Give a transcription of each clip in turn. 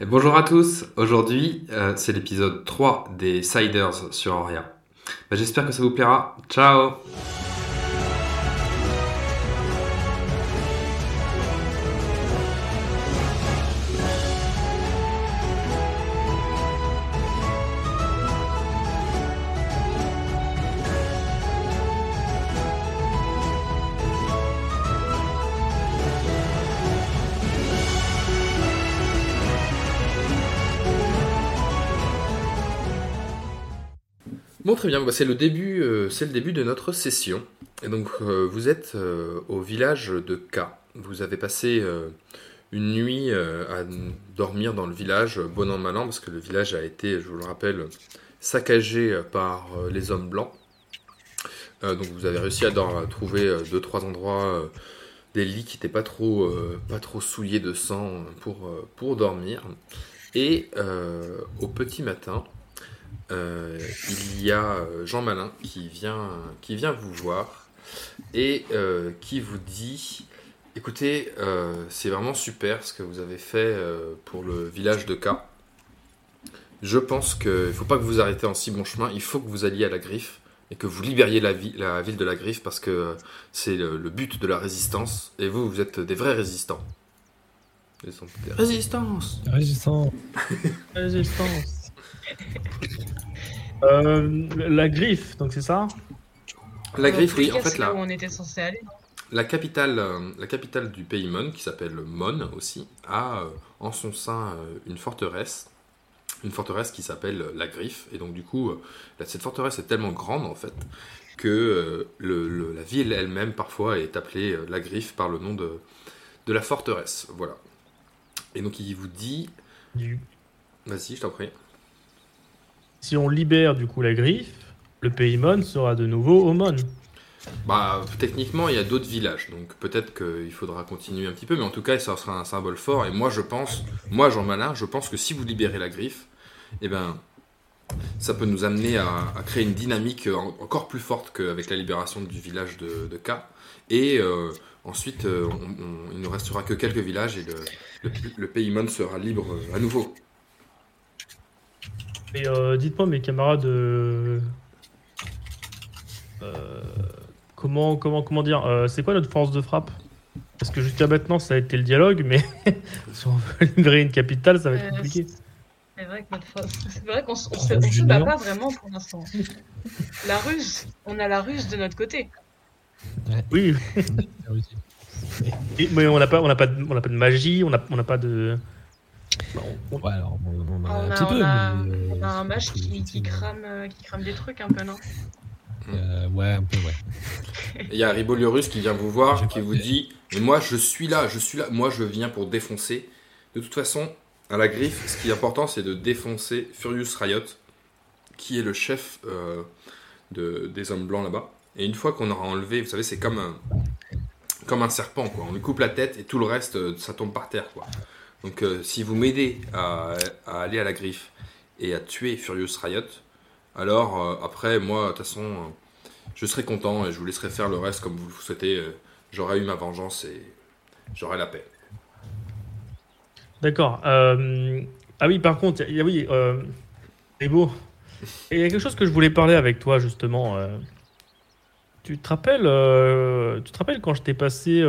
Et bonjour à tous, aujourd'hui euh, c'est l'épisode 3 des Siders sur Auria. Bah, J'espère que ça vous plaira. Ciao très bien, bah, c'est le début, euh, c'est le début de notre session. Et donc euh, vous êtes euh, au village de K. Vous avez passé une nuit à dormir dans le village, bon an mal an, parce que le village a été, je vous le rappelle, saccagé par les hommes blancs. Donc vous avez réussi à, trouver deux trois endroits, des lits qui n'étaient pas trop, pas trop souillés de sang pour, pour dormir. Et au petit matin, euh, il y a euh, Jean Malin qui vient, qui vient vous voir et euh, qui vous dit écoutez, euh, c'est vraiment super ce que vous avez fait euh, pour le village de K. Je pense qu'il ne faut pas que vous arrêtez en si bon chemin, il faut que vous alliez à la griffe et que vous libériez la, vi- la ville de la griffe parce que c'est le, le but de la résistance et vous, vous êtes des vrais résistants. Ils sont des résistances Résistance. Résistance. Euh, la griffe, donc c'est ça La griffe, oui, en fait, là. là où on était censé aller. La capitale, euh, la capitale du pays Mon, qui s'appelle Mon aussi, a euh, en son sein euh, une forteresse, une forteresse qui s'appelle la Griffe. Et donc du coup, euh, là, cette forteresse est tellement grande en fait que euh, le- le- la ville elle-même parfois est appelée euh, la Griffe par le nom de, de la forteresse. Voilà. Et donc il vous dit, vas-y, je t'en prie. Si on libère du coup la griffe, le Paymon sera de nouveau au Mon. Bah, techniquement, il y a d'autres villages, donc peut-être qu'il faudra continuer un petit peu, mais en tout cas, ça sera un symbole fort. Et moi, je pense, moi, Jean Malin, je pense que si vous libérez la griffe, eh ben, ça peut nous amener à, créer une dynamique en- encore plus forte qu'avec la libération du village de, K. Et euh, ensuite, euh, il ne restera que quelques villages et le, le, le pays sera libre euh, à nouveau. Et euh, dites-moi, mes camarades, euh, euh, comment, comment, comment dire, euh, c'est quoi notre force de frappe? Parce que jusqu'à maintenant, ça a été le dialogue, mais si on veut libérer une capitale, ça va être Euh, compliqué. C'est vrai que notre force- C'est vrai qu'on se, se bat pas vraiment pour l'instant. La ruse, on a la ruse de notre côté. Oui, Et- mais on n'a pas, on n'a pas, de- on n'a pas de magie, on n'a on n'a pas de. Bah, on- on- Ouais, alors, on, on a On un a, petit on peu. a- mais, euh, on a un mage qui, crame, euh, qui crame des trucs un peu, non? Euh, ouais, un peu, ouais. Il y a Riboliorus qui vient vous voir, qui vous fait. dit Mais moi, je suis là, je suis là, moi, je viens pour défoncer. De toute façon, à la griffe, ce qui est important, c'est de défoncer Furious Riot, qui est le chef euh, de, des hommes blancs là-bas. Et une fois qu'on aura enlevé, vous savez, c'est comme un, comme un serpent, quoi. On lui coupe la tête et tout le reste, ça tombe par terre, quoi. Donc, euh, si vous m'aidez à, à aller à la griffe et à tuer Furious Riot, alors euh, après, moi, de toute façon. euh, je serai content et je vous laisserai faire le reste comme vous le souhaitez. J'aurai eu ma vengeance et j'aurai la paix. D'accord. Ah oui, par contre, il y a, oui, il y a quelque chose que je voulais parler avec toi justement. Tu te rappelles, tu te rappelles quand je t'ai passé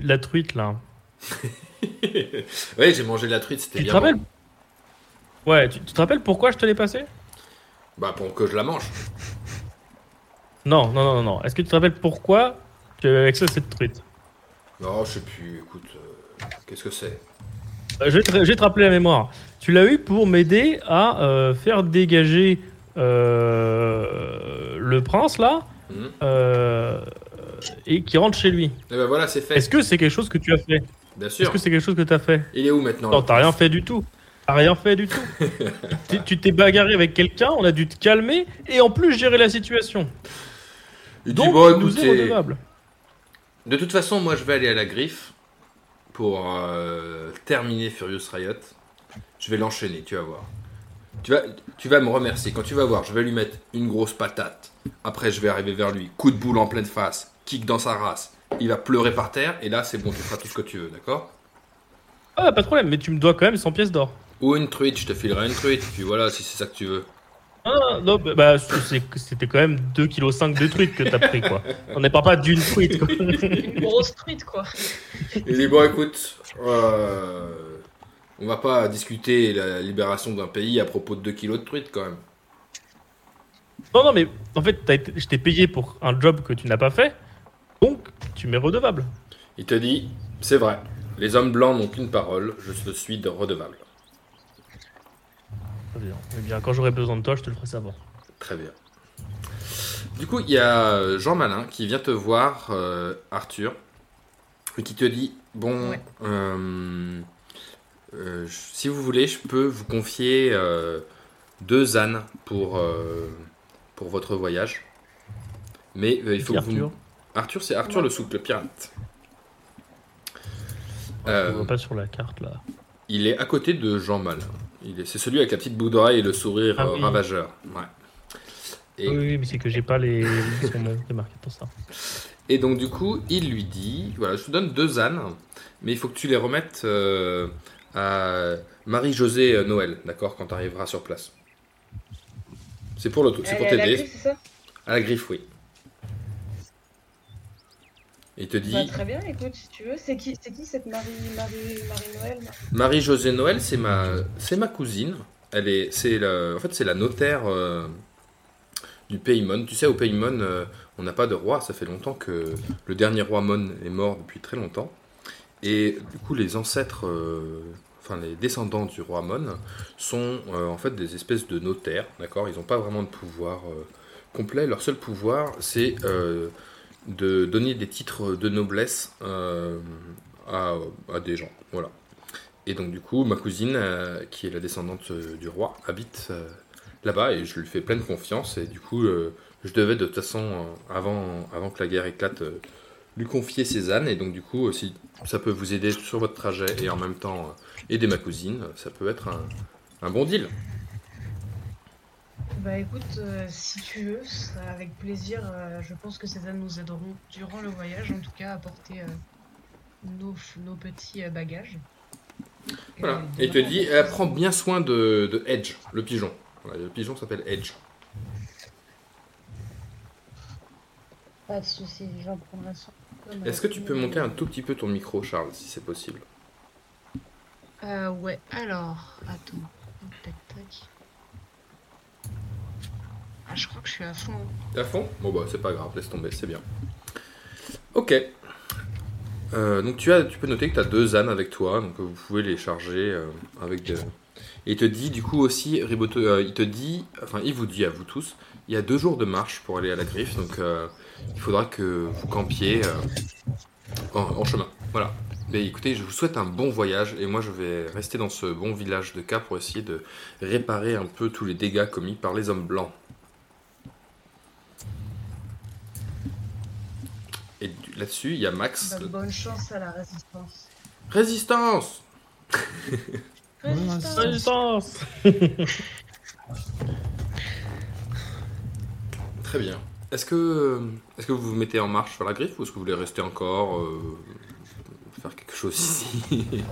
la truite là? oui, j'ai mangé de la truite, c'était Tu te bien. rappelles bon. Ouais, tu, tu te rappelles pourquoi je te l'ai passé? Bah, pour que je la mange. Non, non, non, non, non. Est-ce que tu te rappelles pourquoi tu avais accès à cette truite? Non, je sais plus, écoute, euh, qu'est-ce que c'est? Euh, je, vais te, je vais te rappeler la mémoire. Tu l'as eu pour m'aider à euh, faire dégager euh, le prince là Mhm. et qui rentre chez lui. Eh ben voilà, c'est fait. Est-ce que c'est quelque chose que tu as fait? Bien Est-ce que c'est quelque chose que tu as fait Il est où maintenant Non, t'as rien fait du tout. T'as rien fait du tout. Tu- t'es bagarré avec quelqu'un, on a dû te calmer et en plus gérer la situation. Il dit Donc, bon, nous redevable. de toute façon, moi je vais aller à la griffe pour euh, terminer Furious Riot. Je vais l'enchaîner, tu vas voir. Tu vas, tu vas me remercier. Quand tu vas voir, je vais lui mettre une grosse patate. Après, je vais arriver vers lui, coup de boule en pleine face, kick dans sa race. Il va pleurer par terre, et là, c'est bon, tu feras tout ce que tu veux, d'accord Ah, pas de problème, mais tu me dois quand même 100 pièces d'or. Ou une truite, je te filerai une truite, puis voilà, si c'est ça que tu veux. Ah, non, bah, bah, c'était quand même 2,5 kg de truite que t'as pris, quoi. On ne parle pas d'une truite, quoi. Une grosse truite, quoi. Il dit bon écoute, euh, on va pas discuter la libération d'un pays à propos de 2 kilos de truite quand même. Non, non, mais en fait, été- je t'ai payé pour un job que tu n'as pas fait, donc tu m'es redevable. Il te dit, c'est vrai, les hommes blancs n'ont qu'une parole, je te suis de redevable. Très bien. Eh bien, quand j'aurai besoin de toi, je te le ferai savoir. Très bien. Du coup, il y a Jean Malin qui vient te voir, euh, Arthur, et qui te dit Bon, Ouais. euh, euh, si vous voulez, je peux vous confier euh, deux ânes pour, euh, pour votre voyage. Mais euh, il faut que vous. Arthur c'est Arthur Ouais. le souple pirate. Je Euh, le vois pas sur la carte, là. il est à côté de Jean Malin. Il est, c'est celui avec la petite boue d'oreille et le sourire Ah euh, oui. ravageur. Ouais. Et, Oui, oui, mais c'est que j'ai pas les, son nom marqué pour ça. Et donc du coup, il lui dit, voilà, je te donne deux ânes, mais il faut que tu les remettes euh, à Marie-Josée euh, Noël, d'accord, quand tu arriveras sur place. C'est pour, le, c'est pour t'aider. griffe, c'est ça? À la griffe, oui. Il te dit, Bah, Très bien, écoute, si tu veux. C'est qui, c'est qui cette Marie, Marie, Marie-Noël là? Marie-Josée Noël, c'est ma, c'est ma cousine. Elle est, c'est la- en fait, c'est la notaire euh, du Paymon. Tu sais, au Paymon, euh, on n'a pas de roi. Ça fait longtemps que le dernier roi Mon est mort depuis très longtemps. Et du coup, les ancêtres, euh, enfin les descendants du roi Mon, sont en fait des espèces de notaires. D'accord? Ils n'ont pas vraiment de pouvoir complet. Leur seul pouvoir, c'est de donner des titres de noblesse euh, à, des gens. Voilà. Et donc du coup, ma cousine, euh, qui est la descendante euh, du roi, habite là-bas et je lui fais pleine confiance. Et du coup, je devais de toute façon, avant, avant que la guerre éclate, lui confier ses ânes. Et donc du coup, si ça peut vous aider sur votre trajet et en même temps aider ma cousine, ça peut être un bon deal. Bah écoute, euh, si tu veux, avec plaisir. euh, je pense que ces ânes nous aideront durant le voyage, en tout cas à porter euh, nos, nos petits euh, bagages. Voilà. Et il te dit, elle prend bien soin de, de Edge, le pigeon. Voilà, le pigeon s'appelle Edge. Pas de soucis, j'en prendrai soin. Est-ce que tu peux monter un tout petit peu ton micro, Charles, si c'est possible? Euh, ouais, alors, attends. Tac, tac. Ah, je crois que je suis à fond. T'es à fond Bon bah c'est pas grave, laisse tomber, c'est bien. Ok. Euh, donc tu, as, tu peux noter que tu as deux ânes avec toi, donc euh, vous pouvez les charger euh, avec des... Et il te dit du coup aussi, Riboto, il te dit, enfin il vous dit à vous tous, il y a deux jours de marche pour aller à la griffe, donc il faudra que vous campiez en, en chemin. Voilà. Mais écoutez, je vous souhaite un bon voyage et moi je vais rester dans ce bon village de K pour essayer de réparer un peu tous les dégâts commis par les hommes blancs. Et là-dessus, il y a Max. Bah, bonne chance à la résistance. Résistance Résistance Résistance Très bien. Est-ce que, est-ce que vous vous mettez en marche vers la griffe ou est-ce que vous voulez rester encore euh, faire quelque chose ici.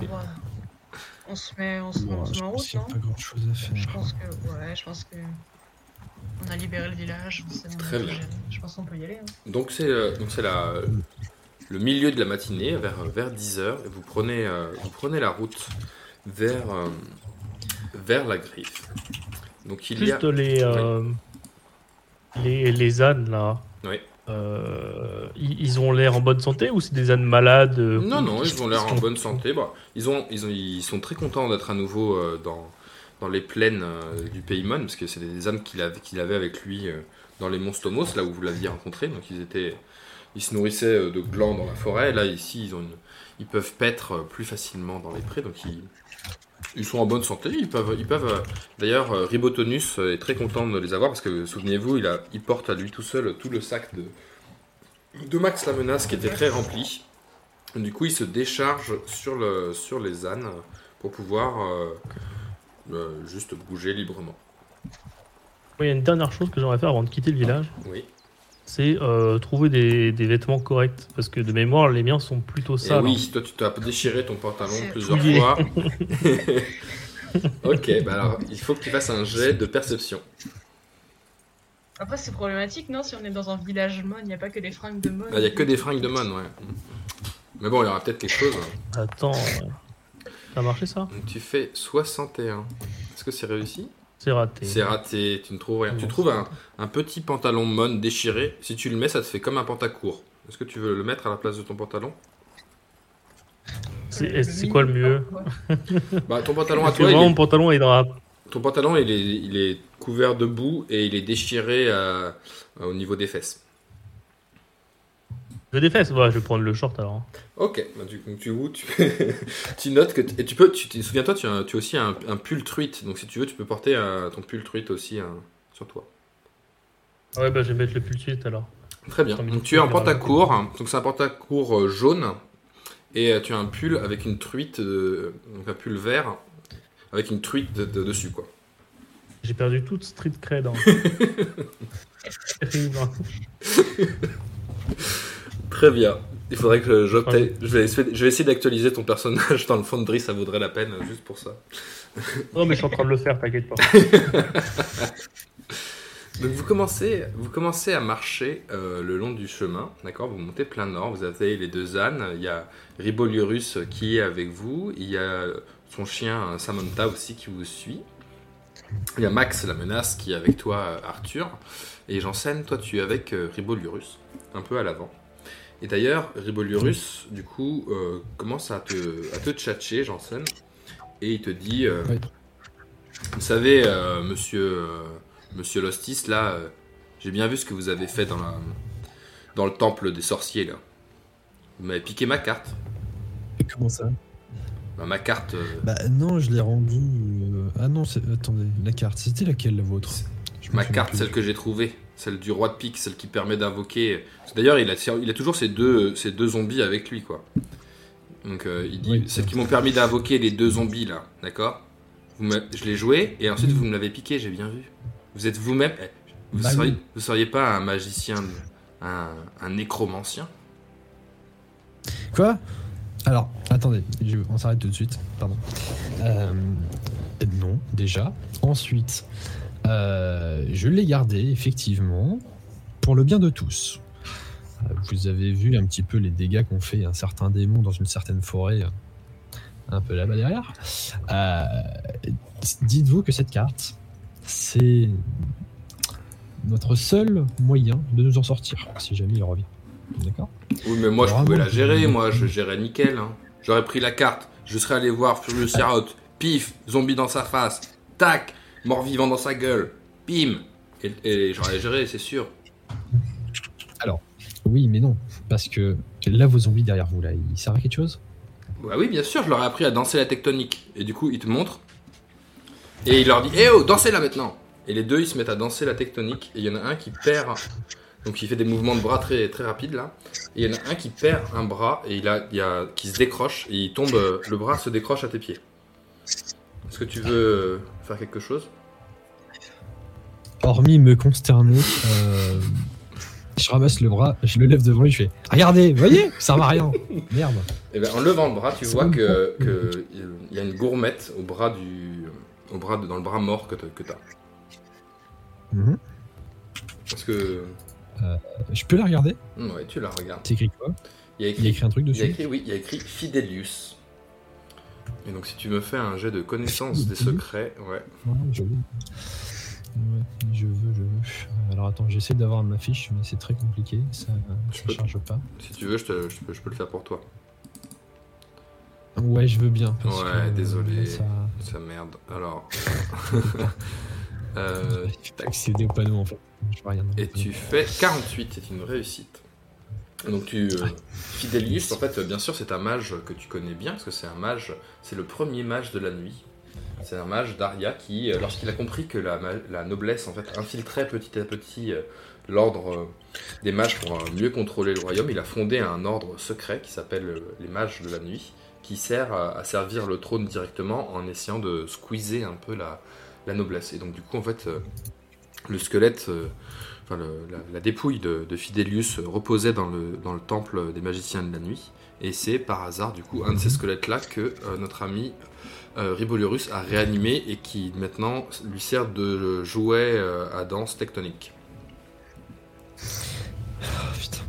On se met, on se, Bon, on se je met en route, non a pas grand chose à Je pense que, ouais, je pense que on a libéré le village. Très bien. Pense qu'on peut y aller. hein. Donc c'est euh, donc c'est la le milieu de la matinée vers vers 10h et vous prenez euh, vous prenez la route vers euh, vers la griffe. Donc il y a Juste les, euh, les, les ânes, là. Oui. Euh, ils, ils ont l'air en bonne santé ou c'est des ânes malades euh, Non, non, ils ont l'air en bonne santé. Bah, ils, ont, ils, ont, ils sont très contents d'être à nouveau euh, dans, dans les plaines euh, du Paymon, parce que c'est des âmes qu'il avait, qu'il avait avec lui euh, dans les Monstomos, là où vous l'aviez rencontré. Donc ils, étaient, ils se nourrissaient euh, de glands dans la forêt. Là, ici, ils, ont ils peuvent paître euh, plus facilement dans les prés. Donc ils, sont en bonne santé. Ils peuvent, ils peuvent, euh, D'ailleurs, Ribotonus est très content de les avoir, parce que souvenez-vous, il, porte à lui tout seul tout le sac de, de Max la menace qui était très rempli. Du coup, il se décharge sur, le, sur les ânes pour pouvoir juste bouger librement. Oui, Il y a une dernière chose que j'aimerais faire avant de quitter le village. Oui. c'est euh, trouver des, des vêtements corrects. Parce que de mémoire, les miens sont plutôt Eh sales. oui, toi tu t'as déchiré ton pantalon plusieurs fois. ok, bah alors il faut que tu fasses un jet de perception. Après, c'est problématique, non Si on est dans un village mon, il n'y a pas que des fringues de mon. Ah, Il y a que des fringues de mon, ouais. Mais bon, il y aura peut-être quelque chose. hein. Attends, ça a marché ça? Donc tu fais 61. Est-ce que c'est réussi? C'est raté. C'est raté, tu ne trouves rien. Tu trouves un, un petit pantalon mon déchiré. Si tu le mets, ça te fait comme un pantacourt. Est-ce que tu veux le mettre à la place de ton pantalon? C'est quoi le mieux? Bah ton pantalon à toi, est- mon pantalon est dans la... ton pantalon il est, il est couvert de boue et il est déchiré euh, au niveau des fesses. Je défesse, ouais, je vais prendre le short alors. Ok, bah, du coup, tu, où, tu, tu notes que et tu peux, tu souviens-toi, tu as, aussi un, un pull truite, donc si tu veux, tu peux porter un- ton pull truite aussi hein, sur toi. Ouais, bah je vais mettre le pull de suite alors. Très bien. Donc tu es en alors, pantacourt, hein. donc c'est un pantacourt euh, jaune et euh, tu as un pull avec une truite, euh, donc un pull vert avec une truite de- de- dessus quoi. J'ai perdu toute street cred. hein. Très bien. Il faudrait que. Je vais essayer, je vais essayer d'actualiser ton personnage dans le Foundry, ça vaudrait la peine juste pour ça. Non, mais je suis en train de le faire, t'inquiète pas. Donc vous commencez, vous commencez à marcher euh, le long du chemin, d'accord? Vous montez plein nord, vous avez les deux ânes, il y a Riboliurus qui est avec vous, il y a son chien euh, Samantha aussi qui vous suit, il y a Max la menace qui est avec toi euh, Arthur, et Janssen, toi tu es avec Riboliurus, un peu à l'avant. Et d'ailleurs, Riboliurus, du coup, euh, commence à te, à te tchatcher, Janssen, et il te dit, euh, Oui. vous savez, euh, monsieur... euh, Monsieur Lostis, là, j'ai bien vu ce que vous avez fait dans, la, dans le temple des sorciers, là. Vous m'avez piqué ma carte. Et comment ça? Bah, ma carte, Bah non, je l'ai rendue. Ah non, c'est- attendez, la carte, c'était laquelle la vôtre? Je me ma souviens carte, plus. celle que j'ai trouvée, celle du roi de pique, celle qui permet d'invoquer. D'ailleurs, il a, il a toujours ces deux, ces deux zombies avec lui, quoi. Donc, euh, il dit, Oui, celles qui m'ont permis d'invoquer les deux zombies, là, d'accord? Je l'ai joué, et ensuite vous me l'avez piqué, j'ai bien vu. Vous êtes vous-même. eh, Vous, Bah seriez, oui. vous seriez pas un magicien, un, un nécromancien? Quoi? Alors, attendez, je- on s'arrête tout de suite, pardon. Euh, non, déjà. Ensuite, euh, je l'ai gardé, effectivement, pour le bien de tous. Euh, Vous avez vu un petit peu les dégâts qu'ont fait un certain démon dans une certaine forêt, euh, un peu là-bas derrière. Euh, Dites-vous que cette carte, c'est notre seul moyen de nous en sortir, si jamais il revient. D'accord? Oui, mais moi je pouvais la gérer, moi je gérais nickel. hein. J'aurais pris la carte, je serais allé voir Furious Sirot, pif, zombie dans sa face, tac, mort-vivant dans sa gueule, bim Et, et j'aurais géré, c'est sûr. Oui, mais non. Parce que là, vos zombies derrière vous, là, ils servent à quelque chose? Bah oui, bien sûr, je leur ai appris à danser la tectonique. Et du coup, ils te montrent. Et il leur dit Eh oh, dansez là maintenant Et les deux, ils se mettent à danser la tectonique. Et il y en a un qui perd. Donc il fait des mouvements de bras très, très rapides là. Et il y en a un qui perd un bras et il a, il a, qui se décroche. Et il tombe, euh, le bras se décroche à tes pieds. Est-ce que tu veux euh, faire quelque chose? Hormis me consterner, euh, je ramasse le bras, je le lève devant lui, je fais Regardez, voyez, ça va rien. Merde. Et ben, en levant le bras, tu vois que, que il y a une gourmette au bras du, au bras de- dans le bras mort que tu as. Mhm. Parce que Je peux la regarder? Ouais, tu la regardes. C'est écrit quoi? Il y a Il y a écrit un truc Il y a dessus? écrit, oui, il y a écrit Fidelius. Et donc, si tu me fais un jet de connaissance des secrets, ouais. Ouais. Ouais, je veux, je veux. Alors attends, j'essaie d'avoir ma fiche, mais c'est très compliqué, ça Je ne peux- charge pas. Si tu veux, je, te- je peux, je peux le faire pour toi. Ouais, je veux bien. parce Ouais, que, euh, désolé. Ça... Ça merde. Alors. euh, accéder au panneau en fait. Je vois rien. Et tu fais 48, c'est une réussite. Donc tu... euh, Fidelius, en fait, euh, bien sûr, c'est un mage que tu connais bien, parce que c'est un mage, c'est le premier mage de la nuit. C'est un mage d'Aria qui, euh, lorsqu'il a compris que la, noblesse, en fait, infiltrait petit à petit euh, l'ordre euh, des mages pour mieux contrôler le royaume, il a fondé un ordre secret qui s'appelle les mages de la nuit, qui sert à, servir le trône directement en essayant de squeezer un peu la, noblesse. Et donc du coup, en fait, le squelette enfin, la, dépouille de, de Fidelius reposait dans le, temple des magiciens de la nuit. Et c'est par hasard, du coup, un de ces squelettes-là que notre ami euh, Ribolurus a réanimé et qui maintenant lui sert de jouet euh, à danse tectonique. Oh, putain.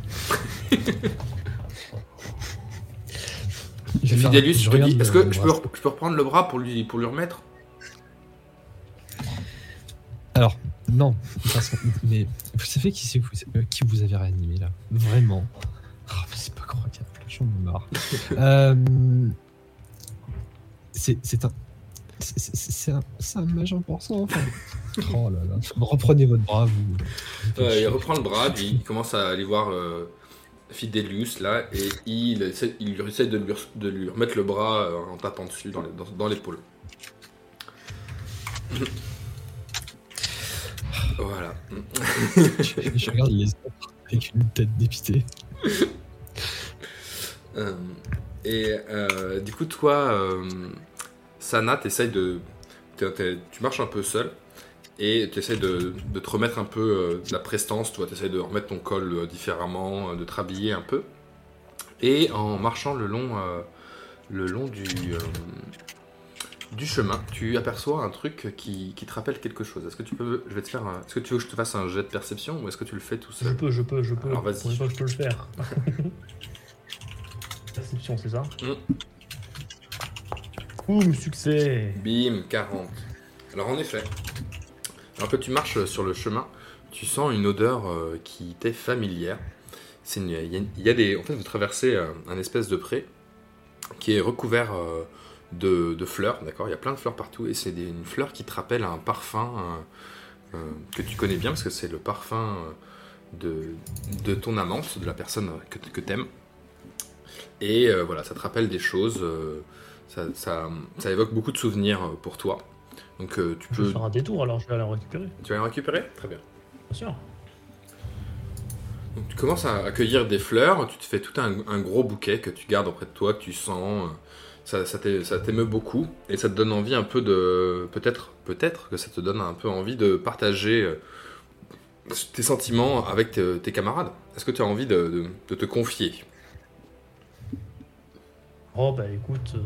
Je Fidelius, faire- je te dis, est-ce que je peux, je peux reprendre le bras pour lui, pour lui remettre? Alors, non. parce que- mais vous savez qui, c'est vous, euh, qui vous avez réanimé là? Vraiment? Oh, c'est pas croyable, j'en ai marre. Euh, c'est c'est un. c'est- un, c'est un mage important. Enfin. Oh là là. Reprenez votre bras, vous. Euh, il reprend le bras, puis il commence à aller voir euh, Fidelius là, et il essaie, il essaie de, lui, de lui remettre le bras euh, en tapant dessus dans dans- dans l'épaule. voilà. je, je regarde les autres avec une tête dépitée. Euh, et euh, du coup, toi, euh, Sana, t'essayes de. tu marches un peu seul et tu essaies de, de te remettre un peu euh, de la prestance, tu vois, tu essaies de remettre ton col euh, différemment, euh, de te rhabiller un peu. Et en marchant le long, le long du, du chemin, tu aperçois un truc qui, qui te rappelle quelque chose. Est-ce que tu peux. Je vais te faire. Est-ce que tu veux que je te fasse un jet de perception ou est-ce que tu le fais tout Je seul peux, je peux, je peux. Alors, vas-y. Je peux le faire. Perception, c'est ça? Mm. Ouh, succès Bim, 40. Alors en effet, alors que tu marches sur le chemin, tu sens une odeur euh, qui t'est familière. Il y, a- des, en fait, vous traversez euh, un espèce de pré qui est recouvert euh, de, fleurs, d'accord? Il y a plein de fleurs partout et c'est une fleur qui te rappelle un parfum que tu connais bien parce que c'est le parfum de, de ton amante, de la personne que, que t'aimes. Et voilà, ça te rappelle des choses. Ça, ça- ça évoque beaucoup de souvenirs euh, pour toi. Donc euh, tu Je vais peux. faire un détour alors, je vais aller en récupérer. Tu vas les récupérer? Très bien. Bien sûr. Donc tu commences à accueillir des fleurs, tu te fais tout un, un gros bouquet que tu gardes auprès de toi, que tu sens. Ça, ça t'é- ça t'émeut beaucoup et ça te donne envie un peu de. Peut-être peut-être que ça te donne un peu envie de partager euh, tes sentiments avec tes, tes camarades. Est-ce que tu as envie de, de- de te confier? Oh bah écoute, euh,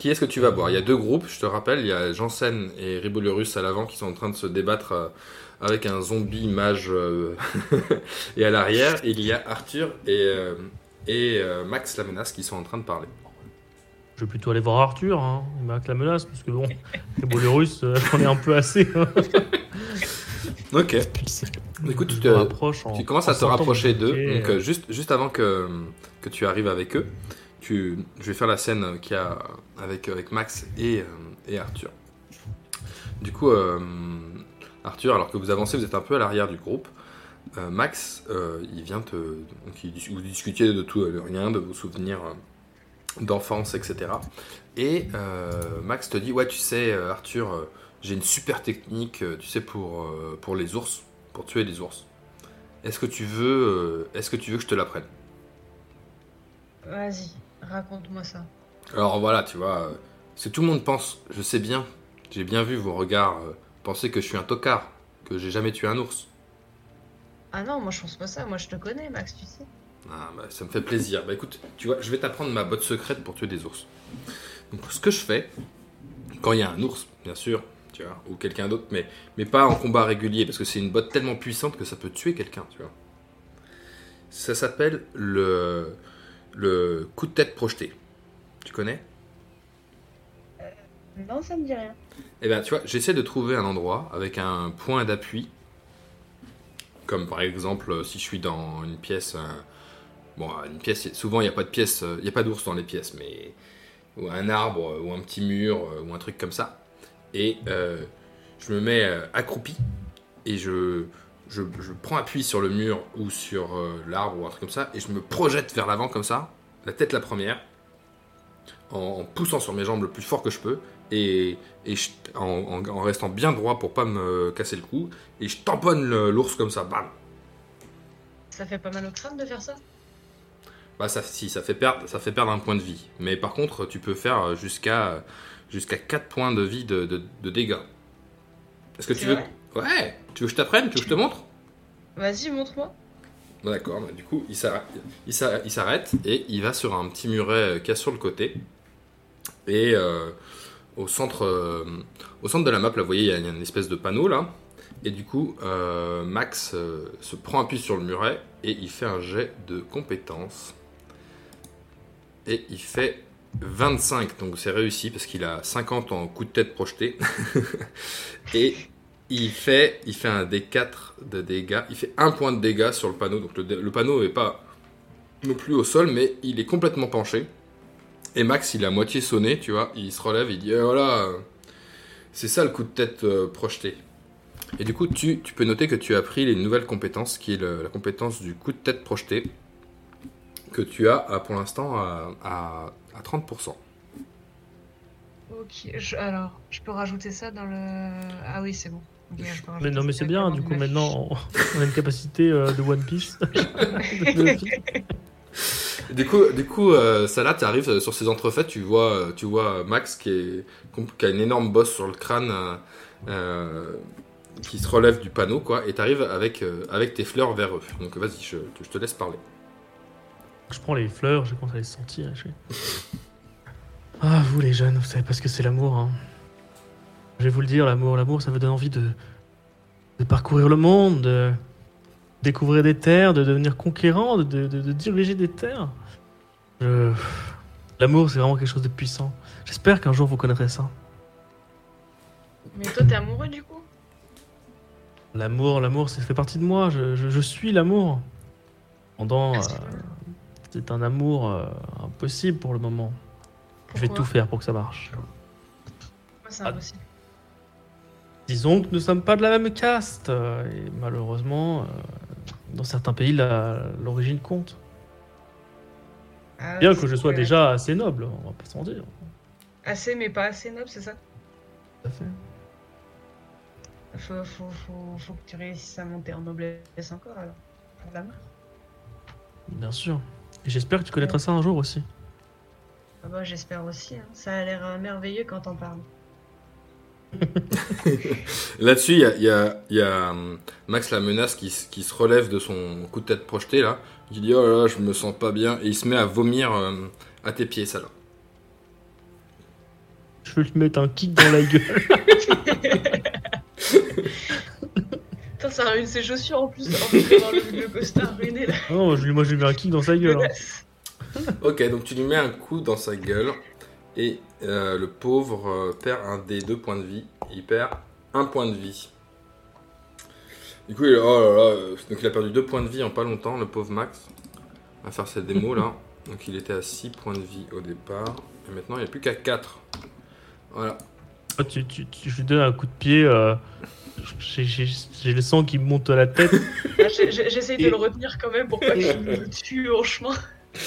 Qui est-ce que tu vas boire? Il y a deux groupes, je te rappelle, il y a Janssen et Ribolurus à l'avant qui sont en train de se débattre euh, avec un zombie mage euh, et à l'arrière, il y a Arthur et, euh, et euh, Max la menace qui sont en train de parler. je vais plutôt aller voir Arthur, hein. marque la menace, parce que bon, euh, j'en ai un peu assez. hein. Ok. Écoute, tu, te- tu commences en à te rapprocher d'eux, donc euh, juste, juste avant que, que tu arrives avec eux, je vais faire la scène qu'il a avec, avec Max et, euh, et Arthur. Du coup, euh, Arthur, alors que vous avancez, vous êtes un peu à l'arrière du groupe. Euh, Max, il vient te. vous discutiez de tout de rien, de vos souvenirs d'enfance, etc. Et Max te dit Ouais, tu sais, Arthur, j'ai une super technique, tu sais, pour, pour les ours, pour tuer les ours. Est-ce que tu veux, est-ce que tu veux que je te l'apprenne? Vas-y, raconte-moi ça. Alors voilà, tu vois, euh, ce que tout le monde pense, je sais bien, j'ai bien vu vos regards euh, penser que je suis un tocard, que j'ai jamais tué un ours. Ah non, moi je pense pas ça, moi je te connais, Max, tu sais. Ah, bah, ça me fait plaisir. Bah écoute, tu vois, je vais t'apprendre ma botte secrète pour tuer des ours. Donc ce que je fais, quand il y a un ours, bien sûr, tu vois, ou quelqu'un d'autre, mais, mais pas en combat régulier, parce que c'est une botte tellement puissante que ça peut tuer quelqu'un, tu vois. Ça s'appelle le, le coup de tête projeté. Tu connais? Non, ça me dit rien. Eh bien, tu vois, j'essaie de trouver un endroit avec un point d'appui. Comme par exemple, euh, si je suis dans une pièce. euh, bon, une pièce, souvent il n'y a pas de pièce, euh, il n'y a pas d'ours dans les pièces, mais. Ou un arbre, euh, ou un petit mur, euh, ou un truc comme ça. Et euh, je me mets euh, accroupi et je, je, je prends appui sur le mur ou sur euh, l'arbre ou un truc comme ça et je me projette vers l'avant comme ça, la tête la première, en, en poussant sur mes jambes le plus fort que je peux et, et je- en, en- en restant bien droit pour pas me casser le cou et je tamponne l'ours comme ça, bam. Ça fait pas mal au crâne de faire ça? Bah ça, si, ça fait perdre, ça fait perdre un point de vie. Mais par contre, tu peux faire jusqu'à jusqu'à 4 points de vie de, de- de dégâts. Est-ce que tu veux Ouais. Tu veux que je t'apprenne Tu veux que je te montre Vas-y, montre-moi. D'accord, bah, du coup, il s'arrête, et il va sur un petit muret euh, qu'il y a sur le côté. Et euh, au, centre, euh, au centre de la map, là, vous voyez, il y a une espèce de panneau là. Et du coup, euh, Max se prend appui sur le muret et il fait un jet de compétences. Et il fait 25, donc c'est réussi parce qu'il a 50 en coup de tête projeté. et il fait, un D4 de dégâts. Il fait un point de dégâts sur le panneau. Donc le, panneau n'est pas non plus au sol, mais il est complètement penché. Et Max, il à moitié sonné, tu vois. Il se relève, il dit Eh, voilà, euh, c'est ça le coup de tête euh, projeté. Et du coup, tu, peux noter que tu as pris les nouvelles compétences, qui est la compétence du coup de tête projeté, que tu as à, pour l'instant à, à, à 30%. Ok, alors, je peux rajouter ça dans le. Ah oui, c'est bon. Mais non, mais c'est bien, du coup, ma maintenant, on a une capacité euh, de One Piece. Du coup, du coup euh, Salah, tu arrives sur ces entrefaites, tu vois, euh, tu vois Max qui, est, qui a une énorme bosse sur le crâne, euh, euh, qui se relève du panneau, quoi, et tu arrives avec, euh, avec tes fleurs vers eux. Donc vas-y, je, je te laisse parler. Je prends les fleurs, je commence à les sentir. Je. Ah, vous les jeunes, vous savez pas ce que c'est l'amour. Hein. Je vais vous le dire, l'amour, l'amour, ça vous donne envie de, de parcourir le monde, de découvrir des terres, de devenir conquérant, de, de- de- de diriger des terres. Je- L'amour, c'est vraiment quelque chose de puissant. J'espère qu'un jour vous connaîtrez ça. Mais toi, t'es amoureux du coup? L'amour, l'amour, ça fait partie de moi. Je, je- je suis l'amour. Pendant, Ah, c'est euh, c'est un amour euh, impossible pour le moment. Je vais tout faire pour que ça marche. C'est impossible? Disons que nous ne sommes pas de la même caste. euh, Et malheureusement, euh, dans certains pays, la- l'origine compte. Ah, Bien que je sois déjà assez noble, on va pas s'en dire. Assez, mais pas assez noble, c'est ça? Tout à fait. faut, faut, faut, faut que tu réussisses à monter en noblesse encore alors. Pour l'amour. Bien sûr. Et j'espère que tu connaîtras ça un jour aussi. Ah bah, j'espère aussi. hein. Ça a l'air euh, merveilleux quand t'en parles. Là-dessus, il y a, il y a- il y a, hum, Max la menace qui, se relève de son coup de tête projeté, là, qui dit Oh là là, je me sens pas bien, et il se met à vomir euh, à tes pieds, Salah. Je vais lui mettre un kick dans la gueule. Putain, ça ruine ses chaussures en plus. En le, le costard ruiné là. non, je lui, moi je lui mets un kick dans sa gueule. hein. Ok, donc tu lui mets un coup dans sa gueule et euh, le pauvre euh, perd un des deux points de vie. Il perd un point de vie. Du coup, il, oh là là, euh, donc il a perdu deux points de vie en pas longtemps, le pauvre Max. On va faire cette démo là. Donc il était à 6 points de vie au départ. Et maintenant il n'y a plus qu'à 4. Voilà. Oh, tu, tu- tu- je lui donne un coup de pied. euh, j'ai- le sang qui me monte à la tête. Ah, J'essaye de Et- le retenir quand même pour pas qu'il me tue en chemin.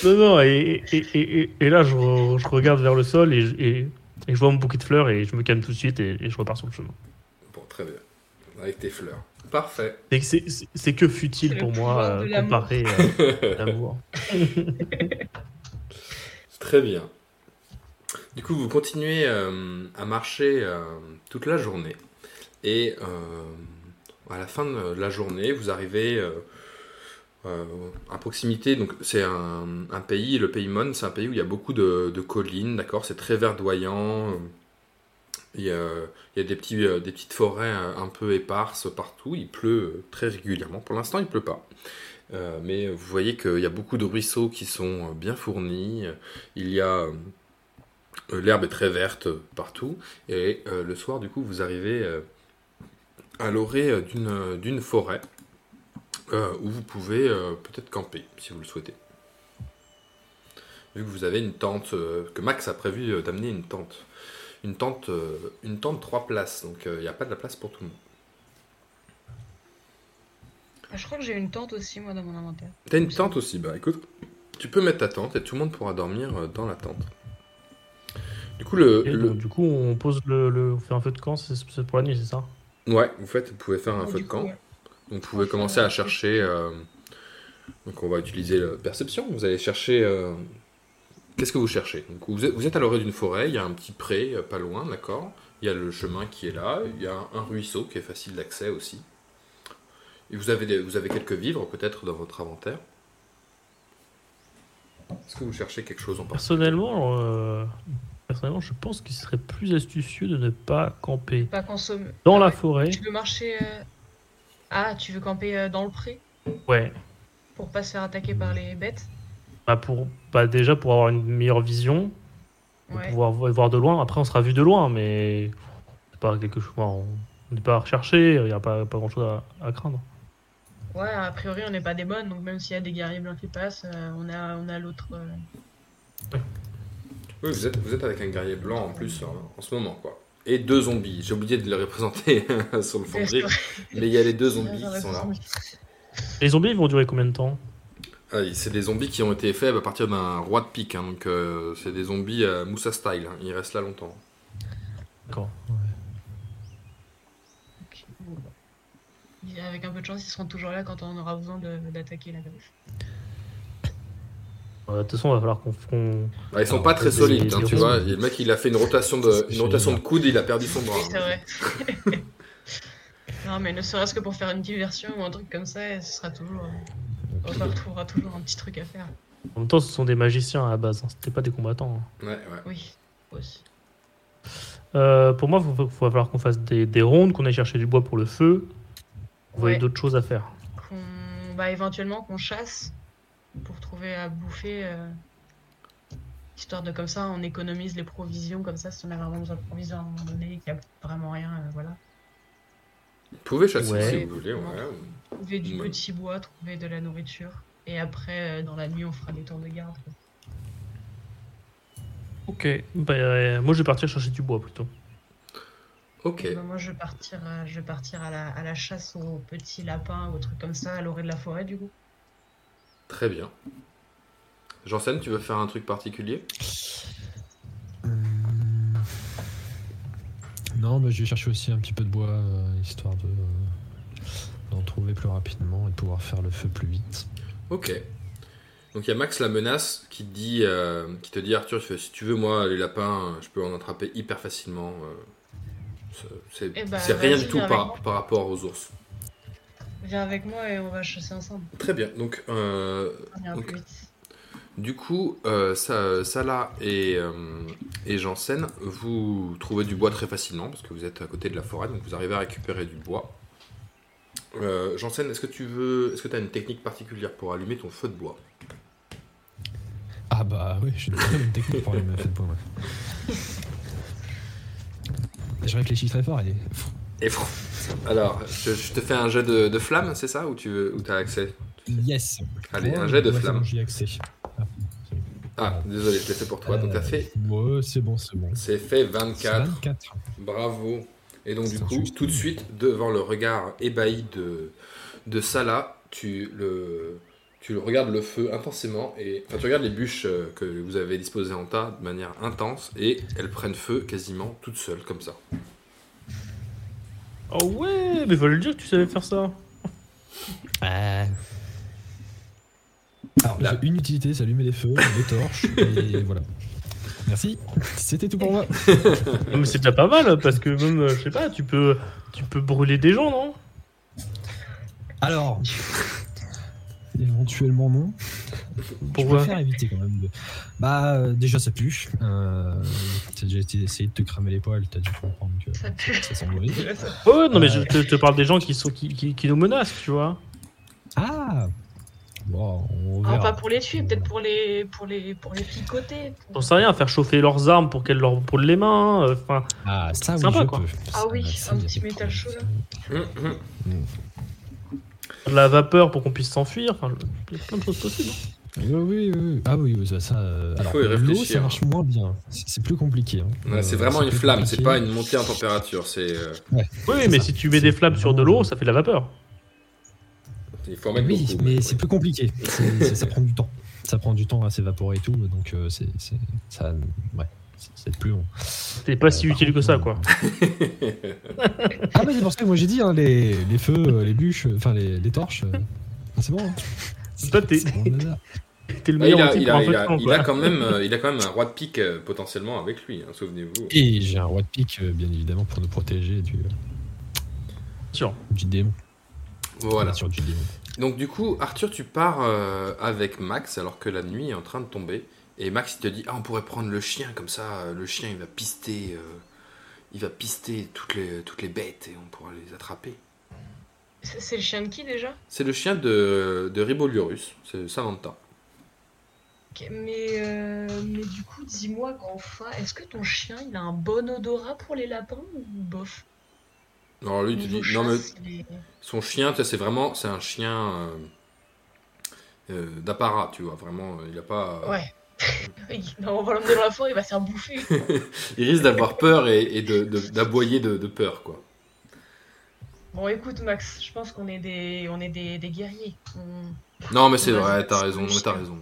Non, non, et, et, et, et- et là je, re- je regarde vers le sol et, je- et, et je vois mon bouquet de fleurs et je me calme tout de suite et, et je repars sur le chemin. Bon, très bien. Avec tes fleurs. Parfait. C'est que C'est c'est- c'est que C'est futile le pour moi euh, comparé euh, à l'amour. Très bien. Du coup, vous continuez euh, à marcher euh, toute la journée. Et euh, à la fin de la journée, vous arrivez euh, à proximité. C'est un, pays, le pays Mon, c'est un pays où il y a beaucoup de, collines, d'accord C'est très verdoyant. euh, Il y a, des, euh, petites forêts un peu éparses partout. Il pleut très régulièrement. Pour l'instant, il pleut pas. Mais vous voyez qu'il y a beaucoup de ruisseaux qui sont bien fournis. Il y a l'herbe est très verte partout. Et le soir, du coup, vous arrivez à l'orée d'une forêt euh, où vous pouvez euh, peut-être camper si vous le souhaitez. Vu que vous avez une tente, euh, que Max a prévu euh, d'amener une tente. Une tente, euh, une tente trois places, donc euh, il n'y a pas de la place pour tout le monde. Ah, je crois que j'ai une tente aussi, moi, dans mon inventaire. T'as une tente aussi, bah écoute, tu peux mettre ta tente et tout le monde pourra dormir euh, dans la tente. Du coup, le, Et le- donc, du coup, on pose le, le- on fait un feu de camp, c'est pour la nuit, c'est ça? Ouais, vous faites, vous pouvez faire un feu de coup, camp. ouais. Donc vous pouvez commencer à chercher. euh, donc on va utiliser la perception. Vous allez chercher. euh, Qu'est-ce que vous cherchez? Donc vous êtes, vous êtes à l'orée d'une forêt. Il y a un petit pré euh, pas loin, d'accord? Il y a le chemin qui est là. Il y a un ruisseau qui est facile d'accès aussi. Et vous avez, des- vous avez quelques vivres peut-être dans votre inventaire Est-ce que vous cherchez quelque chose en particulier? Personnellement, euh, personnellement, je pense qu'il serait plus astucieux de ne pas camper Pas consommer. dans Ah la ouais. forêt. Tu veux marcher. euh, Ah, tu veux camper euh, dans le pré? Ouais. pour pas se faire attaquer par les bêtes? Bah pour, bah déjà pour avoir une meilleure vision, pour Ouais. pouvoir vo- voir de loin. Après, on sera vu de loin, mais c'est pas quelque chose. on n'est pas à rechercher. Il n'y a pas, pas grand chose à, à craindre. Ouais, a priori, on n'est pas des bonnes, donc même s'il y a des guerriers blancs qui passent, euh, on a, on a l'autre. euh, Oui, vous êtes, vous êtes avec un guerrier blanc en plus en, en ce moment, quoi. Et deux zombies. J'ai oublié de les représenter sur le fond gris, mais il y a les deux zombies qui sont là. Les zombies, ils vont durer combien de temps Ah, c'est des zombies qui ont été faits à partir d'un roi de pique, hein, donc euh, c'est des zombies à Moussa style. hein. Ils restent là longtemps. D'accord. Bon, bah. Avec un peu de chance, ils seront toujours là quand on aura besoin de- d'attaquer la griffe. Euh, De toute façon, il va falloir qu'on. Bah, ils sont Alors, pas très des- solides, hein, des tu vois. Le mec, il a fait une rotation de, une rotation de coude, il a perdu son bras. Oui, c'est vrai. non, mais ne serait-ce que pour faire une diversion ou un truc comme ça, ce sera toujours. euh, On retrouvera toujours un petit truc à faire. En même temps, ce sont des magiciens à la base. hein. C'était pas des combattants. hein. Ouais, ouais. Oui, aussi. Euh, pour moi, il va falloir qu'on fasse des, des rondes, qu'on aille chercher du bois pour le feu. Vous voyez Ouais. d'autres choses à faire. Qu'on, bah, éventuellement qu'on chasse pour trouver à bouffer. euh, Histoire de comme ça, on économise les provisions, comme ça, si on a vraiment besoin de provisions à un moment donné, qu'il n'y a vraiment rien, euh, voilà. Vous pouvez chasser Ouais. si vous voulez, ouais. Trouver du Ouais. petit bois, trouver de la nourriture. Et après, euh, dans la nuit, on fera des tours de garde. quoi. Ok. Bah, euh, moi, je vais partir chercher du bois plutôt. Ok. Et bah, moi, je vais partir, euh, je vais partir à, la, à la chasse aux petits lapins ou aux trucs comme ça, à l'orée de la forêt, du coup. Très bien. Janssen, tu veux faire un truc particulier? Hum. Non, mais je vais chercher aussi un petit peu de bois, euh, histoire de euh, d'en trouver plus rapidement et de pouvoir faire le feu plus vite. Ok. Donc il y a Max la menace qui te dit, euh, qui te dit Arthur, si tu veux moi les lapins, je peux en attraper hyper facilement. euh, c'est- Eh bah, c'est rien du tout par, par rapport aux ours. Viens avec moi et on va chasser ensemble. Très bien. Donc euh, du coup, euh, Sa- Salah et, euh, et Janssen, vous trouvez du bois très facilement parce que vous êtes à côté de la forêt, donc vous arrivez à récupérer du bois. Euh, Janssen, est-ce que tu veux, est-ce que tu as une technique particulière pour allumer ton feu de bois? Ah bah oui, j'ai une technique pour aller me faire de bois. ouais. Je réfléchis très fort et Et alors, je, je te fais un jet de, de flamme, c'est ça Ou tu veux, ou as accès? Yes. Allez, Ouais, un jet de ouais, flamme. bon, J'y ai accès. Ah. Ah, désolé, je l'ai fait pour toi. Donc, Euh, t'as fait, Ouais, c'est bon, c'est bon. c'est fait 24. 24. Bravo. Et donc, du coup, juste. tout de suite, devant le regard ébahi de, de Salah, tu le, tu regardes le feu intensément. Et, enfin, tu regardes les bûches euh, que vous avez disposées en tas de manière intense. Et elles prennent feu quasiment toutes seules, comme ça. Oh ouais, mais fallait le dire que tu savais faire ça. Euh. Alors, Là. j'ai une utilité, c'est allumer les feux, les torches, et voilà. Merci, c'était tout pour moi. Non, mais c'est déjà pas mal parce que même, euh, je sais pas, tu peux, tu peux brûler des gens, non? Alors, éventuellement non. Pourquoi Je préfère éviter quand même. De... Bah, euh, déjà ça pue. Euh, T'as déjà essayé de te cramer les poils, t'as dû comprendre que Ça pue. ça sent mauvais. Ouais, non, mais je Euh. te, te parle des gens qui, sont, qui, qui, qui nous menacent, tu vois. Ah Bon, on Non, verra. pas pour les tuer, peut-être pour les, pour les, pour les picoter. pour- J'en sais rien, faire chauffer leurs armes pour qu'elles leur brûlent les mains. euh, Enfin, Ah, ça oui, Sympa, je quoi. peux. Ah Ça, oui, un petit métal chaud, là. Hum, hum. de la vapeur pour qu'on puisse s'enfuir. Enfin, il y a plein de choses possibles. hein. Oui, oui, oui. Ah oui, oui, ça. ça euh, Il alors, faut y l'eau, ça marche moins bien. C'est plus compliqué. hein. Ouais, c'est Euh, vraiment une flamme, c'est pas une montée en température. C'est, euh, Oui, mais ça. si tu mets des flammes sur de l'eau, ça fait de la vapeur. il faut en mettre Oui, beaucoup. mais oui. c'est plus compliqué. Ça prend du temps. Ça prend du temps à s'évaporer et tout, donc euh, c'est c'est- ça. Ouais, c'est- plus long. C'est pas si Euh, utile que ça, quoi. Ah, mais c'est pour ça que moi j'ai dit hein, les, les feux, euh, les bûches, euh, enfin les, les torches. euh, c'est bon. hein. Toi, t'es- le Ah, il, meilleur il, a, il, il quand même, euh, il a quand même un roi de pique euh, potentiellement avec lui, hein, souvenez-vous. Et j'ai un roi de pique, euh, bien évidemment, pour nous protéger du, Sûr. du démon. Voilà. Sur du démon. Donc du coup, Arthur, tu pars euh, avec Max alors que la nuit est en train de tomber. Et Max, il te dit, ah, on pourrait prendre le chien, comme ça, euh, le chien, il va pister, euh, il va pister toutes les, toutes les bêtes et on pourra les attraper. C'est le chien de qui déjà? C'est le chien de, de Riboliurus, c'est Samantha. Mais, euh, mais du coup, dis-moi, grand fin, est-ce que ton chien, il a un bon odorat pour les lapins ou bof? Alors lui, tu dis, non mais son chien, tu sais, c'est vraiment, c'est un chien euh, euh, d'apparat, tu vois, vraiment, il a pas... Ouais. Non, on va l'emmener dans la forêt, il va se faire bouffer. Il risque d'avoir peur et, et de- d'aboyer de, de peur, quoi. Bon, écoute, Max, je pense qu'on est des, on est des, des guerriers. On, Non mais c'est vrai, t'as raison, t'as raison.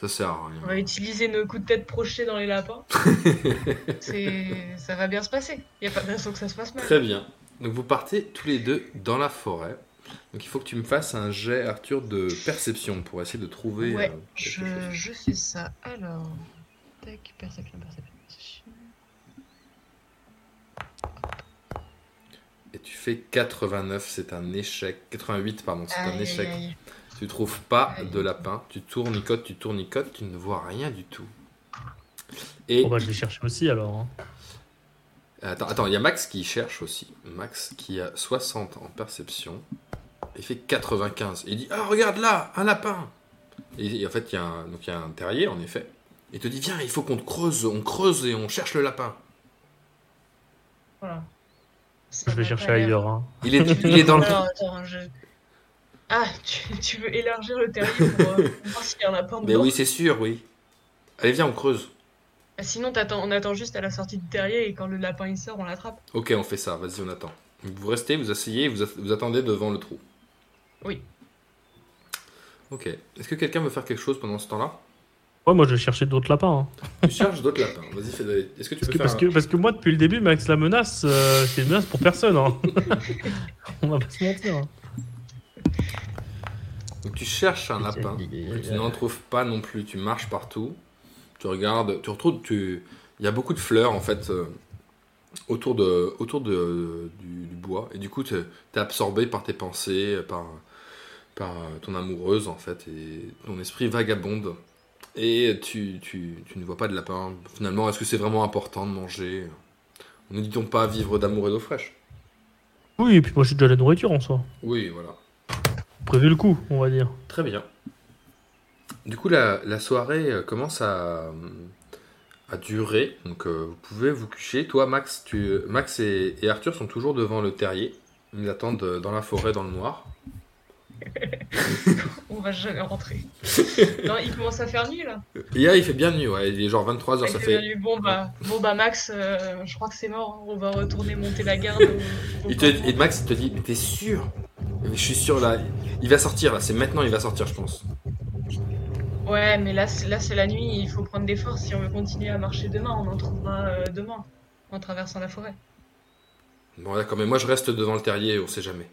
Ça sert à on va rien. utiliser nos coups de tête projetés dans les lapins. Ça va bien se passer. Il y a pas de raison que ça se passe mal. Très bien. Donc vous partez tous les deux dans la forêt. Donc il faut que tu me fasses un jet, Arthur, de perception pour essayer de trouver Ouais, euh, quelque je, chose. je fais ça. Alors, tac, perception, perception. Et tu fais 89, c'est un échec. 88, pardon, c'est un échec. aïe. Tu trouves pas Aïe. de lapin. Tu tournicotes, tu tournicotes, tu ne vois rien du tout. Et Bon, bah, je vais chercher aussi alors. hein. attends, attends, il y a Max qui cherche aussi. Max qui a 60 en perception. Il fait 95. Il dit Ah, regarde là, un lapin Et en fait, il y, a un, donc, il y a un terrier, en effet. Il te dit Viens, il faut qu'on creuse, on creuse et on cherche le lapin. Voilà. Ça Je vais chercher ailleurs. hein. Il est, il est dans le. Alors, attends, je... Ah, tu, tu veux élargir le terrier pour, euh, voir s'il y en a pas Mais dedans oui, c'est sûr, oui. Allez, viens, on creuse. Ah, Sinon, t'attends- on attend juste à la sortie du terrier et quand le lapin il sort, on l'attrape. Ok, on fait ça, vas-y, on attend. Vous restez, vous asseyez, vous, vous attendez devant le trou. Oui. Ok. Est-ce que quelqu'un veut faire quelque chose pendant ce temps-là? Ouais, moi je vais chercher d'autres lapins. hein. Tu cherches d'autres lapins. Vas-y, fais Est-ce que tu Parce peux que, faire parce, que, parce que moi depuis le début, Max, la menace, euh, c'est une menace pour personne. hein. On va pas se mentir. hein. un- Donc tu cherches un lapin. tu n'en trouves pas non plus. Tu marches partout. Tu regardes. Tu retrouves. Tu... Il y a beaucoup de fleurs en fait euh, autour, de, autour de, du, du bois. Et du coup, tu es absorbé par tes pensées, par, par ton amoureuse en fait. Et ton esprit vagabonde. Et tu, tu, tu ne vois pas de lapin. Finalement, est-ce que c'est vraiment important de manger? Ne dit-on pas vivre d'amour et d'eau fraîche? Oui, et puis moi j'ai déjà la nourriture en soi. Oui, voilà. Prévu le coup, on va dire. Très bien. Du coup, la, la soirée euh, commence à, à durer. Donc, euh, vous pouvez vous coucher. Toi, Max, tu, Max et, et Arthur sont toujours devant le terrier. Ils attendent euh, dans la forêt, dans le noir. On va jamais rentrer. non, il commence à faire nuit là. Là, il fait bien nuit, ouais. Il est genre 23h, Il ça fait. Bon bah, bon bah Max, euh, je crois que c'est mort. On va retourner monter la garde. au- au Il te, campement. et Max, il te dit, mais t'es sûr? Je suis sûr, là. Il va sortir, là. C'est maintenant, il va sortir, je pense. Ouais, mais là, c'est- là c'est la nuit. Il faut prendre des forces si on veut continuer à marcher demain. On en trouvera euh, demain en traversant la forêt. Bon, d'accord, mais moi, je reste devant le terrier, on sait jamais.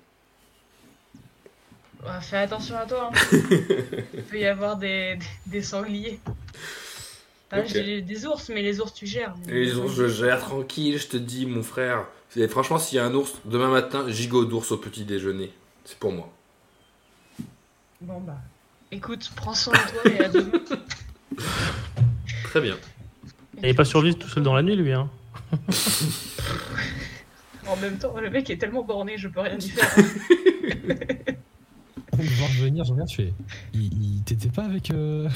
Ouais, fais attention à toi. hein. Il peut y avoir des, sangliers. Ah. J'ai des ours, mais les ours tu gères. Et les ours, je gère tranquille, je te dis, mon frère. C'est- Franchement, s'il y a un ours, demain matin, gigot d'ours au petit déjeuner. C'est pour moi. Bon bah, écoute, prends soin de toi et à demain. Très bien. Il est pas survivre tout seul dans la nuit, lui. Hein. En même temps, le mec est tellement borné, je peux rien y faire. Va voir venir, je regarde, je fais. Il, il t'était pas avec. euh,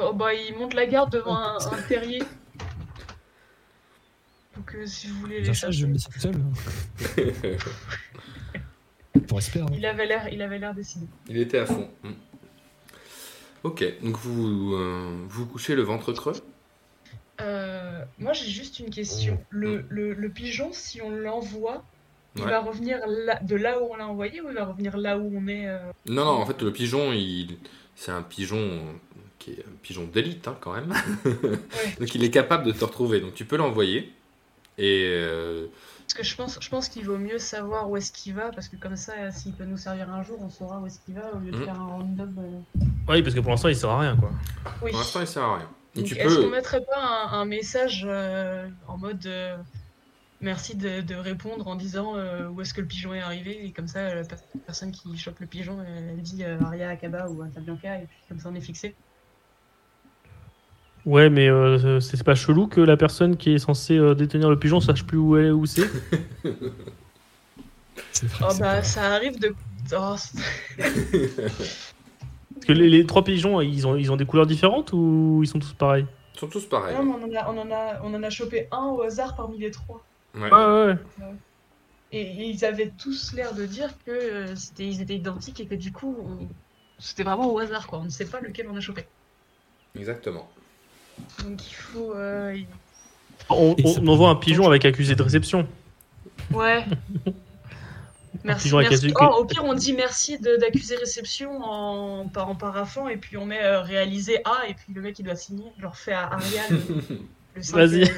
Oh, bah, il monte la garde devant un, un terrier. Donc euh, si vous voulez les je chercher. vais me laisser tout seul. Pour espérer. hein. Il avait l'air, il avait l'air décidé. Il était à fond. Hmm. Ok, donc vous euh, vous couchez le ventre creux? Euh, moi j'ai juste une question. Le, le, le pigeon, si on l'envoie, il Ouais. va revenir là- de là où on l'a envoyé ou il va revenir là où on est euh Non, non, en fait, le pigeon, il... c'est un pigeon qui est un pigeon d'élite, hein, quand même. donc il est capable de te retrouver. Donc tu peux l'envoyer. Et euh, Parce que je pense, je pense qu'il vaut mieux savoir où est-ce qu'il va, parce que comme ça, s'il peut nous servir un jour, on saura où est-ce qu'il va, au lieu de Mhm. faire un random. euh. Oui, parce que pour l'instant, il sert à rien, quoi. Oui. pour l'instant, il sert à rien. Et Donc, tu Est-ce qu'on peux. mettrait pas un, un message euh, en mode euh, merci de, de répondre en disant euh, où est-ce que le pigeon est arrivé. Et comme ça, la per- personne qui chope le pigeon, elle, dit euh, Aria, Akaba ou Atabianca. Et puis comme ça, on est fixé. Ouais, mais euh, c'est pas chelou que la personne qui est censée euh, détenir le pigeon sache plus où elle est, où c'est? Oh bah, ça arrive de. Oh, Parce que les, les trois pigeons, ils ont, ils ont des couleurs différentes ou ils sont tous pareils? Ils sont tous pareils. Non, mais on en, a, on, en a, on en a chopé un au hasard parmi les trois. Ouais. Ouais, ouais. Et, et ils avaient tous l'air de dire que euh, c'était, ils étaient identiques et que du coup, on- c'était vraiment au hasard, quoi. On ne sait pas lequel on a chopé. Exactement. Donc il faut. euh, On, ça on envoie un pigeon avec accusé de réception. Ouais. Merci. Oh, au pire, on dit merci de- d'accuser réception en, par- en paraphant et puis on met euh, réalisé A et puis le mec il doit signer. Genre fait à Ariane. le cinq, Vas-y.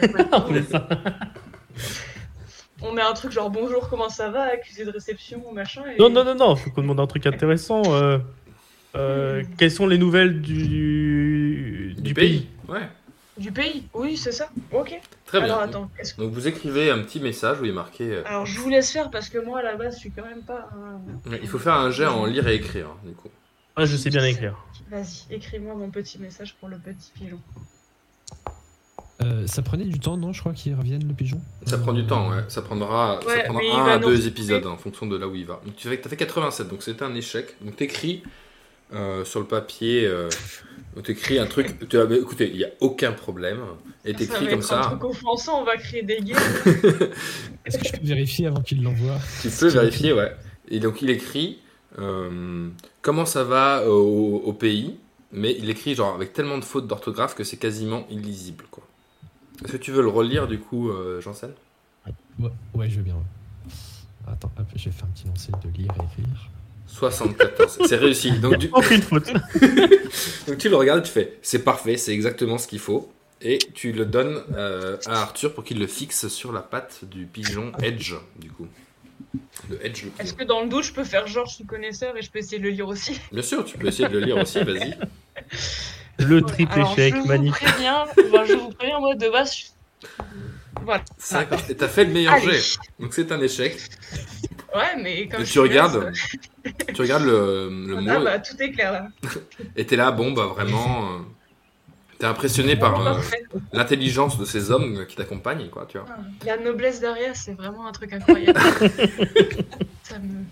On met un truc genre bonjour, comment ça va, accusé de réception, machin. Et... Non, non, non, non, faut qu'on demande un truc intéressant. euh, euh, quelles sont les nouvelles du, du, pays, Ouais. Du pays Oui, c'est ça. Ok. Très bien. Alors attends. est-ce que- Donc vous écrivez un petit message où il est marqué. euh, Alors je vous laisse faire parce que moi à la base je suis quand même pas. un- Il faut faire un jet en lire et écrire, du coup. Ah, je sais bien écrire. Vas-y, écris-moi mon petit message pour le petit pigeon. Euh, ça prenait du temps, non Je crois qu'ils reviennent, le pigeon? Ça prend du temps, ouais. Ça prendra, ça Ouais, prendra un à deux épisodes en fonction de là où il va. Donc tu as fait 87, donc c'était un échec. Donc t'écris euh, sur le papier, euh, t'écris un truc. Tu as, écoutez, il n'y a aucun problème. Et Ça t'écris va comme être un ça. truc offensant, on va créer des guerres. Est-ce que je peux vérifier avant qu'il l'envoie? Tu peux vérifier, ouais. Et donc il écrit euh, comment ça va au, au pays, mais il écrit genre avec tellement de fautes d'orthographe que c'est quasiment illisible, quoi. Est-ce que tu veux le relire du coup, euh, Janssen? Ouais, ouais, je veux bien. Attends, hop, je vais faire un petit lancer de lire et écrire. 74, c'est réussi. Donc, du- Aucune faute. donc tu le regardes, tu fais c'est parfait, c'est exactement ce qu'il faut. Et tu le donnes euh, à Arthur pour qu'il le fixe sur la patte du pigeon Edge, du coup. De Edge le Est-ce pigeon. que dans le doute je peux faire genre je suis connaisseur et je peux essayer de le lire aussi? Bien sûr, tu peux essayer de le lire aussi, vas-y. Le triple Alors, échec, je vous magnifique. préviens, enfin, je vous préviens, moi de base. je- Voilà. Cinq- Et t'as fait le meilleur Allez. jet. Donc c'est un échec. Ouais, mais comme Et tu regardes, tu regardes le, le Ah mot bah tout est clair là. et t'es là, bon bah vraiment, euh, t'es impressionné par euh, Parfait. l'intelligence de ces hommes qui t'accompagnent, quoi, tu vois. La noblesse derrière, c'est vraiment un truc incroyable. Ça me.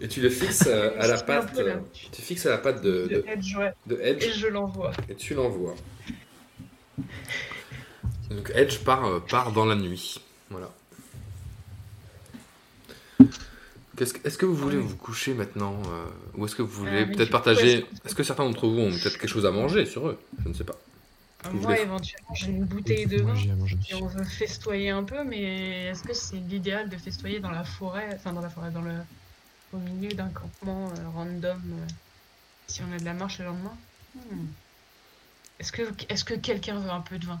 Et tu le fixes euh, à la patte, là. euh, tu fixes à la patte de, de de, Edge, ouais. de Et je l'envoie. et tu l'envoies. Donc Edge part, euh, part dans la nuit. Voilà. Qu'est-ce que- Est-ce que vous voulez vous coucher maintenant euh, Ou est-ce que vous voulez Euh, peut-être partager est-ce que- certains d'entre vous ont peut-être quelque chose à manger sur eux? Je ne sais pas. Moi, voulez- éventuellement, j'ai une bouteille de vin. Si on veut festoyer un peu, mais est-ce que c'est l'idéal de festoyer dans la forêt, enfin dans la forêt, dans le, au milieu d'un campement euh, random, euh, si on a de la marche le lendemain Hmm. Est-ce que, est-ce que quelqu'un veut un peu de vin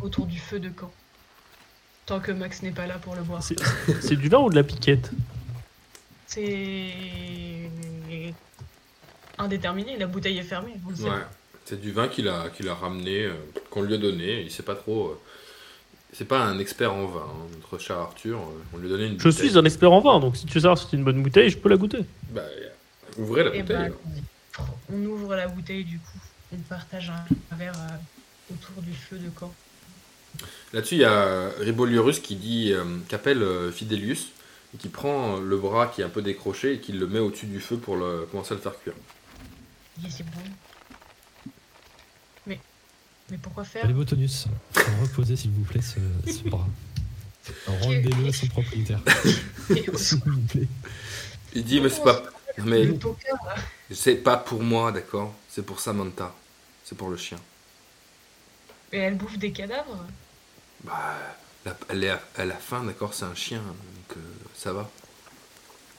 autour du feu de camp Tant que Max n'est pas là pour le boire. C'est du vin ou de la piquette? C'est indéterminé, la bouteille est fermée, vous le savez. Ouais. C'est du vin qu'il a, qu'il a ramené, euh, qu'on lui a donné. Il sait pas trop. euh, c'est pas un expert en vin, hein, notre cher Arthur. euh, on lui a donné une Je bouteille. suis un expert en vin, donc si tu veux savoir si c'est une bonne bouteille, je peux la goûter. Bah, ouvrez la Et bouteille. bah, on ouvre la bouteille du coup, on partage un, verre euh, autour du feu de camp. Là-dessus, il y a Riboliorus qui dit, euh, qu'appelle euh, Fidelius et qui prend le bras qui est un peu décroché et qui le met au-dessus du feu pour le, commencer à le faire cuire. C'est bon. Mais, mais pourquoi faire Allez, Botonus, reposez s'il vous plaît ce, ce bras. Rendez-le à son propriétaire, s'il vous plaît. Il dit, mais c'est pas, mais c'est pas pour moi, d'accord? C'est pour Samantha. C'est pour le chien. Et elle bouffe des cadavres Bah, elle, est à, elle a faim, d'accord? C'est un chien, donc euh, ça va.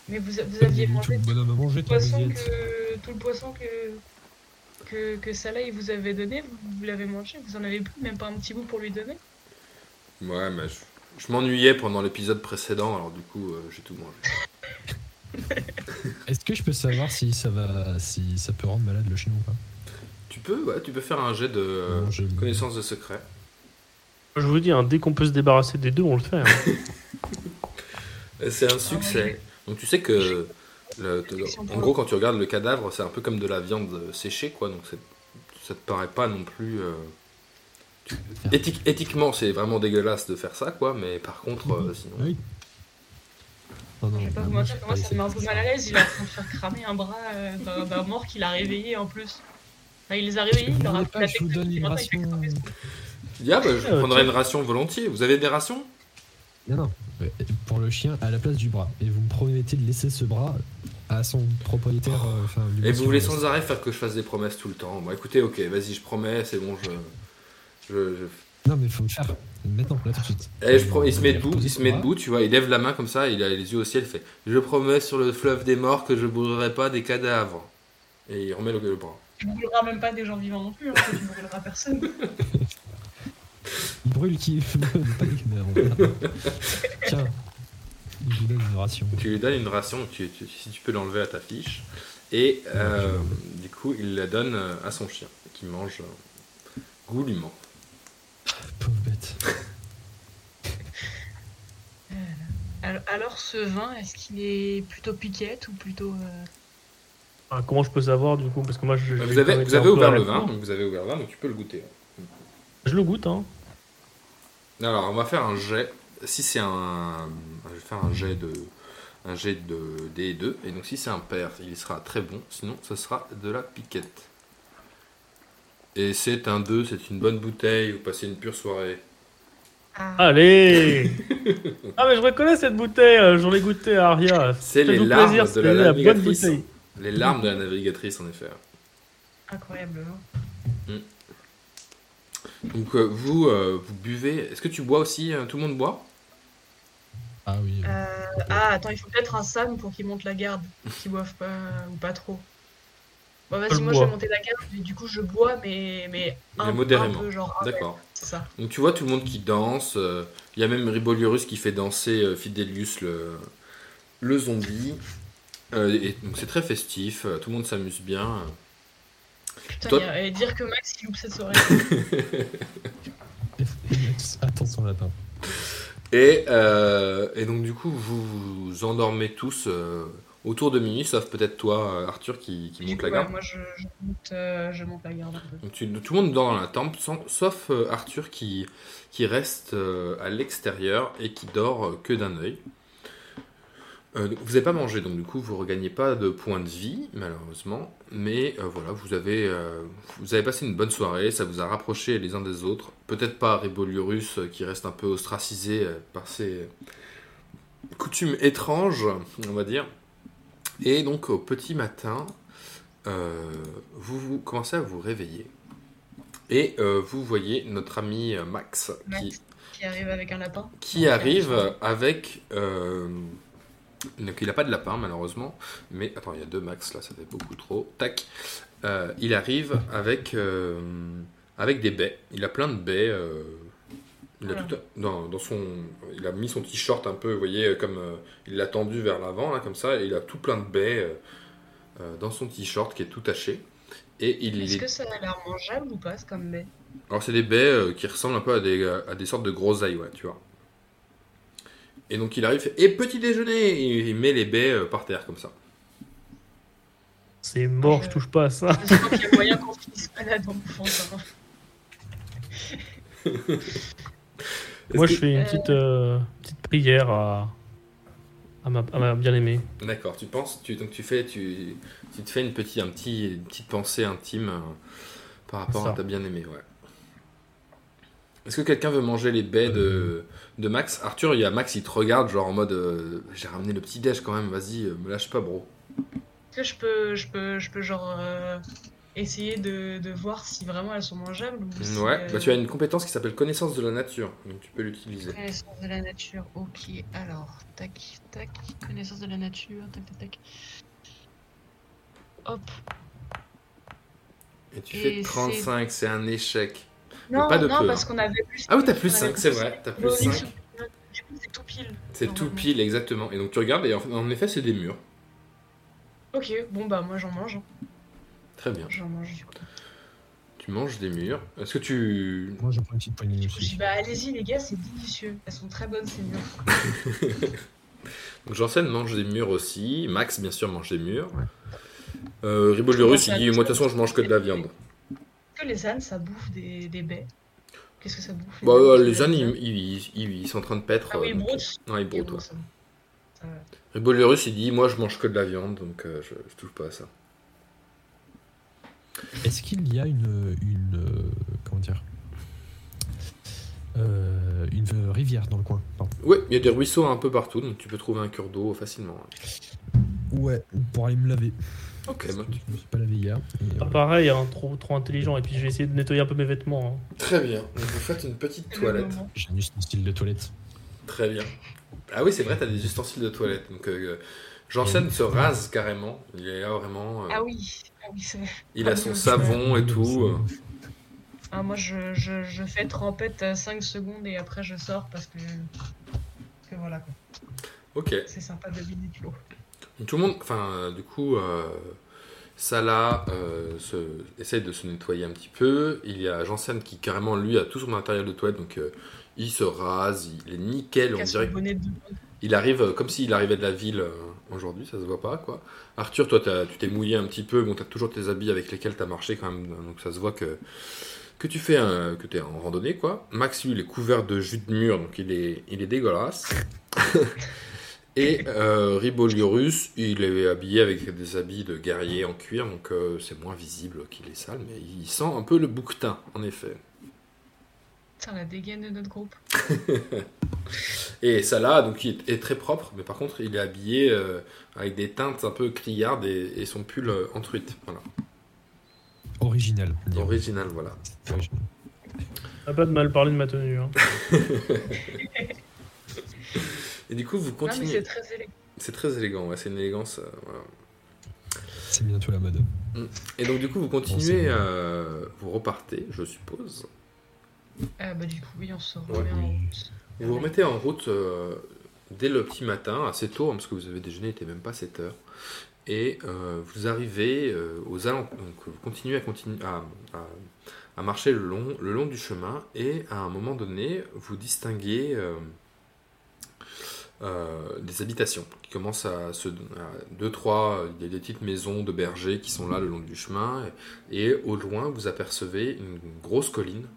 Mais vous, vous aviez Tout mangé manger, le poisson que, tout le poisson que, que, que Salah il vous avait donné, vous, vous l'avez mangé Vous en avez plus, même pas un petit bout pour lui donner Ouais, mais je, je m'ennuyais pendant l'épisode précédent, alors du coup, euh, j'ai tout mangé. Est-ce que je peux savoir si ça va, si ça peut rendre malade le chien ou pas? Tu peux, ouais, tu peux faire un jet de euh, Non, je- connaissance de secret. Je vous dis, hein, dès qu'on peut se débarrasser des deux, on le fait. hein. C'est un succès. Donc tu sais que, le- en gros, quand tu regardes le cadavre, c'est un peu comme de la viande séchée, quoi. Donc ça te paraît pas non plus. euh, tu- éthique- éthiquement, c'est vraiment dégueulasse de faire ça, quoi. Mais par contre, euh, sinon. Oui. Oh non, Je vais pas bah, vous moi, ça me met un peu mal à l'aise. Il est en train de faire cramer un bras euh, d'un d'un mort qu'il a réveillé en plus. Enfin, il les a réveillés, il leur a pas je vous donne une ration ah bah je prendrais ok. une ration volontiers. Vous avez des rations? Non, non. Euh, Pour le chien, à la place du bras. Et vous me promettez de laisser ce bras à son propriétaire. euh, Et vous voulez le sans arrêt faire que je fasse des promesses tout le temps. Bon, écoutez, ok, vas-y, je promets, c'est bon, je. je, je- Non, mais faut le faire. Maintenant, là tout de suite. Eh, je promets, il se met debout, il se met debout, tu vois, il lève la main comme ça, il a les yeux au ciel, il fait Je promets sur le fleuve des morts que je brûlerai pas des cadavres. Et il remet le, le bras. Tu brûleras même pas des gens vivants non plus, hein, tu brûleras personne. Il brûle qui. Tiens, je vous donne une ration. Tu lui donnes une ration, tu- tu- si tu peux l'enlever à ta fiche. Et euh, du coup, il la donne euh, à son chien, qui mange euh, goulûment. Pauvre bête. Alors, alors, ce vin, est-ce qu'il est plutôt piquette ou plutôt. euh, Ah, comment je peux savoir du coup? Parce que moi, je. Vous avez, vous avez ouvert le vin, donc vous avez ouvert le vin, donc tu peux le goûter. Je le goûte, hein. Alors, on va faire un jet. Si c'est un. Je vais faire un jet de. Un jet de D2. Et donc, si c'est un père, il sera très bon. Sinon, ce sera de la piquette. Et c'est un 2, c'est une bonne bouteille. Vous passez une pure soirée. Ah, Allez Ah, mais je reconnais cette bouteille, euh, j'en ai goûté à Aria. C'est les larmes plaisir, de c'est la navigatrice. bouteille. Les larmes de la navigatrice, en effet. incroyable. hein. Donc, euh, vous, euh, vous buvez. Est-ce que tu bois aussi euh, Tout le monde boit? Ah oui. Euh, ah, attends, il faut peut-être un Sam pour qu'il monte la garde, qu'il boive pas ou pas trop. Bon, vas-y, moi je vais monter la garde, et du coup je bois, mais, mais un, Mais modérément. un peu, genre. un D'accord. Ça. Donc tu vois tout le monde qui danse. euh, Il y a même Riboliurus qui fait danser euh, Fidelius le, le zombie. Euh, et donc c'est très festif, euh, tout le monde s'amuse bien. Putain, Toi- a- et dire que Max il loupe cette soirée. Attends son lapin. Et, euh, et donc du coup vous vous endormez tous euh, autour de minuit, sauf peut-être toi euh, Arthur qui, monte coup, la ouais, garde. moi je, je, monte, euh, je monte la garde un peu. Donc, tu- tout le monde dort dans la sans- sauf euh, Arthur qui, qui reste euh, à l'extérieur et qui dort euh, que d'un œil. Euh, vous n'avez pas mangé, donc du coup vous regagnez pas de points de vie, malheureusement. Mais euh, voilà, vous avez, euh, vous avez passé une bonne soirée, ça vous a rapproché les uns des autres. Peut-être pas Réboliurus qui reste un peu ostracisé par ses coutumes étranges, on va dire. Et donc au petit matin, vous, vous commencez à vous réveiller. Et vous voyez notre ami Max qui, Max qui arrive avec un lapin. qui arrive avec... donc il n'a pas de lapin malheureusement, mais attends, il y a deux Max là, ça fait beaucoup trop. Tac. Euh, il arrive avec, euh, avec des baies. Il a plein de baies. euh, il, a tout, dans, dans son, il a mis son t-shirt un peu, vous voyez, comme il l'a tendu vers l'avant, là, comme ça, et il a tout plein de baies dans son t-shirt qui est tout taché. Et il Est-ce est- que ça a l'air mangeable ou pas, c'est comme baie? Alors c'est des baies qui ressemblent un peu à des, à des sortes de groseilles, ouais, tu vois. Et donc il arrive, et petit déjeuner, et il met les baies euh, par terre comme ça. C'est mort, Je- touche pas à ça. Je crois qu'il y a moyen qu'on finisse pas là dans bouffant ça. Moi, je fais une petite, euh, petite prière à, à ma, à ma bien-aimée. D'accord, tu penses, tu, donc tu fais, tu, tu te fais une petite, un petit, une petite pensée intime euh, par rapport Ça. à ta bien-aimée, ouais. Est-ce que quelqu'un veut manger les baies de, de Max Arthur, il y a Max, il te regarde genre en mode, euh, j'ai ramené le petit déj quand même, vas-y, euh, me lâche pas, bro. Est-ce que je peux, je peux, je peux genre euh, essayer de, de voir si vraiment elles sont mangeables ou si, Ouais, bah, tu as une compétence qui s'appelle connaissance de la nature, donc tu peux l'utiliser. Connaissance de la nature, ok. Alors, tac, tac, connaissance de la nature, tac, tac, tac. Hop. Et tu Et fais c'est- 35, c'est un échec. Non, pas de non, peu, parce hein. qu'on avait plus. Ah oui, t'as plus on avait 5, c'est vrai, t'as plus Oui, 5. sur- Du coup, c'est tout pile. C'est tout pile, exactement. Et donc tu regardes, et en, en effet, c'est des murs. Ok, bon bah moi j'en mange. Très bien. J'en mange du coup. Tu manges des mûres. Est-ce que tu. Moi, je prends une petite poignée aussi. bah allez-y les gars, c'est délicieux. Elles sont très bonnes ces murs. Donc Janssen mange des mûres aussi. Max, bien sûr, mange des mûres. Ouais. Euh, Ribolurus, il dit Moi, de toute façon, je mange que de la viande. Que les ânes, ça bouffe des, des baies? Qu'est-ce que ça bouffe Bah, euh, les doit ânes, être ils, ils- ils- ils sont en train de paître. Ah oui, euh, ils broutent. Ouais, ils ça. broutent, ouais. ça- ça va. Ribolurus, il dit Moi, je mange que de la viande, donc euh, je, je touche pas à ça. Est-ce qu'il y a une. une euh, comment dire Euh, Une rivière dans le coin? Pardon. Ouais, il y a des ruisseaux un peu partout, donc tu peux trouver un cure d'eau facilement. Ouais, pour aller me laver. Ok, bah, que Je me suis pas lavé hier. euh, pareil, hein, trop, trop intelligent. Et puis je vais essayer de nettoyer un peu mes vêtements. hein. très bien. Donc, vous faites une petite toilette. J'ai un ustensile de toilette. Très bien. Ah oui, c'est vrai, t'as des ustensiles de toilette. Donc, euh, Janssen se rase carrément. Il est là vraiment. euh, Ah oui, ah oui c'est vrai. il a ah son oui, savon et tout. euh. Ah, moi, je, je, je fais trempette 5 secondes et après je sors parce que. que voilà quoi. Ok. C'est sympa de vider de l'eau. Tout le monde, enfin, euh, du coup, euh, Salah euh, se, essaye de se nettoyer un petit peu. Il y a Janssen qui, carrément, lui, a tout son matériel de toilette. Donc, euh, il se rase, il est nickel. On dirait Il arrive euh, comme s'il arrivait de la ville euh, aujourd'hui, ça se voit pas quoi. Arthur, toi tu t'es mouillé un petit peu, bon t'as toujours tes habits avec lesquels t'as marché quand même, donc ça se voit que que tu fais un, que t'es en randonnée quoi. Max lui il est couvert de jus de mûr, donc il est il est dégueulasse. Et euh, Ribolurus, il est habillé avec des habits de guerrier en cuir, donc euh, c'est moins visible qu'il est sale, mais il sent un peu le bouquetin en effet. Putain, la dégaine de notre groupe. Et Salah, donc, il est très propre, mais par contre, il est habillé euh, avec des teintes un peu criardes et, et son pull euh, en truite. Voilà. Original. Original, voilà. C'est original. T'as pas de mal parler de ma tenue. Hein. Et du coup, vous continuez. c'est très élégant. c'est très élégant, ouais, c'est une élégance. euh, voilà. C'est bientôt la mode. Et donc, du coup, vous continuez, bon. euh, vous repartez, je suppose. Ah, bah, du coup, oui, on se Ouais, remet en route. Vous vous remettez en route euh, dès le petit matin, assez tôt, hein, parce que vous avez déjeuné, il n'était même pas 7 heures. Et euh, vous arrivez euh, aux alentours. Donc, vous continuez à, continuer à, à- à marcher le long, le long du chemin, et à un moment donné, vous distinguez euh, euh, des habitations qui commencent à se. À deux, trois. Il y a des petites maisons de bergers qui sont là le long du chemin, et, au loin, vous apercevez une grosse colline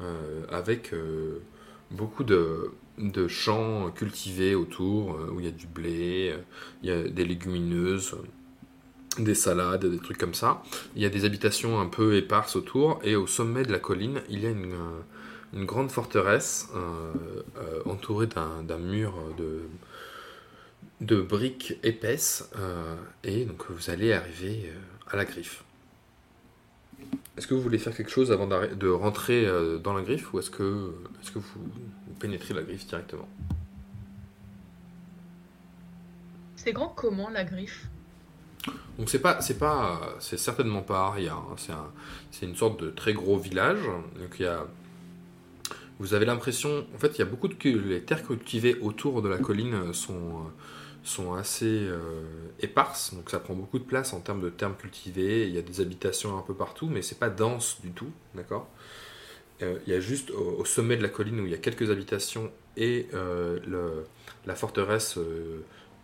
euh, avec. euh, beaucoup de, de champs cultivés autour, euh, où il y a du blé, euh, il y a des légumineuses, euh, des salades, des trucs comme ça. Il y a des habitations un peu éparses autour, et au sommet de la colline, il y a une, euh, une grande forteresse euh, euh, entourée d'un mur de, de briques épaisses, euh, et donc vous allez arriver à la griffe. Est-ce que vous voulez faire quelque chose avant de rentrer dans la griffe ou est-ce que, est que vous, vous pénétrez la griffe directement? C'est grand comment la griffe? Donc c'est pas, c'est pas, c'est certainement pas Aria. hein. C'est un- c'est une sorte de très gros village. Donc il y a, vous avez l'impression, en fait, il y a beaucoup de les terres cultivées autour de la colline euh, sont euh, sont assez euh, éparses. Donc ça prend beaucoup de place en termes de terres cultivées. Il y a des habitations un peu partout, mais c'est pas dense du tout, d'accord? Il y a juste au, sommet de la colline où il y a quelques habitations et la forteresse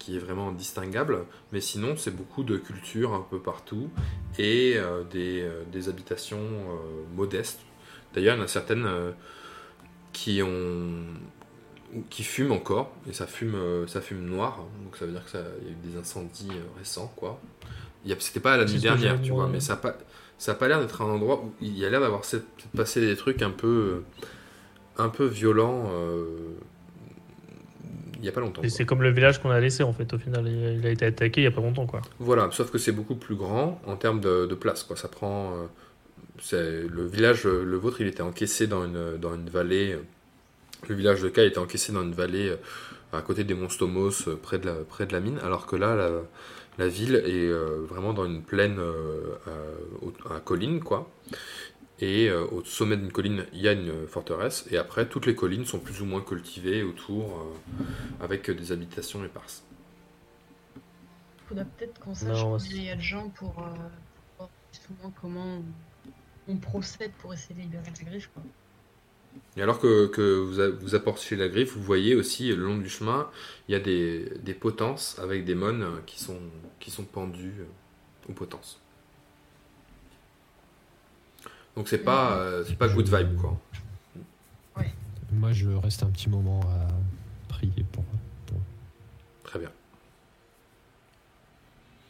qui est vraiment distinguable. Mais sinon, c'est beaucoup de cultures un peu partout et des, des habitations modestes. D'ailleurs, il y en a certaines qui ont qui fument encore et ça fume euh, ça fume noir donc ça veut dire que ça il y a eu des incendies euh, récents quoi c'était pas la C'est nuit ce que je dernière tu vois mais ça a pas ça a pas l'air d'être un endroit où il y a l'air d'avoir passé des trucs un peu un peu violents euh, il y a pas longtemps Et c'est comme le village qu'on a laissé en fait au final. Il a été attaqué il y a pas longtemps quoi. Voilà, sauf que c'est beaucoup plus grand en termes de, de place. Quoi. Ça prend, euh, le village, le vôtre, il était encaissé dans une, dans une vallée. Le village de Kai était encaissé dans une vallée euh, à côté des Monstomos, euh, près de la, près de la mine, alors que là, la, la ville est euh, vraiment dans une plaine à, colline, quoi. Et au sommet d'une colline, il y a une forteresse, et après, toutes les collines sont plus ou moins cultivées autour, avec des habitations éparses. Faudrait peut-être qu'on sache Non, combien il y a de gens pour voir plus ou moins comment on procède pour essayer de libérer la griffe. Quoi. Et alors que, que vous, a- vous approchez la griffe, vous voyez aussi le long du chemin, il y a des, des potences avec des mônes euh, qui sont, qui sont pendus euh, aux potences. Donc c'est pas, euh, c'est pas good vibe quoi. Moi, je reste un petit moment à prier pour. Très bien.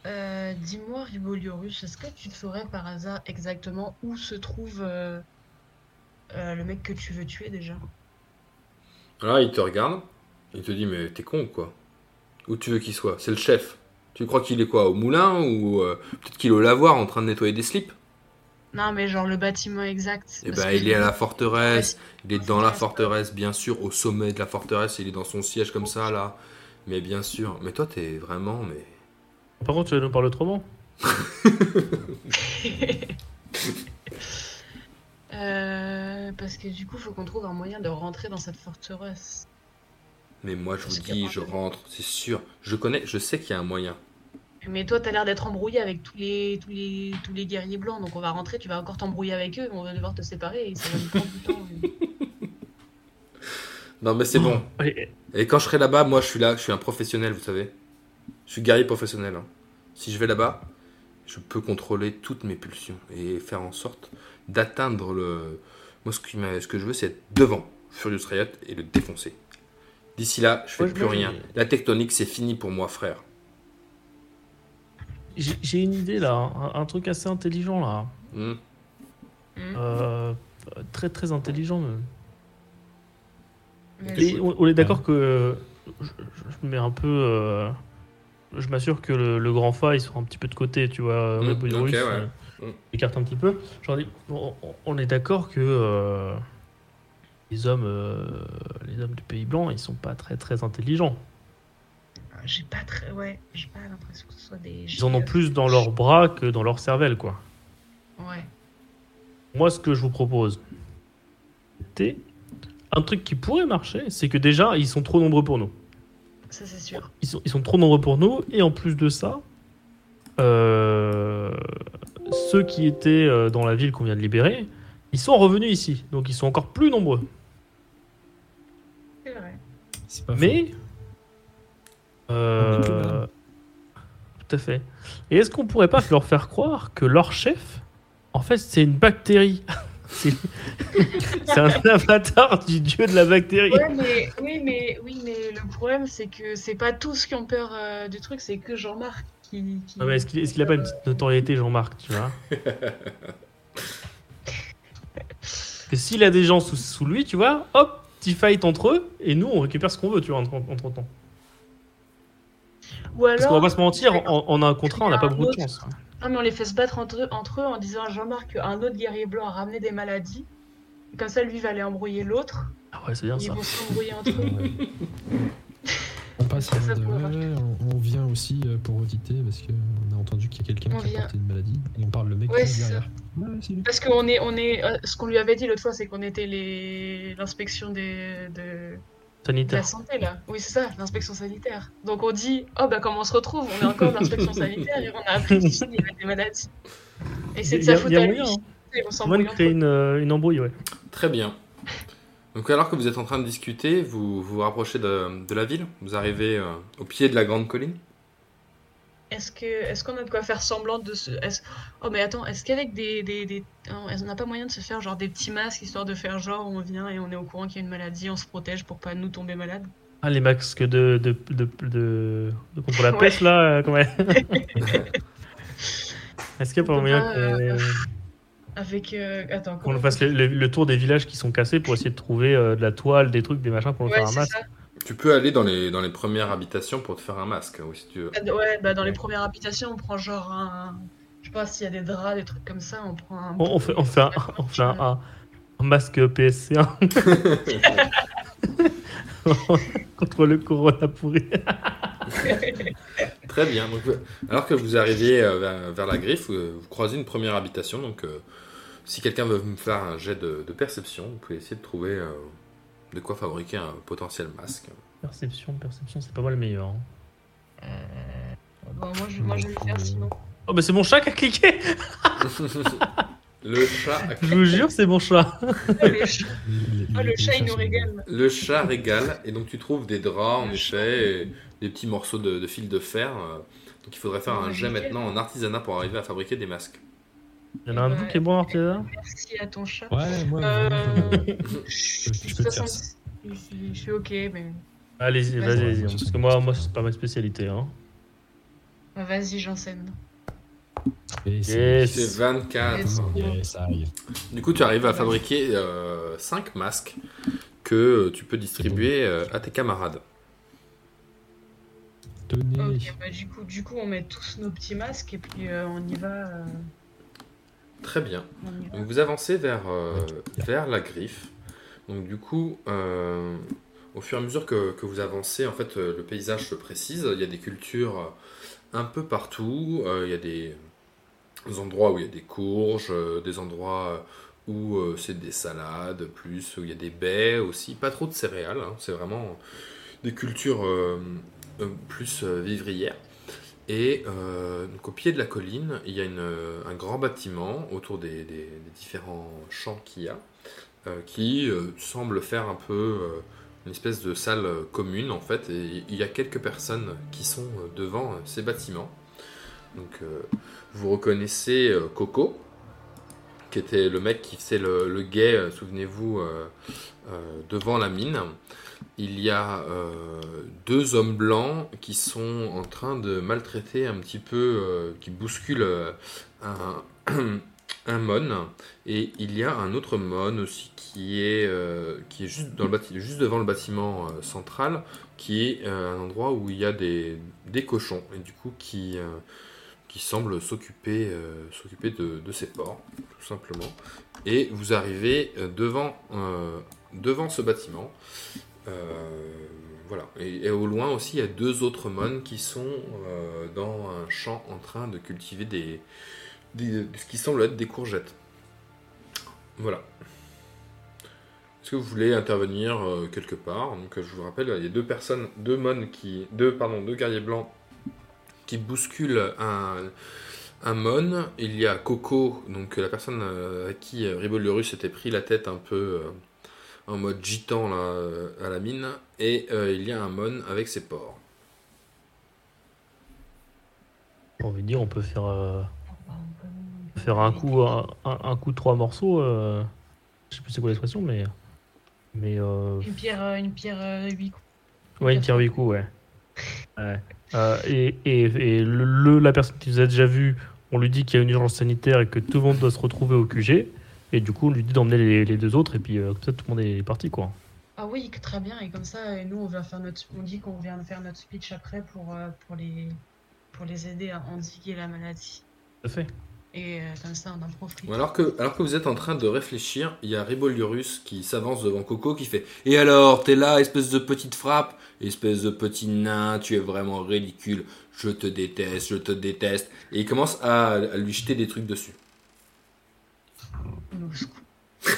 Euh, Dis-moi, Riboliorus, est-ce que tu saurais par hasard exactement où se trouve euh, euh, le mec que tu veux tuer déjà? Alors il te regarde, il te dit mais t'es con ou quoi Où tu veux qu'il soit? C'est le chef. Tu crois qu'il est quoi Au moulin ou peut-être qu'il est au lavoir en train de nettoyer des slips? Non, mais genre le bâtiment exact. Eh ben que il est à la forteresse, il est dans la Forteresse. forteresse bien sûr, au sommet de la forteresse, il est dans son siège comme ça là. Mais bien sûr, mais toi t'es vraiment mais Par contre, tu vas nous parler autrement Euh, parce que du coup, faut qu'on trouve un moyen de rentrer dans cette forteresse. mais moi je Parce vous dis, je rentre, c'est sûr. Je connais, je sais qu'il y a un moyen. Mais toi, t'as l'air d'être embrouillé avec tous les, tous, les, tous les guerriers blancs, donc on va rentrer, tu vas encore t'embrouiller avec eux, on va devoir te séparer et ça va nous prendre du temps. Non mais c'est bon. Allez, Et quand je serai là-bas, moi je suis là, je suis un professionnel, vous savez. Je suis guerrier professionnel. hein. Si je vais là-bas, je peux contrôler toutes mes pulsions et faire en sorte d'atteindre le. Moi, ce, qui m'a- ce que je veux, c'est être devant Furious Riot et le défoncer. D'ici là, je fais plus me- rien. La tectonique, c'est fini pour moi, frère. J'ai une idée là, un, un truc assez intelligent là. Hmm. Hmm. Euh, très très intelligent même. Mais Et- Et on, on est d'accord que euh, je, je- je mets un peu. euh, je m'assure que le, le grand fa il soit un petit peu de côté, tu vois. Mm, Red Bull ok, Russe, ouais. euh, Mm. écarte un petit peu. Genre, on, on est d'accord que euh, les hommes, euh, les hommes du Pays Blanc, ils sont pas très très intelligents. J'ai pas très. Ouais, j'ai pas l'impression que ce soit des. Ils en ont plus dans leurs bras que dans leur cervelle, quoi. Ouais. Moi, ce que je vous propose, c'est un truc qui pourrait marcher, c'est que déjà, ils sont trop nombreux pour nous. Ça, c'est sûr. Ils sont, ils sont trop nombreux pour nous, et en plus de ça, euh, ceux qui étaient euh, dans la ville qu'on vient de libérer, ils sont revenus ici, donc ils sont encore plus nombreux. C'est vrai. Pas Mais. euh, tout à fait. Et est-ce qu'on pourrait pas leur faire croire que leur chef, en fait, c'est une bactérie? C'est un avatar du dieu de la bactérie. Ouais, mais oui, mais oui, mais le problème c'est que c'est pas tous qui ont peur euh, du truc, c'est que Jean-Marc qui. qui- Ah, est-ce qu'il a pas une petite notoriété, Jean-Marc, tu vois? S'il a des gens sous, sous lui, tu vois, hop, petit fight entre eux, et nous, on récupère ce qu'on veut, tu vois, entre, entre temps. Ou alors. Parce qu'on va pas se mentir, on, on a un contrat, on n'a pas un beaucoup de chance. Ah, mais on les fait se battre entre eux, entre eux en disant à Jean-Marc qu'un autre guerrier blanc a ramené des maladies. Comme ça, lui va aller embrouiller l'autre. Ah ouais, c'est bien Ils ça. vont s'embrouiller entre eux. On passe Ça, ça de on, vient aussi euh, pour auditer parce qu'on a entendu qu'il y a quelqu'un qui a porté une maladie et on parle le mec Ouais, qui est c'est derrière. Ouais. Parce qu'on est, on est, euh, ce qu'on lui avait dit l'autre fois, c'est qu'on était les l'inspection des de, de la Sanitaire. santé là. Oui, c'est ça, l'inspection sanitaire. Donc on dit, oh bah comment on se retrouve? On est encore l'inspection sanitaire et on a appris qu'il y avait des maladies. Et c'est de Il y a- sa faute à lui. moyen, hein. Et on s'embrouille créer une, euh, une embrouille, ouais. Très bien. Donc alors que vous êtes en train de discuter, vous vous rapprochez de, de la ville, vous arrivez euh, au pied de la grande colline? Est-ce que, est-ce qu'on a de quoi faire semblant de se, oh mais attends, est-ce qu'avec des, des, des, est-ce qu'on n'a pas moyen de se faire genre des petits masques histoire de faire genre on vient et on est au courant qu'il y a une maladie, on se protège pour pas nous tomber malade. Ah, les masques de, de, de, de, de contre la Ouais. peste, là, euh, comment Est-ce qu'il n'y a pas On moyen euh, Avec, euh, attends, qu'on fasse le, le- le tour des villages qui sont cassés pour essayer de trouver euh, de la toile, des trucs, des machins pour nous faire un masque ça. Tu peux aller dans les, dans les premières habitations pour te faire un masque, oui, si tu veux. Ah, Ouais, bah dans les premières habitations, on prend genre un, je sais pas s'il y a des draps, des trucs comme ça, on prend un. on, on fait, on fait, un, on fait un, un- un masque PSC1 contre le corona pourri. Très bien. Donc, alors que vous arrivez euh, vers, vers la griffe, vous, vous croisez une première habitation. Donc, euh, si quelqu'un veut me faire un jet de, de perception, vous pouvez essayer de trouver euh, de quoi fabriquer un potentiel masque. Perception, perception, c'est pas mal le meilleur. hein. Bon, moi, je, moi je vais le faire sinon. Oh, bah c'est mon chat qui a cliqué Le chat, Je vous jure, c'est mon chat. Ah, ah, le chat, il nous régale. le chat régale et donc tu trouves des draps en effet, et des petits morceaux de, de fil de fer. euh, Donc il faudrait faire un jet maintenant en artisanat pour arriver à fabriquer des masques. Il y en a un Ouais. bout qui est bon, artisan Merci à ton chat. Ouais, moi, Euh, je suis je peux te faire 60 je suis- je suis ok, mais Allez-y, vas-y, vas-y. Parce que moi, moi c'est pas ma spécialité. Hein. bah, vas-y, j'enseigne. C'est- Yes. C'est 24. Yes. Aïe. Du coup, tu arrives à fabriquer 5 masques que tu peux distribuer euh, à tes camarades. Tenez. Ok, bah, du, coup, du coup, on met tous nos petits masques et puis euh, on y va. Très bien. Donc vous avancez vers, euh, vers la griffe. Donc du coup, euh, au fur et à mesure que, que vous avancez, en fait, euh, le paysage se précise. Il y a des cultures un peu partout. Euh, il y a des endroits où il y a des courges, des endroits où euh, c'est des salades, plus où il y a des baies aussi. Pas trop de céréales. hein. C'est vraiment des cultures plus vivrières. Et euh, au pied de la colline, il y a euh, un grand bâtiment autour des, différents champs qu'il y a, euh, qui semble faire un peu une espèce de salle commune en fait. Et il y a quelques personnes qui sont devant ces bâtiments. Donc vous reconnaissez Coco, qui était le mec qui faisait le, le guet, souvenez-vous, devant la mine. Il y a euh, deux hommes blancs qui sont en train de maltraiter un petit peu, euh, qui bousculent euh, un, un mon. Et il y a un autre mon aussi qui est, qui est juste, devant le bâtiment central, qui est un endroit où il y a des, des cochons, et du coup qui, qui semble s'occuper de, de ces porcs, tout simplement. Et vous arrivez devant, devant ce bâtiment. Euh, voilà. Et, au loin aussi, il y a deux autres mônes qui sont euh, dans un champ en train de cultiver des, ce qui semble être des courgettes. Voilà. Est-ce que vous voulez intervenir euh, quelque part? Donc, je vous rappelle, il y a deux personnes, deux qui, deux pardon, deux guerriers blancs qui bousculent un, un mon. Il y a Coco, donc la personne à qui Ribolurus s'était pris la tête un peu en mode gitan là, euh, à la mine, et euh, il y a un mon avec ses porcs. J'ai envie de dire, on peut faire, euh, faire un coup, un, coup trois morceaux. euh, je sais plus c'est quoi l'expression, mais. Mais. Euh, Une pierre, une pierre euh, huit coups. ouais, une pierre huit coups, ouais. Ouais. Euh, et et, et le, le- la personne qui nous a déjà vu, on lui dit qu'il y a une urgence sanitaire et que tout le monde doit se retrouver au QG. Et du coup, on lui dit d'emmener les, les deux autres, et puis euh, comme ça, tout le monde est parti, quoi. Ah oui, très bien. Et comme ça, nous, on vient faire notre, on dit qu'on vient faire notre speech après pour, euh, pour les, pour les aider à endiguer la maladie. Tout à fait. Et euh, comme ça, on en profite. Alors que, alors que vous êtes en train de réfléchir, il y a Ribolurus qui s'avance devant Coco qui fait Et alors, t'es là, espèce de petite frappe Espèce de petit nain, tu es vraiment ridicule, je te déteste, je te déteste. Et il commence à, à lui jeter des trucs dessus.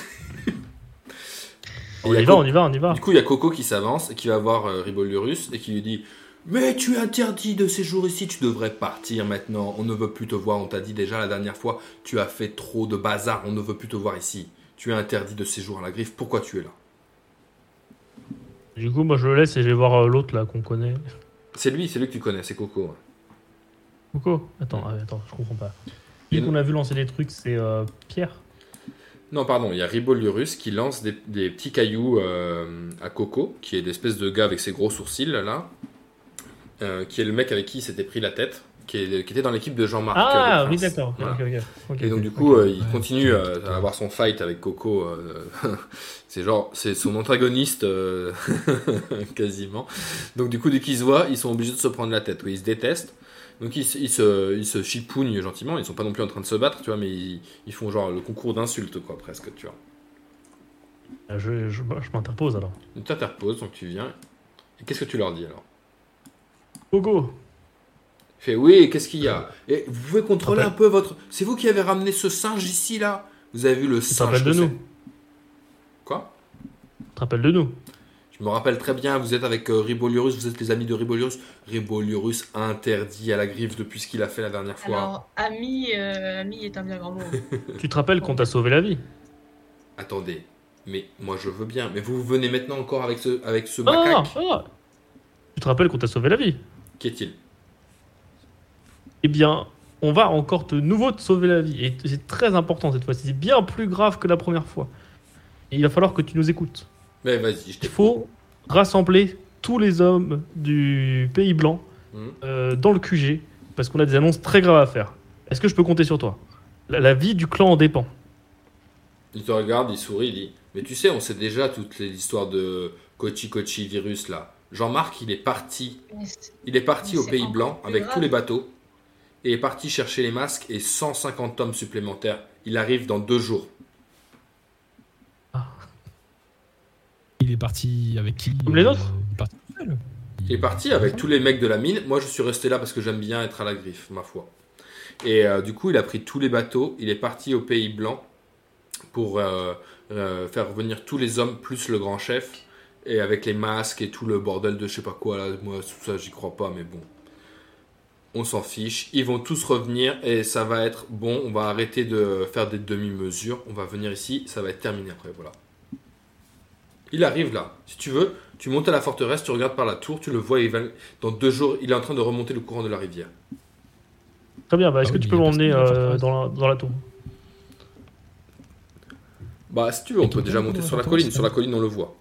On y va, on y va, on y va. Du coup, il y a Coco qui s'avance et qui va voir euh, Ribolurus et qui lui dit Mais tu es interdit de séjour ici, tu devrais partir maintenant. On ne veut plus te voir, on t'a dit déjà la dernière fois, tu as fait trop de bazar, on ne veut plus te voir ici. Tu es interdit de séjour à la griffe, pourquoi tu es là? Du coup, moi, je le laisse et je vais voir euh, l'autre là qu'on connaît. C'est lui, c'est lui que tu connais, c'est Coco. Coco? Attends, ah, attends, je comprends pas. Et Lui nous- qu'on a vu lancer des trucs, c'est euh, Pierre? Non, pardon, il y a Ribolurus qui lance des, des petits cailloux euh, à Coco, qui est l'espèce de gars avec ses gros sourcils là, euh, qui est le mec avec qui il s'était pris la tête, qui, est- qui était dans l'équipe de Jean-Marc. Ah, euh, le oui, d'accord. Voilà. Et donc du coup, euh, il Ouais, continue à avoir son fight avec Coco. c'est genre, c'est son antagoniste quasiment. Donc du coup, dès qu'ils se voient, ils sont obligés de se prendre la tête. Oui, ils se détestent. Donc ils, se- ils se, ils se chipougnent gentiment. Ils sont pas non plus en train de se battre, tu vois, mais ils, ils font genre le concours d'insultes, quoi, presque, tu vois. Euh, Je, je, je m'interpose alors. Tu t'interposes, donc tu viens. Et qu'est-ce que tu leur dis alors? Coco Il fait oui, qu'est-ce qu'il y a? Et vous pouvez contrôler un peu votre. C'est vous qui avez ramené ce singe ici là? Vous avez vu le Tu te singe rappelles de nous Quoi? Tu te rappelles de nous Je me rappelle très bien, vous êtes avec euh, Riboliurus, vous êtes les amis de Riboliurus. Riboliurus interdit à la griffe depuis ce qu'il a fait la dernière fois. Alors, ami, euh, ami est un bien grand mot. Tu te rappelles qu'on t'a sauvé la vie Attendez, mais moi je veux bien. Mais vous venez maintenant encore avec ce, avec ce Ah, macaque ah. Tu te rappelles qu'on t'a sauvé la vie Qui est-il? Eh bien, on va encore de nouveau te sauver la vie. Et c'est très important cette fois-ci. C'est bien plus grave que la première fois. Et il va falloir que tu nous écoutes. Mais vas-y, je Il faut rassembler tous les hommes du Pays Blanc Mhm. euh, dans le QG parce qu'on a des annonces très graves à faire. Est-ce que je peux compter sur toi? La, la vie du clan en dépend. Il te regarde, il sourit, il dit Mais tu sais, on sait déjà toute l'histoire de Kochi Kochi virus là. Jean-Marc, il est parti. Il est parti au Pays Blanc avec grave. tous les bateaux. Et est parti chercher les masques et 150 hommes supplémentaires. Il arrive dans deux jours. Il est parti avec qui Comme les autres Il est parti tout seul. Il est parti avec tous les mecs de la mine. Moi, je suis resté là parce que j'aime bien être à la griffe, ma foi. Et euh, du coup, il a pris tous les bateaux. Il est parti au Pays Blanc pour euh, euh, faire revenir tous les hommes, plus le grand chef. Et avec les masques et tout le bordel de je sais pas quoi, là, moi, tout ça, j'y crois pas, mais bon. On s'en fiche. Ils vont tous revenir et ça va être bon. On va arrêter de faire des demi-mesures. On va venir ici. Ça va être terminé après. Voilà. Il arrive là. Si tu veux, tu montes à la forteresse, tu regardes par la tour, tu le vois, il va, dans deux jours, il est en train de remonter le courant de la rivière. Très bien, bah, est-ce Ah que oui, tu peux m'emmener personne dans la euh, dans, la, dans la tour? Bah, si tu veux, on Et peut déjà monter sur la colline. Sur la colline, on le voit.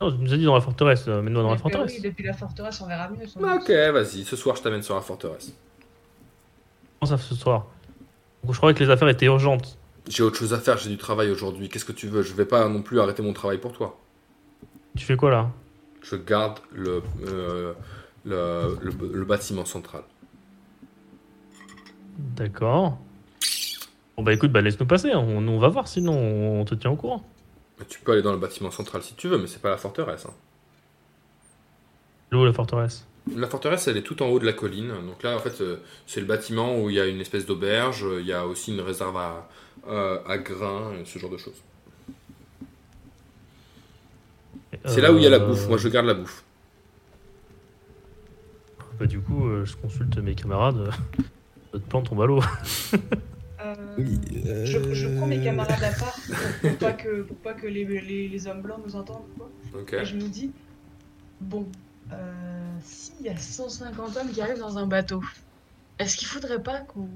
Non, tu nous as dit dans la forteresse, euh, mets-nous dans la forteresse. Oui, depuis la forteresse, on verra mieux. Ah, doute. Ok, vas-y, ce soir, je t'amène sur la forteresse. Comment ça ce soir? Donc, Je croyais que les affaires étaient urgentes. J'ai autre chose à faire, j'ai du travail aujourd'hui. Qu'est-ce que tu veux? Je vais pas non plus arrêter mon travail pour toi. Tu fais quoi là? Je garde le, euh, le, le- le bâtiment central. D'accord. Bon bah écoute, bah laisse-nous passer, on, on va voir sinon on te tient au courant. Mais Tu peux aller dans le bâtiment central si tu veux, mais c'est pas la forteresse. hein. Où la forteresse? La forteresse, elle est tout en haut de la colline. Donc là, en fait, euh, c'est le bâtiment où il y a une espèce d'auberge. Il y a aussi une réserve à, euh, à grains, ce genre de choses. C'est là où il y a la Euh, bouffe. Moi, je garde la bouffe. Bah du coup, euh, je consulte mes camarades. Notre plan tombe à l'eau. Euh, Oui, je, je prends mes euh, camarades à part pour, pour pas que, pour pas que les, les, les hommes blancs nous entendent. Quoi. Et je me dis, bon, euh, s'il y a 150 hommes qui arrivent dans un bateau, est-ce qu'il faudrait pas qu'on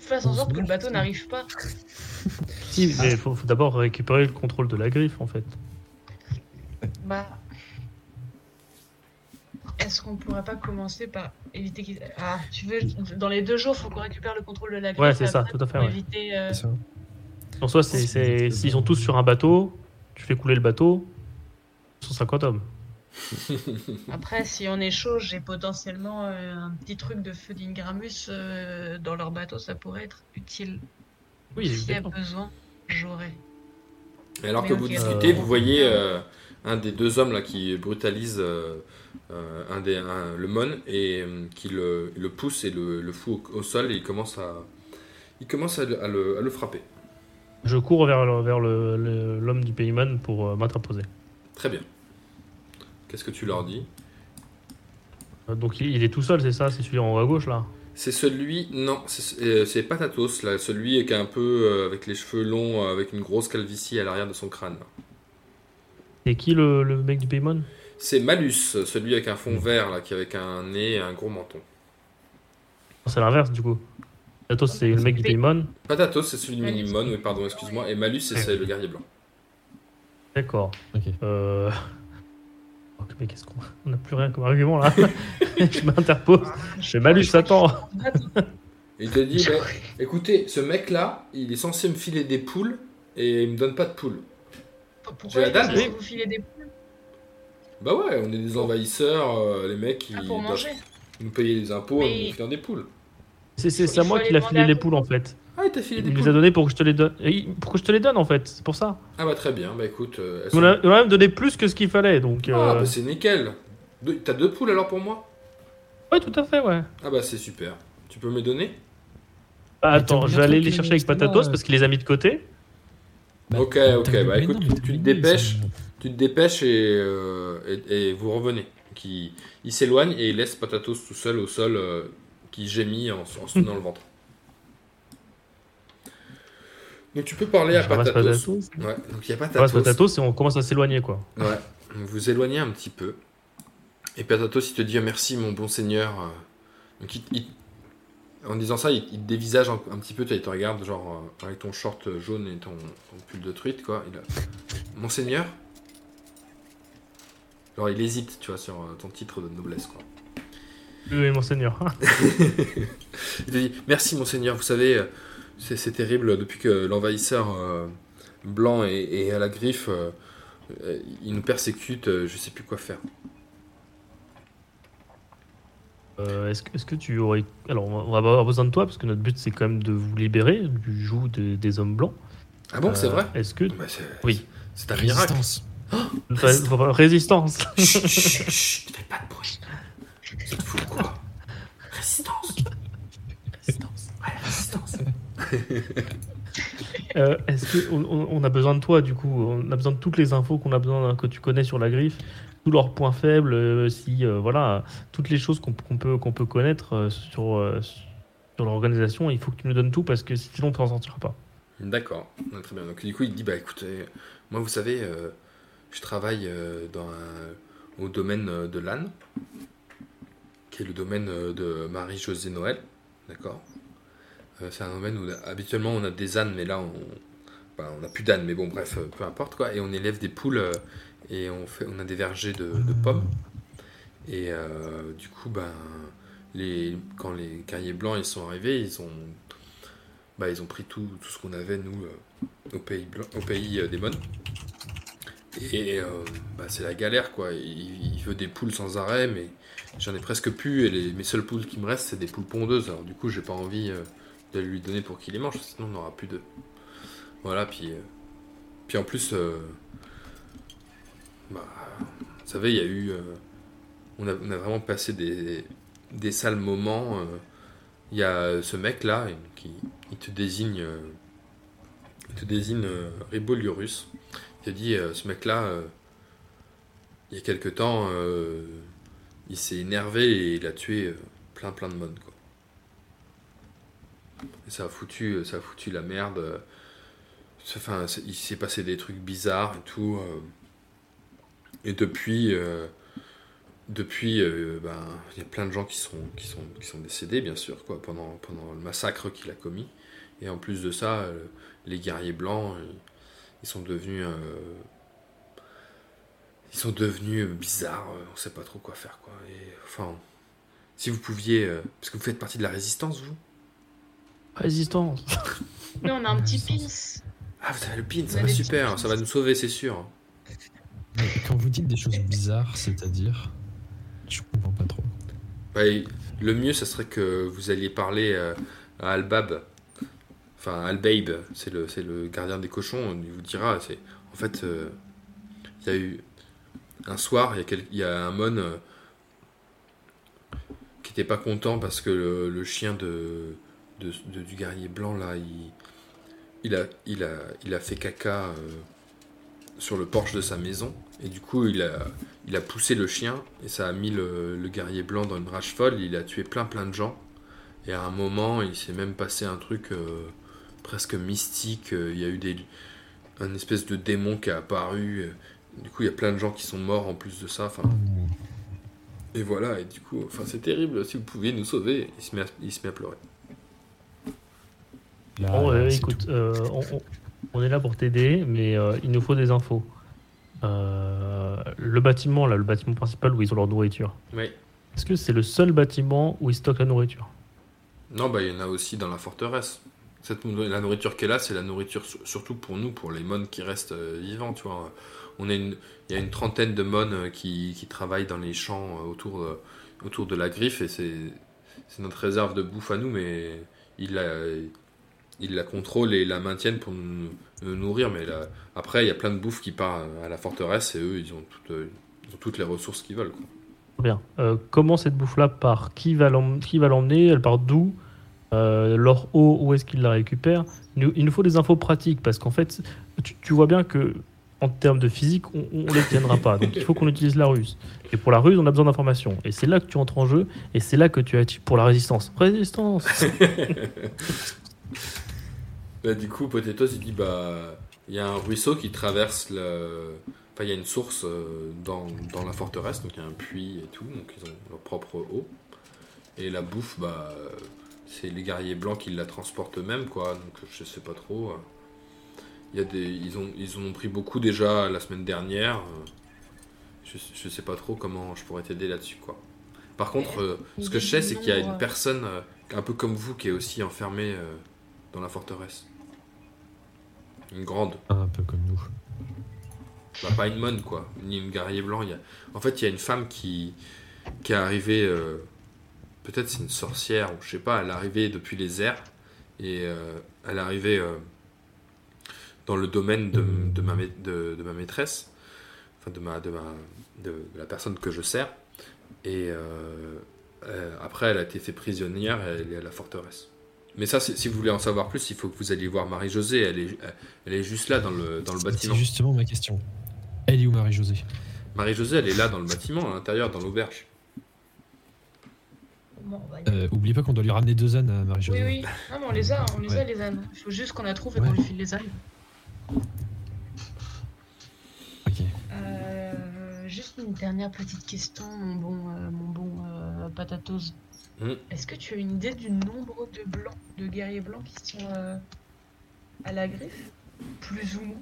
fasse en sorte que le bateau n'arrive pas Si, mais faut, faut d'abord récupérer le contrôle de la griffe en fait. Bah. Est-ce qu'on pourrait pas commencer par éviter qu'ils. Ah, tu veux, dans les deux jours, faut qu'on récupère le contrôle de la griffe. Ouais, c'est ça, tout à fait, Pour ouais. éviter. euh, c'est ça. En soi, s'ils sont tous sur un bateau, tu fais couler le bateau, 150 hommes. Après, si on est chaud, j'ai potentiellement euh, un petit truc de feu d'Ingramus euh, dans leur bateau, ça pourrait être utile. Oui, S'il y a besoin, j'aurai. Alors Mais que vous discutez, Euh, vous voyez euh, un des deux hommes là qui brutalise un des, un- le mon et euh, qui le, le pousse et le, le fout au, au sol et il commence à, il commence à, le- à le, à le frapper. Je cours vers, vers le- le- l'homme du Payman pour euh, m'interposer. Très bien. Qu'est-ce que tu leur dis Euh, Donc il, il est tout seul, c'est ça C'est celui en haut à gauche là C'est celui, non, c'est euh, c'est Patatos, là, celui qui est un peu euh, avec les cheveux longs, euh, avec une grosse calvitie à l'arrière de son crâne. Et qui le, le mec du Paymon C'est Malus, celui avec un fond vert, là, qui est avec un nez et un gros menton. C'est l'inverse du coup. Athos c'est le mec du Paymon. Patatos, c'est celui de Malus. Minimon, oui, pardon, excuse-moi, et Malus, c'est c'est le guerrier blanc. D'accord. Ok. Euh... oh, mais qu'est-ce qu'on... On n'a plus rien comme argument là. je m'interpose. Je fais malus, attends. Et il te dit, bah, écoutez, ce mec-là, il est censé me filer des poules, et il me donne pas de poules. J'ai Pourquoi la est-ce dalle, que oui. vous filez des poules? Bah ouais, on est des envahisseurs, euh, les mecs, ils Ah, pour doivent manger nous payer les impôts Mais- et nous filer des poules. C'est, c'est, Il c'est à moi qui l'a demander filé les poules en fait. Ah, il t'a filé des Il me les a données pour que je te les donne. Et Pour que je te les donne en fait, c'est pour ça. Ah bah très bien, bah écoute, euh, elles Il sont- m'en a, il m'en a même donné plus que ce qu'il fallait donc. Ah euh, bah c'est nickel. Deux- T'as deux poules alors pour moi? Ouais, tout à fait, ouais. Ah bah c'est super. Tu peux me les donner? Bah, Mais attends, t'as je vais aller les chercher avec Patatos euh, parce qu'il les a mis de côté. Bah, Ok, t'as ok, vu- bah mais écoute, non, mais tu- t'as tu te vu, dépêches. Tu te dépêches et, euh, et, et vous revenez. Qui, il s'éloigne et il laisse Patatos tout seul au sol euh, qui gémit en, en se tenant le ventre. Donc tu peux parler à Patatos. Patatos. Ouais, donc il y a Patatos. Patatos et on commence à s'éloigner, quoi. Ouais, vous vous éloignez un petit peu. Et Patatos, il te dit merci, mon bon seigneur. Donc, il- il- en disant ça, il, il te dévisage un, un petit peu. Tu il te regarde, genre, euh, avec ton short jaune et ton, ton pull de truite, quoi. Il a... Monseigneur Genre, il hésite, tu vois, sur euh, ton titre de noblesse, quoi. Oui, monseigneur. Il te dit Merci, monseigneur. Vous savez, euh, c'est terrible depuis que l'envahisseur euh, blanc est, est à la griffe. euh, il nous persécute. euh, je sais plus quoi faire. Euh, Est-ce que, est-ce que tu aurais. Alors, on va- avoir besoin de toi parce que notre but c'est quand même de vous libérer du joug de- des hommes blancs. Ah bon, c'est Euh, vrai Est-ce que. Bah, Oui. C'est un miracle. Résistance. Ré- Résistance. Chut, chut, chut, fais pas de bruit. C'est fou quoi Résistance. Résistance. Ouais, résistance. Euh, Est-ce que on, a besoin de toi du coup? On a besoin de toutes les infos qu'on a besoin que tu connais sur la griffe, tous leurs points faibles, euh, si euh, voilà, toutes les choses qu'on qu'on peut qu'on peut connaître sur sur l'organisation. Il faut que tu nous donnes tout parce que sinon on ne s'en sortira pas. D'accord, très bien. Donc du coup, il dit bah écoutez, moi vous savez, je travaille dans au domaine de l'âne, qui est le domaine de Marie-Josée Noël, d'accord? Euh, c'est un domaine où habituellement on a des ânes, mais là on, n'a plus d'ânes, mais bon bref, euh, peu importe quoi. Et on élève des poules euh, et on fait, on a des vergers de, pommes. Et du coup, ben les, quand les guerriers blancs ils sont arrivés, ils ont bah, ils ont pris tout, tout ce qu'on avait, nous, au pays, au pays des mônes. Et bah, c'est la galère, quoi. Il, veut des poules sans arrêt, mais j'en ai presque plus. Et mes seules poules qui me restent, c'est des poules pondeuses. Alors, du coup, j'ai pas envie de lui donner pour qu'il les mange, sinon on n'aura plus de. Voilà, puis. euh, puis en plus, euh, bah, vous savez, il y a eu. euh, on, a, on a vraiment passé des, des sales moments. il y a ce mec là qui il te désigne il te désigne Riboliorus. Il te dit ce mec là il y a quelque temps il s'est énervé et il a tué plein plein de mônes quoi. Ça a foutu ça a foutu la merde. euh, Enfin, il s'est passé des trucs bizarres et tout. euh, et depuis euh, depuis, euh, ben, il y a plein de gens qui sont, qui sont, qui sont décédés, bien sûr, quoi, pendant, pendant le massacre qu'il a commis. Et en plus de ça, euh, les guerriers blancs, ils, sont devenus, euh, ils sont devenus euh, bizarres. euh, on sait pas trop quoi faire, quoi. Enfin, si vous pouviez, euh, parce que vous faites partie de la résistance, vous? Résistance. Nous, on a un petit pins. Ah, vous avez le pin, ça va super, ça va nous sauver, c'est sûr. Mais Quand vous dites des choses bizarres, c'est-à-dire Je comprends pas trop. Bah, le mieux, ça serait que vous alliez parler euh, à Albab. Enfin, Albabe, c'est le, c'est le gardien des cochons. Il vous dira, c'est en fait, euh, il y a eu un soir, il y a, quel- il y a un mon euh, qui n'était pas content parce que le, le chien de, de- du guerrier blanc là, il, a, fait caca euh, sur le porche de sa maison et du coup, il a, poussé le chien et ça a mis le, guerrier blanc dans une rage folle. Il a tué plein plein de gens. Et à un moment, il s'est même passé un truc euh, presque mystique. Euh, Il y a eu des, un espèce de démon qui a apparu. Du coup, il y a plein de gens qui sont morts en plus de ça. Et voilà. Et du coup, enfin, c'est terrible. Si vous pouviez nous sauver, il se met à pleurer. Là, Bon, euh, écoute, euh, on, est là pour t'aider, mais euh, il nous faut des infos. Euh, le bâtiment, là, le bâtiment principal où ils ont leur nourriture. Oui. Est-ce que c'est le seul bâtiment où ils stockent la nourriture? Non, bah, il y en a aussi dans la forteresse. Cette, la nourriture qui est là, c'est la nourriture sur- surtout pour nous, pour les mônes qui restent euh, vivants, tu vois. On a une, il y a une trentaine de mônes qui, qui travaillent dans les champs autour, de- autour de la griffe et c'est, notre réserve de bouffe à nous, mais ils la, ils la contrôlent et la maintiennent pour nous, nous nourrir. Mais là, après, il y a plein de bouffe qui part à la forteresse et eux, ils ont toutes, euh, ils ont toutes les ressources qu'ils veulent. quoi. Bien. Euh, comment cette bouffe-là part? Qui va l'emmener? Elle part d'où? Euh, leur eau, où est-ce qu'ils la récupèrent? Il nous, il nous faut des infos pratiques parce qu'en fait, tu, tu vois bien que en termes de physique, on ne les tiendra pas. Donc il faut qu'on utilise la ruse. Et pour la ruse, on a besoin d'informations. Et c'est là que tu entres en jeu. Et c'est là que tu as pour la résistance. Résistance Bah, du coup, Potatoes, il dit bah, il y a un ruisseau qui traverse le. Enfin, il y a une source euh, dans, dans la forteresse, donc il y a un puits et tout, donc ils ont leur propre eau. Et la bouffe, bah, c'est les guerriers blancs qui la transportent eux-mêmes, quoi. Donc je sais pas trop. Il y a des, ils ont, ils en ont pris beaucoup déjà la semaine dernière. euh. Je, je sais pas trop comment je pourrais t'aider là-dessus, quoi. Par contre, euh, ce que je sais, c'est qu'il y a une personne euh, un peu comme vous qui est aussi enfermée euh, dans la forteresse. Une grande. Un peu comme nous. Bah, pas une monne, quoi. Ni une guerrier blanc. y a- En fait, il y a une femme qui, qui est arrivée. euh, Peut-être c'est une sorcière, ou je sais pas. Elle est arrivée depuis les airs. Et euh, elle est arrivée euh, dans le domaine de, de ma, ma- de, de ma maîtresse. Enfin, de, ma, de, ma, de, de la personne que je sers. Et après, elle a été faite prisonnière et elle est à la forteresse. Mais ça, c'est- si vous voulez en savoir plus, il faut que vous alliez voir Marie-Josée. Elle est, elle est juste là dans le, dans le bâtiment. C'est justement ma question. Elle est où Marie-Josée? Marie-Josée, elle est là dans le bâtiment, à l'intérieur, dans l'auberge. Bon, euh, Oublie pas qu'on doit lui ramener deux ânes à Oui, Marie-Josée. oui. Non, mais on les a, on les a les ânes. Il faut juste qu'on la trouve et Ouais. qu'on lui file les ânes. Ok. Euh, juste une dernière petite question, mon bon, euh, mon bon euh, Patatos. Hmm. Est-ce que tu as une idée du nombre de blancs, de guerriers blancs qui sont euh, à la griffe? Plus ou moins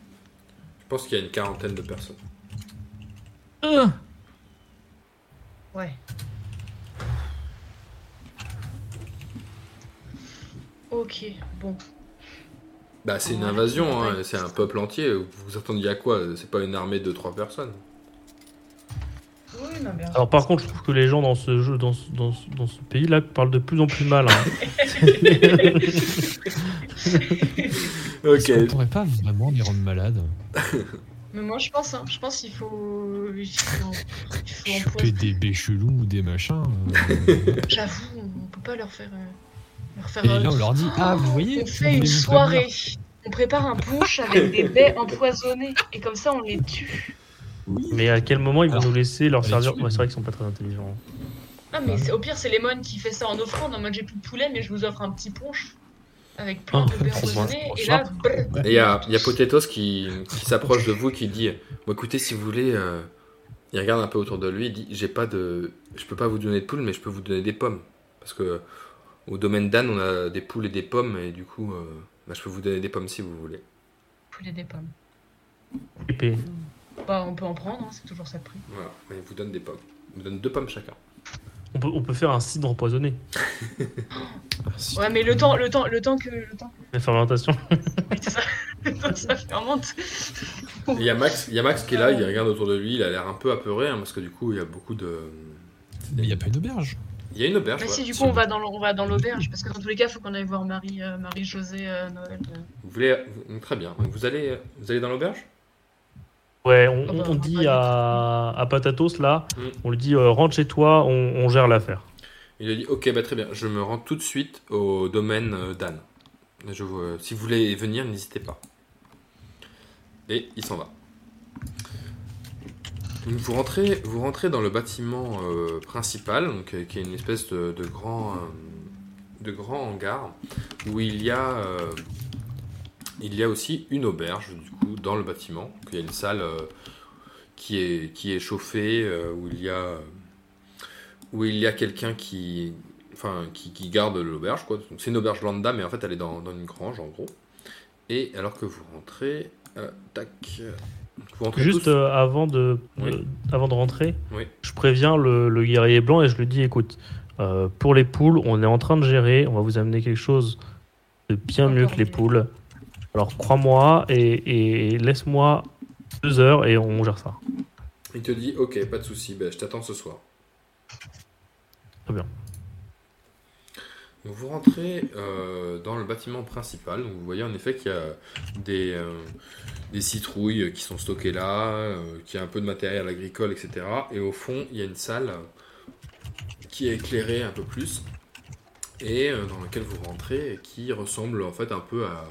Je pense qu'il y a une quarantaine de personnes. Euh, Ouais. Ok, bon. Bah, c'est une invasion, hein, c'est un peuple entier. Vous vous attendiez à quoi? C'est pas une armée de trois personnes. Non, bien. Alors par contre, je trouve que les gens dans ce jeu, dans ce, dans ce- dans ce pays-là, parlent de plus en plus mal. hein. Est-ce qu'on pourrait pas vraiment les rendre malades Mais moi, je pense, hein, je pense qu'il faut, il faut, il faut Choper des béchelous ou des machins. euh, J'avoue, on peut pas leur faire, euh, leur faire. Et euh, là, on leur dit Ah, vous voyez On fait une soirée. On prépare un punch avec des baies empoisonnées. Et comme ça, on les tue. Mais à quel moment ils vont Alors, nous laisser leur servir Ouais, C'est vrai qu'ils sont pas très intelligents. Ah, mais c'est- au pire, c'est Lemon qui fait ça en offrande. En mode, j'ai plus de poulet, mais je vous offre un petit punch. Avec plein Ah, de empoisonnées. Et là, Et il y a, il y a Potatoes qui, qui s'approche de vous, qui dit Bon, écoutez, si vous voulez. euh, Il regarde un peu autour de lui, il dit J'ai pas de. Je peux pas vous donner de poules, mais je peux vous donner des pommes. Parce que au domaine d'Anne, on a des poules et des pommes, et du coup, euh, bah, je peux vous donner des pommes si vous voulez. poulet des pommes. Épée. Bah, on peut en prendre, hein, c'est toujours ça le prix. Voilà, mais il vous donne des pommes. Il vous donne deux pommes chacun. On peut, on peut faire un cidre empoisonné. Ouais, mais le temps, le temps, le temps que. Le temps La fermentation. oui, c'est ça. Le temps que ça fermente. Et Il y, a Max, il y a Max qui est là, il regarde autour de lui, il a l'air un peu apeuré, hein, parce que du coup, il y a beaucoup de. Mais il n'y a pas une auberge. Il y a une auberge. Bah, ouais. si, du coup, on va dans on va dans l'auberge. Parce que dans tous les cas, il faut qu'on aille voir Marie, euh, Marie-Josée euh, Noël. euh. Vous voulez. vous- Très bien. Vous allez, vous allez dans l'auberge? Ouais, on, on on dit à, à Patatos là, Mm. on lui dit euh, rentre chez toi, on, on gère l'affaire. Il lui dit Ok, bah très bien, je me rends tout de suite au domaine euh, d'Anne. Je euh, si vous voulez venir, n'hésitez pas. Et il s'en va. Donc, vous, rentrez, vous rentrez dans le bâtiment euh, principal, donc, euh, qui est une espèce de, de grand, euh, de grand hangar, où il y, a, euh, il y a aussi une auberge du coup, dans le bâtiment. Donc, il y a une salle euh, qui, est, qui est chauffée, euh, où il y a où il y a quelqu'un qui, enfin, qui, qui garde l'auberge. quoi. Donc, C'est une auberge lambda, mais en fait, elle est dans, dans une grange, en gros. Et alors que vous rentrez, euh, tac, vous rentrez Juste euh, avant, de, Oui. euh, avant de rentrer, Oui. je préviens le, le guerrier blanc et je lui dis écoute, euh, pour les poules, on est en train de gérer, on va vous amener quelque chose de bien mieux que les poules. Alors crois-moi et, et laisse-moi deux heures et on gère ça. Il te dit, ok, pas de souci, ben, je t'attends ce soir. Très bien. Donc, vous rentrez euh, dans le bâtiment principal. Donc, vous voyez en effet qu'il y a des, euh, des citrouilles qui sont stockées là, euh, qu'il y a un peu de matériel agricole, etc. Et au fond, il y a une salle qui est éclairée un peu plus. et euh, dans lequel vous rentrez, et qui ressemble en fait un peu à,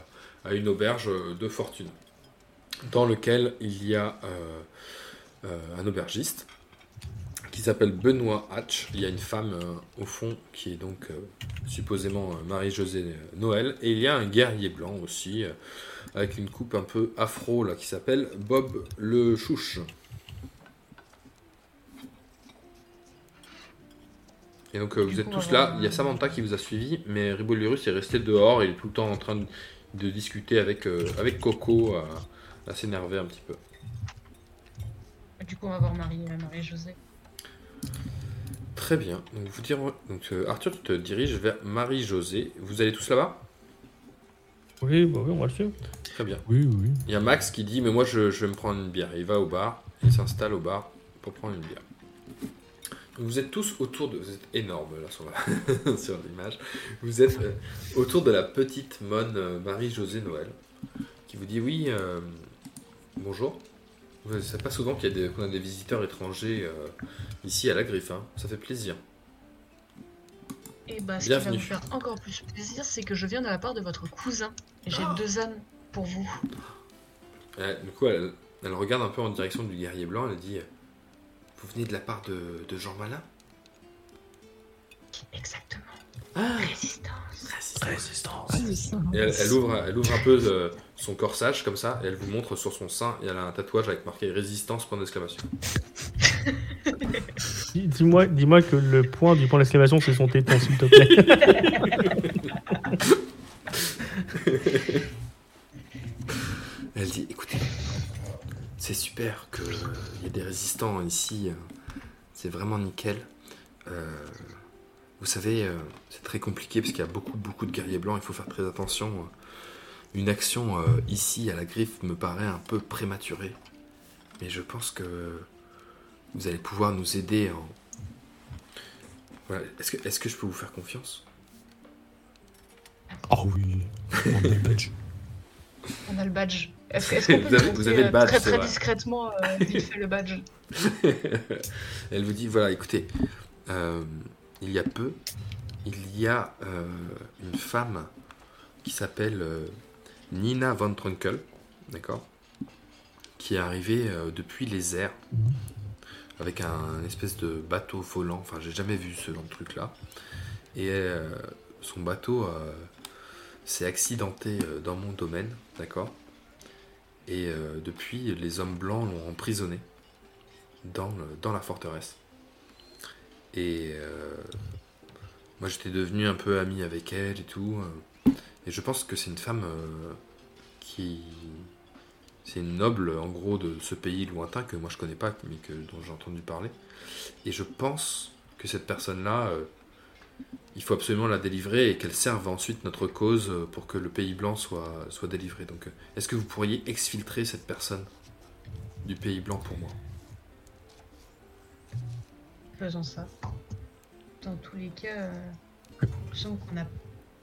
à une auberge de fortune, dans lequel il y a euh, euh, un aubergiste qui s'appelle Benoît Hatch. Il y a une femme euh, au fond qui est donc euh, supposément euh, Marie-Josée Noël, et il y a un guerrier blanc aussi, euh, avec une coupe un peu afro là, qui s'appelle Bob le Chouche. Et donc euh, vous êtes tous là, il y a euh, Samantha qui vous a suivi, mais Ribolurus est resté dehors, il est tout le temps en train de, de discuter avec, euh, avec Coco, à, à s'énerver un petit peu. Du coup, on va voir Marie, euh, Marie-Josée. Très bien, donc, vous dire, donc euh, Arthur tu te diriges vers Marie-Josée, vous allez tous là-bas? Oui, bah oui, on va le suivre. Très bien. Oui, oui, oui. Il y a Max qui dit mais moi je, je vais me prendre une bière. Il va au bar, il s'installe au bar pour prendre une bière. Vous êtes tous autour de... Vous êtes énormes là sur la- sur l'image. Vous êtes euh, autour de la petite monne euh, Marie-Josée Noël qui vous dit oui, euh, bonjour. C'est pas souvent qu'il y a des, qu'on a des visiteurs étrangers euh, ici à la griffe. hein. Ça fait plaisir. Et bah, ce qui va vous faire encore plus plaisir, c'est que je viens de la part de votre cousin. Et j'ai deux ânes pour vous. Euh, du coup, elle, elle regarde un peu en direction du guerrier blanc. Elle dit Vous venez de la part de, de Jean Malin Exactement. Ah Résistance. Résistance. Et elle, elle ouvre, elle ouvre un peu euh, son corsage comme ça et elle vous montre sur son sein et elle a un tatouage avec marqué résistance point d'exclamation. Dis- Dis-moi dis que le point du point d'exclamation, c'est son téton, s'il te plaît. Elle dit écoutez, c'est super qu'il y ait des résistants ici, euh, c'est vraiment nickel. Euh, vous savez, euh, c'est très compliqué parce qu'il y a beaucoup beaucoup de guerriers blancs, il faut faire très attention. Une action euh, ici à la griffe me paraît un peu prématurée, mais je pense que vous allez pouvoir nous aider en... Voilà. Est-ce que, est-ce que je peux vous faire confiance? Ah oui, on a le badge. On a le badge. Est-ce est-ce qu'on peut Vous avez- vous le badge, très discrètement euh, vite fait le badge Elle vous dit voilà, écoutez, euh, il y a peu, il y a euh, une femme qui s'appelle euh, Nina von Trunkel, d'accord Qui est arrivée depuis les airs avec un, espèce de bateau volant. Enfin, j'ai jamais vu ce genre de truc là. Et son bateau s'est accidenté dans mon domaine, d'accord Et euh, depuis, les hommes blancs l'ont emprisonné dans, la forteresse. Et euh, moi j'étais devenu un peu ami avec elle et tout. euh, et je pense que c'est une femme qui. C'est une noble en gros de ce pays lointain que moi je connais pas, mais dont j'ai entendu parler. Et je pense que cette personne-là, il faut absolument la délivrer et qu'elle serve ensuite notre cause euh, pour que le pays blanc soit, soit délivré. Donc euh, est-ce que vous pourriez exfiltrer cette personne du pays blanc pour moi? Faisons ça. Dans tous les cas, euh, je sens qu'on n'a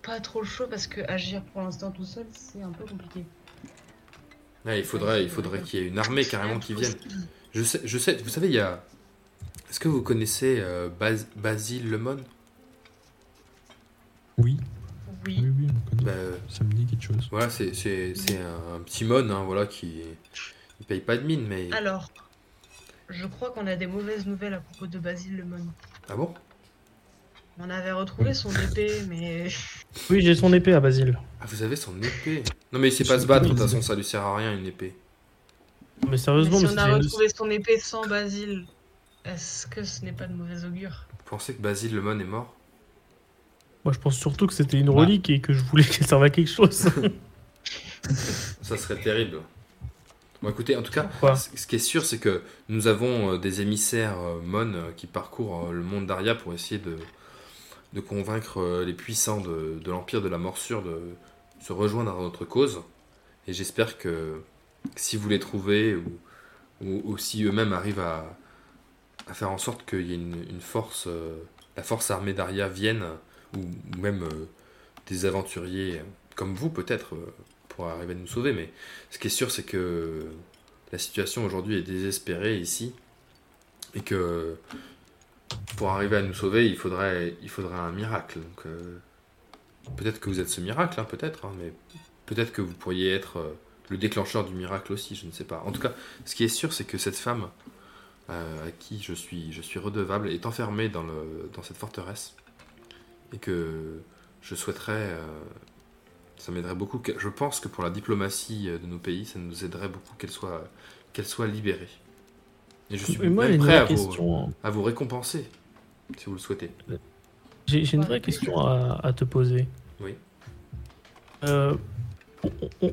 pas trop le choix parce que agir pour l'instant tout seul, c'est un peu compliqué. Ouais, il faudrait, il faudrait qu'il y ait une armée carrément qui vienne. Je sais, je sais, vous savez, il y a. Est-ce que vous connaissez euh, Bas- Basile Lemon? Oui, Oui. oui, oui, on connaît. Bah, euh, Ça me dit quelque chose. Voilà, c'est c'est- c'est un, un petit mon, hein, voilà, qui. Il paye pas de mine, mais. Alors, je crois qu'on a des mauvaises nouvelles à propos de Basile Le Mon. Ah bon? On avait retrouvé son épée, mais Oui, j'ai son épée à Basile. Ah, vous avez son épée? Non, mais il sait pas se battre, de toute façon, ça lui sert à rien, une épée. Mais Mais sérieusement, si mais on a retrouvé son épée sans Basile, est-ce que ce n'est pas de mauvais augure? Vous pensez que Basile Lemon est mort? Moi je pense surtout que c'était une relique et que je voulais qu'elle serve à quelque chose. Ça serait terrible. Bon, écoutez, en tout cas, ce qui est sûr, c'est que nous avons euh, des émissaires euh, Mon euh, qui parcourent euh, le monde d'Aria pour essayer de, de convaincre euh, les puissants de, de l'Empire de la Morsure de se rejoindre à notre cause. Et j'espère que si vous les trouvez ou, ou, ou si eux-mêmes arrivent à, à faire en sorte qu'il y ait une, une force, euh, la force armée d'Aria vienne, ou, même euh, des aventuriers comme vous peut-être euh, pour arriver à nous sauver, mais ce qui est sûr, c'est que la situation aujourd'hui est désespérée ici et que pour arriver à nous sauver, il faudrait, il un miracle. Donc, euh, peut-être que vous êtes ce miracle, hein, peut-être, hein, mais peut-être que vous pourriez être le déclencheur du miracle aussi, je ne sais pas. En tout cas, ce qui est sûr, c'est que cette femme à qui je suis, je suis redevable est enfermée dans, le, dans cette forteresse et que je souhaiterais, euh, ça m'aiderait beaucoup. Je pense que pour la diplomatie euh, de nos pays, ça nous aiderait beaucoup qu'elle soit, qu'elle soit libérée. Et je suis Mais moi, même prêt à vraie vous, question. à vous récompenser, si vous le souhaitez. J'ai une vraie question à, à te poser. Oui. Euh,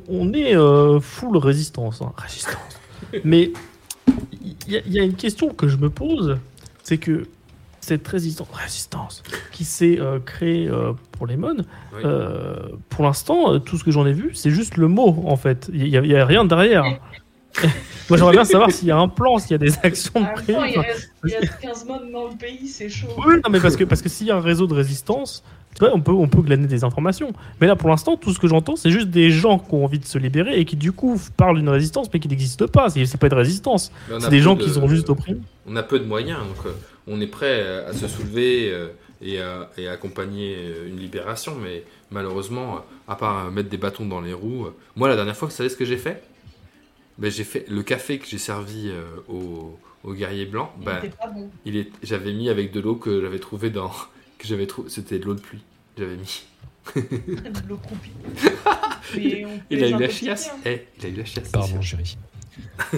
on, est euh, full résistance. hein. Résistance. Mais il y, a- il y a une question que je me pose, c'est que cette résistance, résistance qui s'est euh, créée euh, pour les mônes, Oui. euh, pour l'instant, tout ce que j'en ai vu, c'est juste le mot en fait. Il n'y a, y a rien derrière. Moi, j'aimerais bien savoir s'il y a un plan, s'il y a des actions temps, il reste, il reste 15 modes dans le pays, c'est chaud. oui, non, mais parce que, parce que s'il y a un réseau de résistance, tu vois, on peut, on peut glaner des informations. Mais là, pour l'instant, tout ce que j'entends, c'est juste des gens qui ont envie de se libérer et qui, du coup, parlent d'une résistance, mais qui n'existe pas. C'est pas une résistance. A C'est des gens de- qui sont juste opprimés. On a peu de moyens, donc euh, on est prêt à, à se soulever euh, et, à, et à accompagner euh, une libération, mais malheureusement, euh, à part euh, mettre des bâtons dans les roues, euh, moi la dernière fois, vous savez ce que j'ai fait? Ben, J'ai fait le café que j'ai servi euh, aux, aux guerriers blancs, Il ben, était pas bon. il est, j'avais mis avec de l'eau que j'avais trouvé dans, que j'avais trouvé, c'était de l'eau de pluie. J'avais mis. de l'eau croupie. Il a eu la chiasse. hein. Eh, il a eu la chiasse. Pardon, chérie.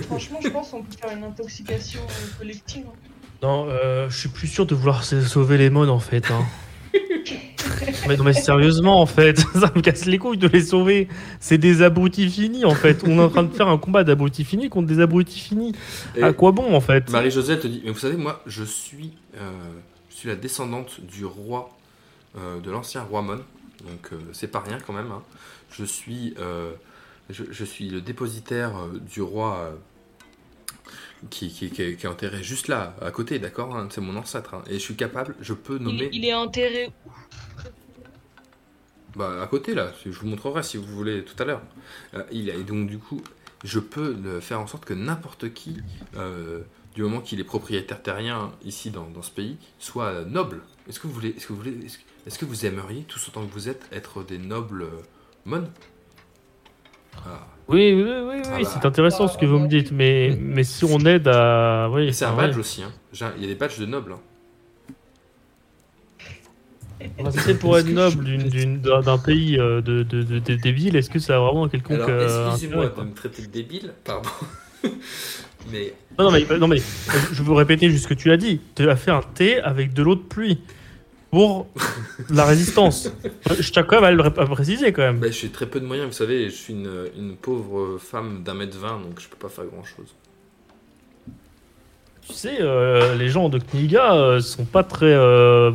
Franchement, je pense qu'on peut faire une intoxication euh, collective. hein. Non, euh, je suis plus sûr de vouloir sa- sauver les modes, en fait. hein. mais, non, mais sérieusement, en fait, ça me casse les couilles de les sauver. C'est des abrutis finis, en fait. On est en train de faire un combat d'abrutis finis contre des abrutis finis. Et- À quoi bon, en fait? Marie-Josée elle te dit, mais vous savez, moi, je suis, euh, je suis la descendante du roi, euh, de l'ancien roi Mon, donc euh, c'est pas rien quand même. hein. Je suis, euh, je, je suis le dépositaire euh, du roi euh, qui, qui, qui est, qui est enterré juste là, à côté, d'accord hein, C'est mon ancêtre, hein, et je suis capable, je peux nommer, il est enterré. bah, à côté là, je vous montrerai si vous voulez tout à l'heure. Euh, il a- et donc du coup, je peux le- faire en sorte que n'importe qui, euh, du moment qu'il est propriétaire terrien ici dans, dans ce pays, soit noble. Est-ce que vous voulez, est-ce que vous voulez, est-ce que, est-ce que vous aimeriez tous autant que vous êtes être des nobles euh, mon Ah. Oui, oui, oui, oui, Ah oui, bah. c'est intéressant ce que vous me dites, mais, mais si on aide à. Oui, Et c'est un badge aussi. Hein. Il y a des badges de nobles. hein. C'est pour être noble d'un pays euh, de, de, de- de- des villes, est-ce que ça a vraiment quelconque. Euh, excusez-moi de me traiter de débile, pardon. Mais Non, non, mais, non, mais je veux répéter juste ce que tu as dit. Tu as fait un thé avec de l'eau de pluie pour la résistance. Je tiens quand même à le préciser quand même. bah, j'ai très peu de moyens, vous savez, je suis une, une pauvre femme d'un mètre vingt, donc je peux pas faire grand-chose. Tu sais, euh, les gens de Kniga euh, sont pas très euh,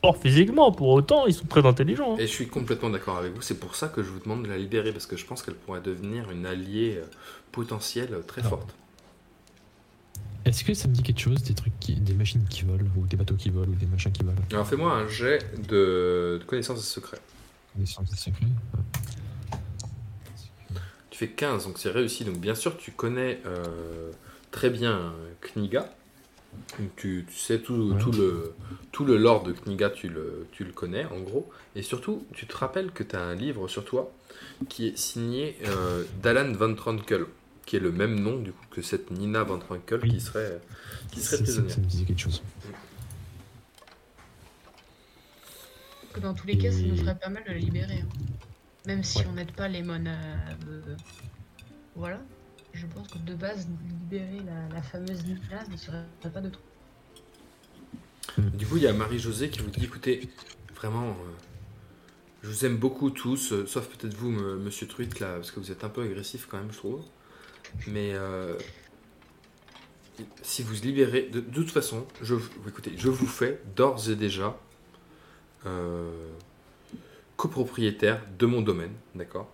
forts physiquement, pour autant, ils sont très intelligents. hein. Et je suis complètement d'accord avec vous. C'est pour ça que je vous demande de la libérer parce que je pense qu'elle pourrait devenir une alliée euh, potentielle très forte. Est-ce que ça me dit quelque chose, des trucs, qui, des machines qui volent, ou des bateaux qui volent, ou des machins qui volent? Alors fais-moi un jet de, de connaissance des secrets. Sciences des secrets Tu fais 15, donc c'est réussi. Donc bien sûr, tu connais euh, très bien Kniga. Donc, tu, tu sais tout, Ouais. tout, le, tout le lore de Kniga, tu le, tu le connais en gros. Et surtout, tu te rappelles que tu as un livre sur toi qui est signé euh, d'Alan Van Trunkel, qui est le même nom du coup que cette Nina Van Trunkel Oui. qui serait, qui serait prisonnière. ça me disait quelque chose. Que dans tous les cas, ça nous ferait pas mal de le libérer. hein. Même si Ouais. on n'aide pas les monnaies. Voilà. Je pense que de base, libérer la, la fameuse Nina ne serait pas de trop. Du coup, il y a Marie-Josée qui vous dit écoutez, vraiment, euh, je vous aime beaucoup tous, euh, sauf peut-être vous, me- monsieur Truite, là, parce que vous êtes un peu agressif quand même, je trouve. Mais euh, si vous libérez, de, toute façon, je, écoutez, je vous fais d'ores et déjà euh, copropriétaire de mon domaine, d'accord?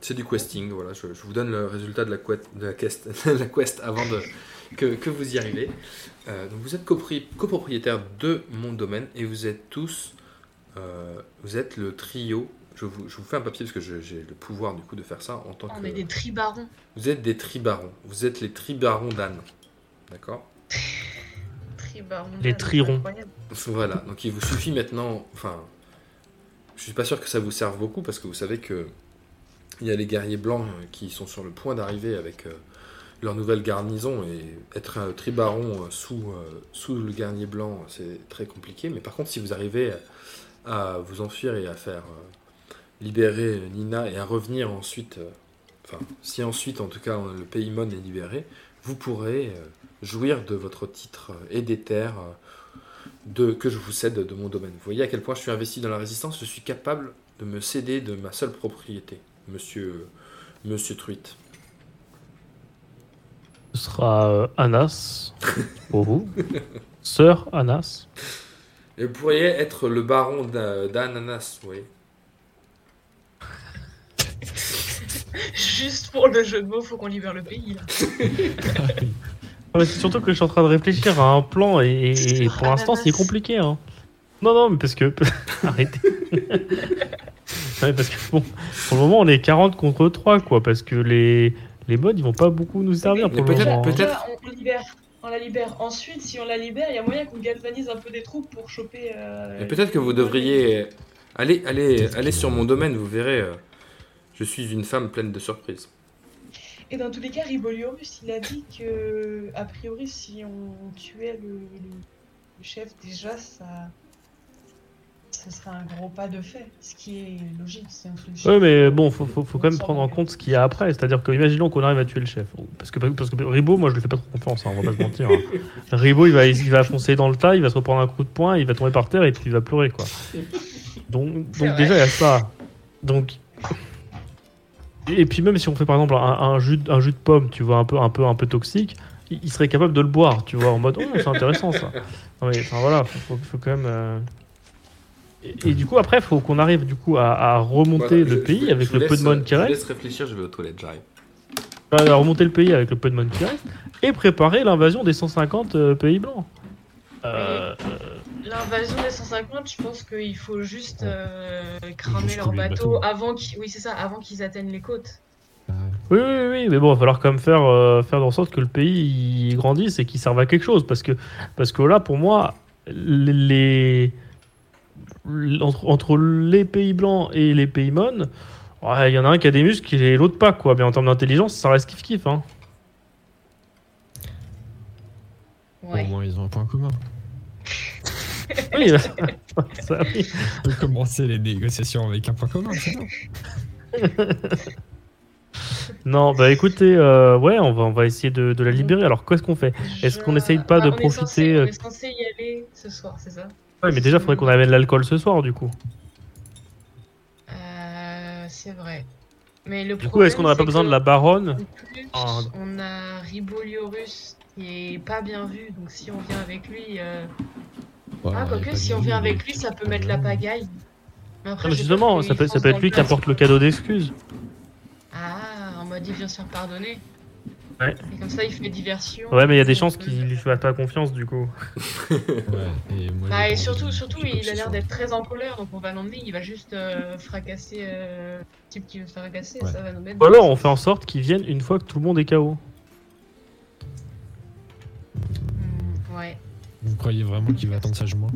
C'est du questing, voilà, je, vous donne le résultat de la, la, quest, avant que, que vous y arrivez. Euh, donc vous êtes copropriétaire de mon domaine et vous êtes tous, euh, vous êtes le trio. Je vous, je vous fais un papier parce que j'ai le pouvoir du coup de faire ça en tant On que. est des tribarons. Vous êtes des tribarons. Vous êtes les tribarons d'Anne. D'accord Tribarons. Les trirons. Voilà. Donc il vous suffit maintenant. Enfin, Je suis pas sûr que ça vous serve beaucoup parce que vous savez que il y a les guerriers blancs euh, qui sont sur le point d'arriver avec euh, leur nouvelle garnison et être un tribaron euh, sous, euh, sous le guerrier blanc, c'est très compliqué. Mais par contre, si vous arrivez à vous enfuir et à faire libérer Nina et à revenir ensuite, euh, enfin, si ensuite en tout cas le pays Mon est libéré, vous pourrez euh, jouir de votre titre euh, et des terres euh, de, que je vous cède de mon domaine. Vous voyez à quel point je suis investi dans la résistance, je suis capable de me céder de ma seule propriété, monsieur, monsieur Truite. Ce sera euh, Anas pour vous. Sœur Anas. Et vous pourriez être le baron d'A- d'Ananas, vous voyez. Juste pour le jeu de mots, faut qu'on libère le pays. Là. C'est surtout que je suis en train de réfléchir à un plan et, et pour l'instant c'est compliqué. Hein. Non, non, mais parce que. Arrêtez. Ouais, parce que bon, pour le moment on est 40 contre 3, quoi, parce que les, les modes ils vont pas beaucoup nous servir Mais pour le peut-être- moment. hein. peut-être- on, on libère. On la libère. Ensuite, si on la libère, il y a moyen qu'on galvanise un peu des troupes pour choper. euh, Et peut-être que vous devriez aller, aller, aller sur mon domaine, vous verrez. euh, je suis une femme pleine de surprises. Et dans tous les cas, Riboliorus, il a dit que, a priori, si on tuait le, le- le chef, déjà, ça. Ce serait un gros pas de fait. Ce qui est logique, c'est un truc. Ouais, mais bon, faut, faut, faut quand même prendre en compte ce qu'il y a après. C'est-à-dire que, imaginons qu'on arrive à tuer le chef. Parce que, parce que Ribo, moi, je lui fais pas trop confiance, hein, on va pas se mentir. hein. Ribo, il va, il va foncer dans le tas, il va se reprendre un coup de poing, il va tomber par terre et puis il va pleurer, quoi. Donc, donc déjà, il y a ça. Donc. Et puis, même si on fait par exemple un, un jus, de- un jus de pomme, tu vois, un peu, un peu, un peu toxique, il, il serait capable de le boire, tu vois, en mode, oh, c'est intéressant ça. Non, mais, enfin, voilà, faut, faut- faut quand même. euh, Et, et du coup, après, il faut qu'on arrive du coup à, à remonter Voilà, je- le je pays avec je le peu de laisse- monde qui Je reste. laisse réfléchir, je vais aux toilettes, j'arrive. à remonter le pays avec le peu de monde qui reste et préparer l'invasion des 150 euh, pays blancs. Euh, L'invasion des 150, je pense qu'il faut juste euh, cramer Juste leur bateau bateau. avant qu'ils, oui c'est ça, avant qu'ils atteignent les côtes. Oui, oui, oui, mais bon, il va falloir quand même faire, euh, faire en sorte que le pays il grandisse et qu'il serve à quelque chose. Parce que, parce que là, pour moi, les, les- entre, entre les pays blancs et les pays mônes, ouais, il y en a un qui a des muscles et l'autre pas, quoi. Mais en termes d'intelligence, ça reste kiff-kiff. Hein. Ouais. Au moins, ils ont un point commun. Oui, ça, oui. On peut commencer les négociations avec un point commun, c'est bon. Non, bah écoutez, euh, ouais, on va, on va essayer de, de la libérer. Alors, qu'est-ce qu'on fait? Est-ce qu'on essaye pas de on est censé- profiter, On euh, est censé y aller ce soir, c'est ça? Ouais, mais déjà, il faudrait qu'on amène l'alcool ce soir, du coup. Euh, c'est vrai. Mais le Du coup, est-ce qu'on n'aurait pas besoin de la baronne? En plus, Ah. on a Riboliorus qui est pas bien vu, donc si on vient avec lui. euh, Ah, quoique si on vient avec lui, ça peut mettre la pagaille. Mais après, Non, mais j'ai justement, ça peut, ça être lui qui apporte le cadeau d'excuses. Ah, en mode il vient se faire pardonner. Ouais. Et comme ça, il fait diversion. Ouais, mais il y a des Euh, chances qu'il lui fasse pas confiance, du coup. Ouais, et moi, Bah, et surtout, surtout il a l'air d'être très en colère, donc on va l'emmener, il va juste euh, fracasser euh, le type qui veut se faire agacer, Ouais. ça va nous mettre. Ou alors, on fait en sorte qu'il vienne une fois que tout le monde est KO. Hmm, ouais. Vous croyez vraiment qu'il va attendre sagement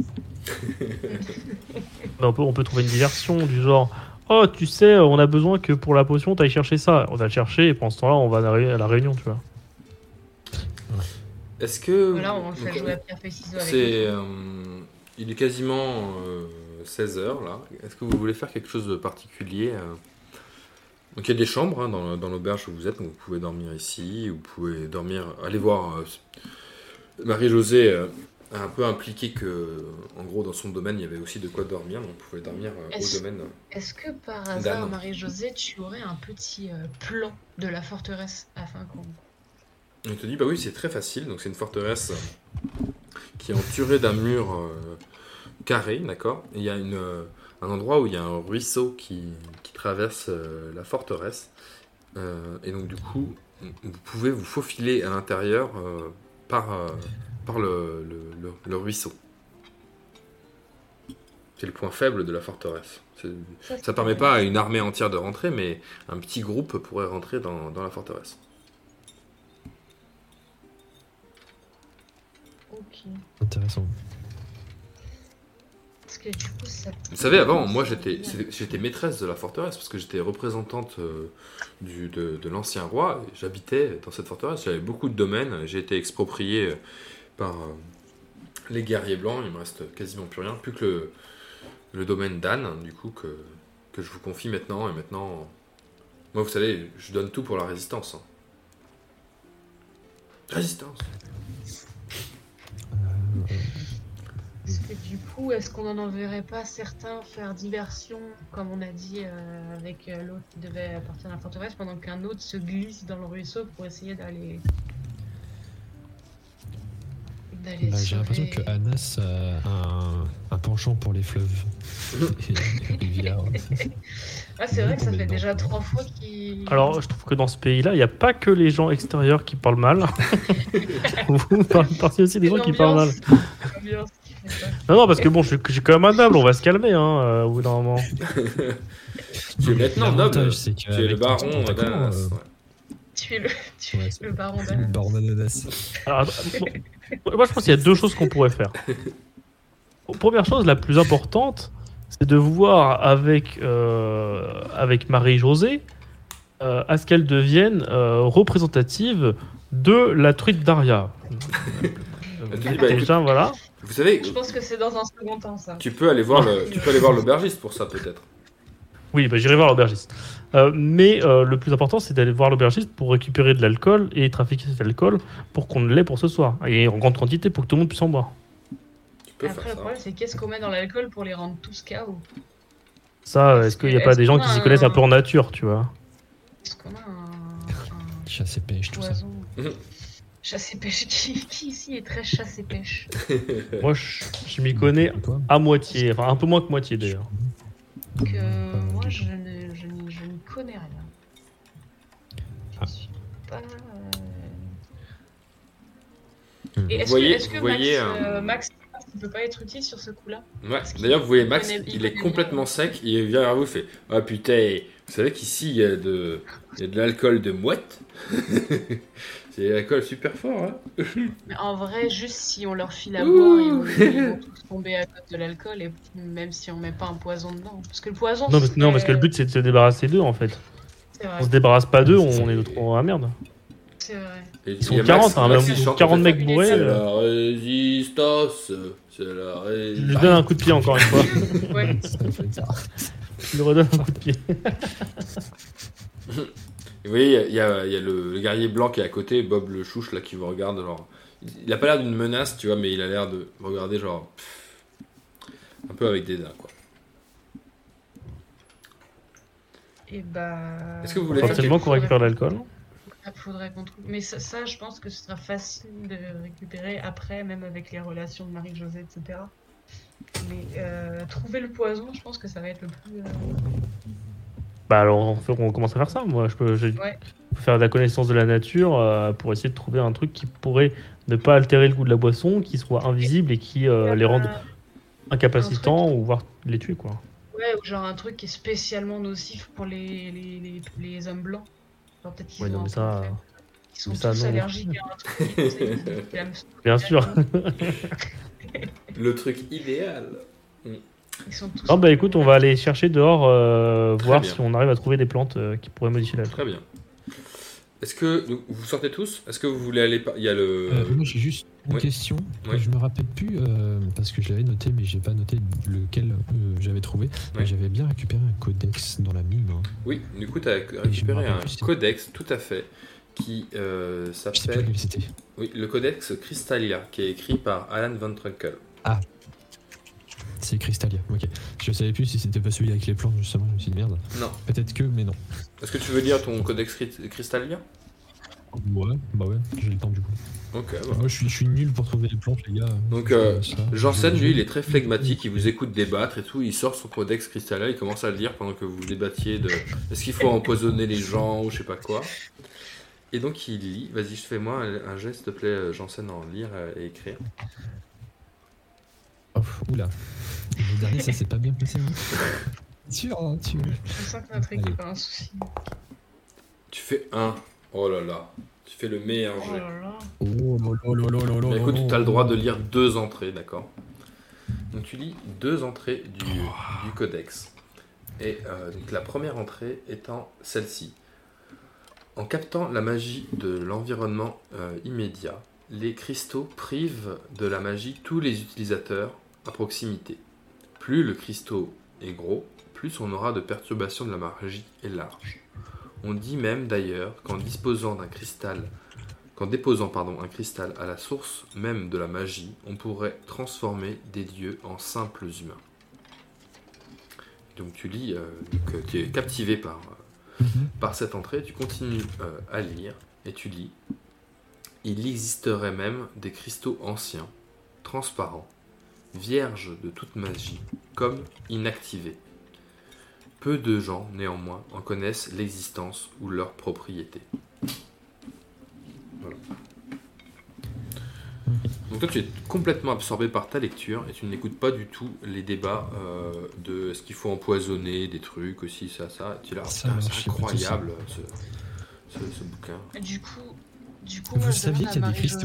on, peut, on peut trouver une diversion du genre Oh, tu sais, on a besoin que pour la potion, t'ailles chercher ça. On va le chercher et pendant ce temps-là, on va à la, à la réunion, tu vois. Est-ce que. Voilà, on le fait jouer à pierre, feuille, ciseaux avec C'est. euh, il est quasiment 16h là. Est-ce que vous voulez faire quelque chose de particulier euh? Donc il y a des chambres hein, dans, dans l'auberge où vous êtes, donc vous pouvez dormir ici, vous pouvez dormir. Allez voir. euh, Marie-Josée euh, un peu impliqué que, en gros, dans son domaine, il y avait aussi de quoi dormir, donc vous pouvez dormir euh, au domaine. Est-ce que par hasard. Marie-Josée, tu aurais un petit euh, plan de la forteresse afin qu'on. On te dit, bah oui, c'est très facile. Donc, c'est une forteresse euh, qui est entourée d'un mur euh, carré, d'accord? Il y a une, euh, un endroit où il y a un ruisseau qui, qui traverse euh, la forteresse. Euh, et donc, du coup, vous pouvez vous faufiler à l'intérieur euh, par, euh, par le, le, le- le ruisseau. C'est le point faible de la forteresse. Ça permet pas à une armée entière de rentrer, mais un petit groupe pourrait rentrer dans, dans la forteresse. Ok. Intéressant. Parce que du coup, ça. Vous savez, avant, moi j'étais j'étais maîtresse de la forteresse parce que j'étais représentante euh, du, de, de l'ancien roi. J'habitais dans cette forteresse, j'avais beaucoup de domaines. J'ai été exproprié euh, par euh, les guerriers blancs. Il me reste quasiment plus rien, plus que le, domaine d'Anne, du coup, que, je vous confie maintenant. Et maintenant, moi, vous savez, je donne tout pour la résistance. hein. Résistance Euh, du coup, est-ce qu'on n'en enverrait pas certains faire diversion, comme on a dit euh, avec l'autre qui devait appartenir à la forteresse, pendant qu'un autre se glisse dans le ruisseau pour essayer d'aller. D'aller bah, J'ai l'impression que Anas a un, un penchant pour les fleuves. Et les rivières. Ah, c'est vrai que ça fait dedans. déjà trois fois qu'il. Alors, je trouve que dans ce pays-là, il n'y a pas que les gens extérieurs qui parlent mal. Vous parlez partie aussi des gens qui parlent mal. Non, non, parce que bon, je, suis- je suis quand même un noble, on va se calmer, hein, euh, au bout d'un moment. Tu es maintenant noble. Tu es le baron d'Ananas. euh, ouais. Tu es le, tu Ouais, es c'est- le baron le baron d'ananas. Moi, je pense qu'il y a deux choses qu'on pourrait faire. Première chose, la plus importante, c'est de voir avec, euh, avec Marie-Josée euh, à ce qu'elle devienne euh, représentative de la truite d'Aria. Bah, Déjà, voilà. Vous savez, Je pense que c'est dans un second temps, ça. tu peux aller voir le, tu peux aller voir l'aubergiste pour ça peut-être. Oui, bah, j'irai voir l'aubergiste. Euh, mais euh, le plus important, c'est d'aller voir l'aubergiste pour récupérer de l'alcool et trafiquer cet alcool pour qu'on l'ait pour ce soir. Et en grande quantité pour que tout le monde puisse en boire. Après, le problème, c'est qu'est-ce qu'on met dans l'alcool pour les rendre tous KO Ça, Est-ce est-ce qu'il n'y a pas des gens qui s'y connaissent un un- peu en nature, tu vois Est-ce qu'on a un, Chasse et pêche, tout ça. Chasse et pêche qui, qui ici est très chasse et pêche Moi, je, je m'y connais à moitié, enfin un peu moins que moitié d'ailleurs. Pas mal moi, je ne connais rien. Je Ah. suis pas. euh, Mhm. Et Vous est-ce voyez- que, est-ce que vous voyez Max, un- euh, Max ne peut pas être utile sur ce coup-là? Ouais. D'ailleurs, vous voyez Max, connaît- il, il est complètement sec. Il vient vers vous, il fait Ah putain, vous savez qu'ici il y a de, il y a de l'alcool de mouette. C'est de l'alcool super fort. Hein Mais en vrai, juste si on leur file à Ouh. boire, ils vont, ils vont tous tomber à cause de l'alcool, et même si on met pas un poison dedans. Parce que le poison. Non, parce, non, parce que le but c'est de se débarrasser d'eux en fait. On se débarrasse pas d'eux, on est trop à merde. C'est vrai. Et Ils il sont y a 40, hein, Max même qui chante, 40 en fait, mecs bourrés. C'est euh, la résistance. C'est la Je lui résistance. donne un coup de pied encore une fois. Ouais. Je lui redonne un coup de pied. Et vous voyez, il y a, il y a le, le guerrier blanc qui est à côté, Bob le chouche là qui vous regarde. Genre, il a pas l'air d'une menace, tu vois, mais il a l'air de regarder genre pff, un peu avec dédain quoi. Et bah. Est-ce que vous voulez faire Potentiellement qu'on récupère l'alcool. Faudrait qu'on trouve. Mais ça, ça, je pense que ce sera facile de récupérer après, même avec les relations de Marie-Josée, etc. Mais euh, trouver le poison, je pense que ça va être le plus. euh, Bah alors on, fait- on commence à faire ça. Moi, je peux, je Ouais. peux faire de la connaissance de la nature euh, pour essayer de trouver un truc qui pourrait ne pas altérer le goût de la boisson, qui soit invisible et qui euh, les rende incapacitants ou voire les tuer quoi. Ouais, ou genre un truc qui est spécialement nocif pour les, les, les, les hommes blancs. Genre peut-être qu'ils Ouais, non, ont mais un ça, fait. Ils sont mais ça, tous non. allergiques à un truc Bien sûr. Le truc idéal. Ils sont tous Non bah écoute, on va aller chercher dehors, euh, voir bien. si on arrive à trouver des plantes euh, qui pourraient modifier la Très bien. Est-ce que vous sortez tous? Est-ce que vous voulez aller par... Il y a le. Euh, moi j'ai juste une oui. question. Oui. Je me rappelle plus euh, parce que je l'avais noté mais j'ai pas noté lequel euh, j'avais trouvé. J'avais bien récupéré un codex dans la mine. hein. Oui, du coup, tu as récupéré un plus, codex, tout à fait, qui euh, Je sais plus s'appelle. Oui, le codex Crystalia, qui est écrit par Alan Van Trunkel. C'est Crystalia. Ok. Je savais plus si c'était pas celui avec les plantes justement. Je me suis dit merde. Non. Peut-être que mais non. Est-ce que tu veux lire ton codex Crystalia Ouais. Bah ouais. J'ai le temps du coup. Ok, bah. Moi je suis, je suis nul pour trouver les plantes les gars. Donc, euh, Janssen, lui, il est très flegmatique, il vous écoute débattre et tout, il sort son codex Crystalia, il commence à le lire pendant que vous débattiez de est-ce qu'il faut empoisonner les gens ou je sais pas quoi. Et donc il lit, vas-y, fais-moi un, un geste, s'il te plaît, euh, Janssen, en lire et écrire. Oh, oula. Le dernier ça s'est pas bien passé. Hein. Sûr, hein, tu. Je sens que notre équipe a un souci. Tu fais un, oh là là, tu fais le meilleur Oh là là. Oh là là là là là là Mais là écoute, là tu as le là droit là. de lire deux entrées, d'accord? Donc tu lis deux entrées du, du codex. Et euh, donc la première entrée étant celle-ci. En captant la magie de l'environnement euh, immédiat, les cristaux privent de la magie tous les utilisateurs à proximité. Plus le cristaux est gros, plus on aura de perturbations de la magie est large. On dit même d'ailleurs qu'en disposant d'un cristal, qu'en déposant pardon, un cristal à la source même de la magie, on pourrait transformer des dieux en simples humains. Donc tu lis, euh, que tu es captivé par, euh, par cette entrée, tu continues euh, à lire et tu lis. Il existerait même des cristaux anciens, transparents, vierges de toute magie, comme inactivés. Peu de gens, néanmoins, en connaissent l'existence ou leur propriété. Voilà. Donc toi, tu es complètement absorbé par ta lecture et tu n'écoutes pas du tout les débats euh, de est-ce qu'il faut empoisonner des trucs aussi, ça, ça. Tu es là, c'est incroyable ce, ce- ce bouquin. Du coup, du coup, Vous saviez qu'il y a des ça.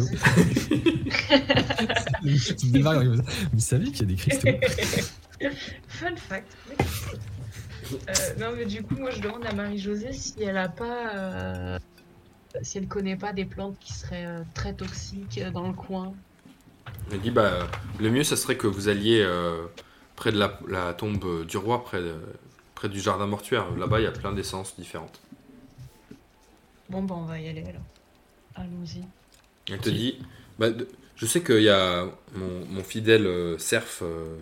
Vous savez qu'il y a des cristaux Fun fact. Euh, non, mais du coup, moi, je demande à Marie-Josée si elle a pas. euh, si elle connaît pas des plantes qui seraient euh, très toxiques dans le coin. Il dit bah le mieux ça serait que vous alliez euh, près de la, la tombe du roi, près, de- près du jardin mortuaire. Là-bas il y a plein d'essences différentes. Bon, bah, on va y aller alors. Allons-y. Elle te dit bah, je sais qu'il y a mon, mon fidèle euh, serf. euh,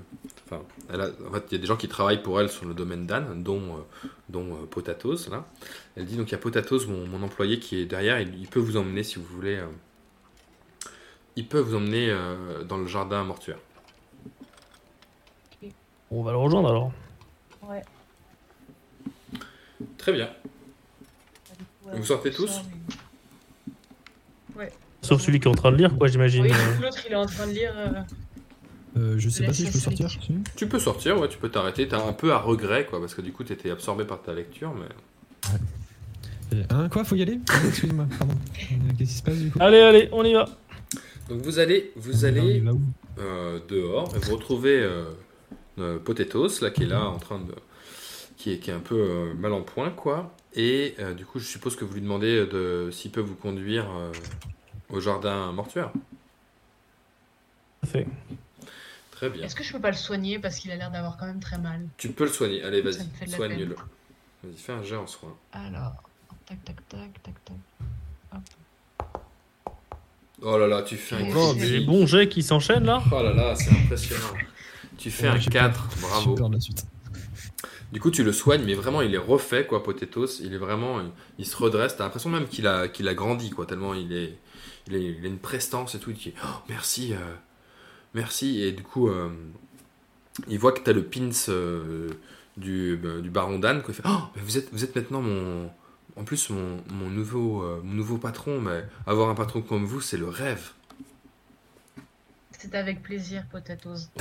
Enfin, elle a- en fait, il y a des gens qui travaillent pour elle sur le domaine d'Anne, dont, euh, dont euh, Potatos, là. Elle dit donc il y a Potatos, mon, mon employé, qui est derrière, il, il peut vous emmener si vous voulez. euh, il peut vous emmener euh, dans le jardin mortuaire. On va le rejoindre alors. Ouais. Très bien. Vous sortez tous? Sauf celui qui est en train de lire, quoi, j'imagine. Oui, l'autre, il est en train de lire. euh, Euh, Je sais pas si je peux sortir. Tu peux sortir, ouais, tu peux t'arrêter. T'as un peu à regret, quoi, parce que du coup, t'étais absorbé par ta lecture, mais. Euh, Hein, quoi Faut y aller Excuse-moi, pardon. Qu'est-ce qui se passe du coup? Allez, allez, on y va. Donc vous allez, vous On allez va euh, dehors et vous retrouvez euh, euh, Potatoes, là, qui est là, en train de. qui est, qui est un peu euh, mal en point, quoi. Et euh, du coup, je suppose que vous lui demandez de s'il peut vous conduire euh, au jardin mortuaire. Parfait. Très bien. Est-ce que je peux pas le soigner parce qu'il a l'air d'avoir quand même très mal? Tu peux le soigner. Allez, vas-y, fait soigne-le. Vas-y, fais un jet en soin. Alors, tac, tac, tac, tac, tac. Oh là là, tu fais un Oh, Oh, les bons jets qui s'enchaînent là. Oh là là, c'est impressionnant. Tu fais Ouais, un j'ai 4, J'ai bravo. peur de la suite. Du coup, tu le soignes, mais vraiment, il est refait, quoi, Potatoes. Il est vraiment, il, il se redresse. T'as l'impression même qu'il a, qu'il a grandi, quoi, tellement il est, il, a une prestance et tout. Il dit, oh, merci, euh, merci. Et du coup, euh, il voit que t'as le pins euh, du, bah, du baron Dan, quoi. Il fait, oh, mais vous êtes, maintenant mon, en plus, mon, nouveau, euh, mon nouveau patron. Mais avoir un patron comme vous, c'est le rêve. C'est avec plaisir, Potatoes.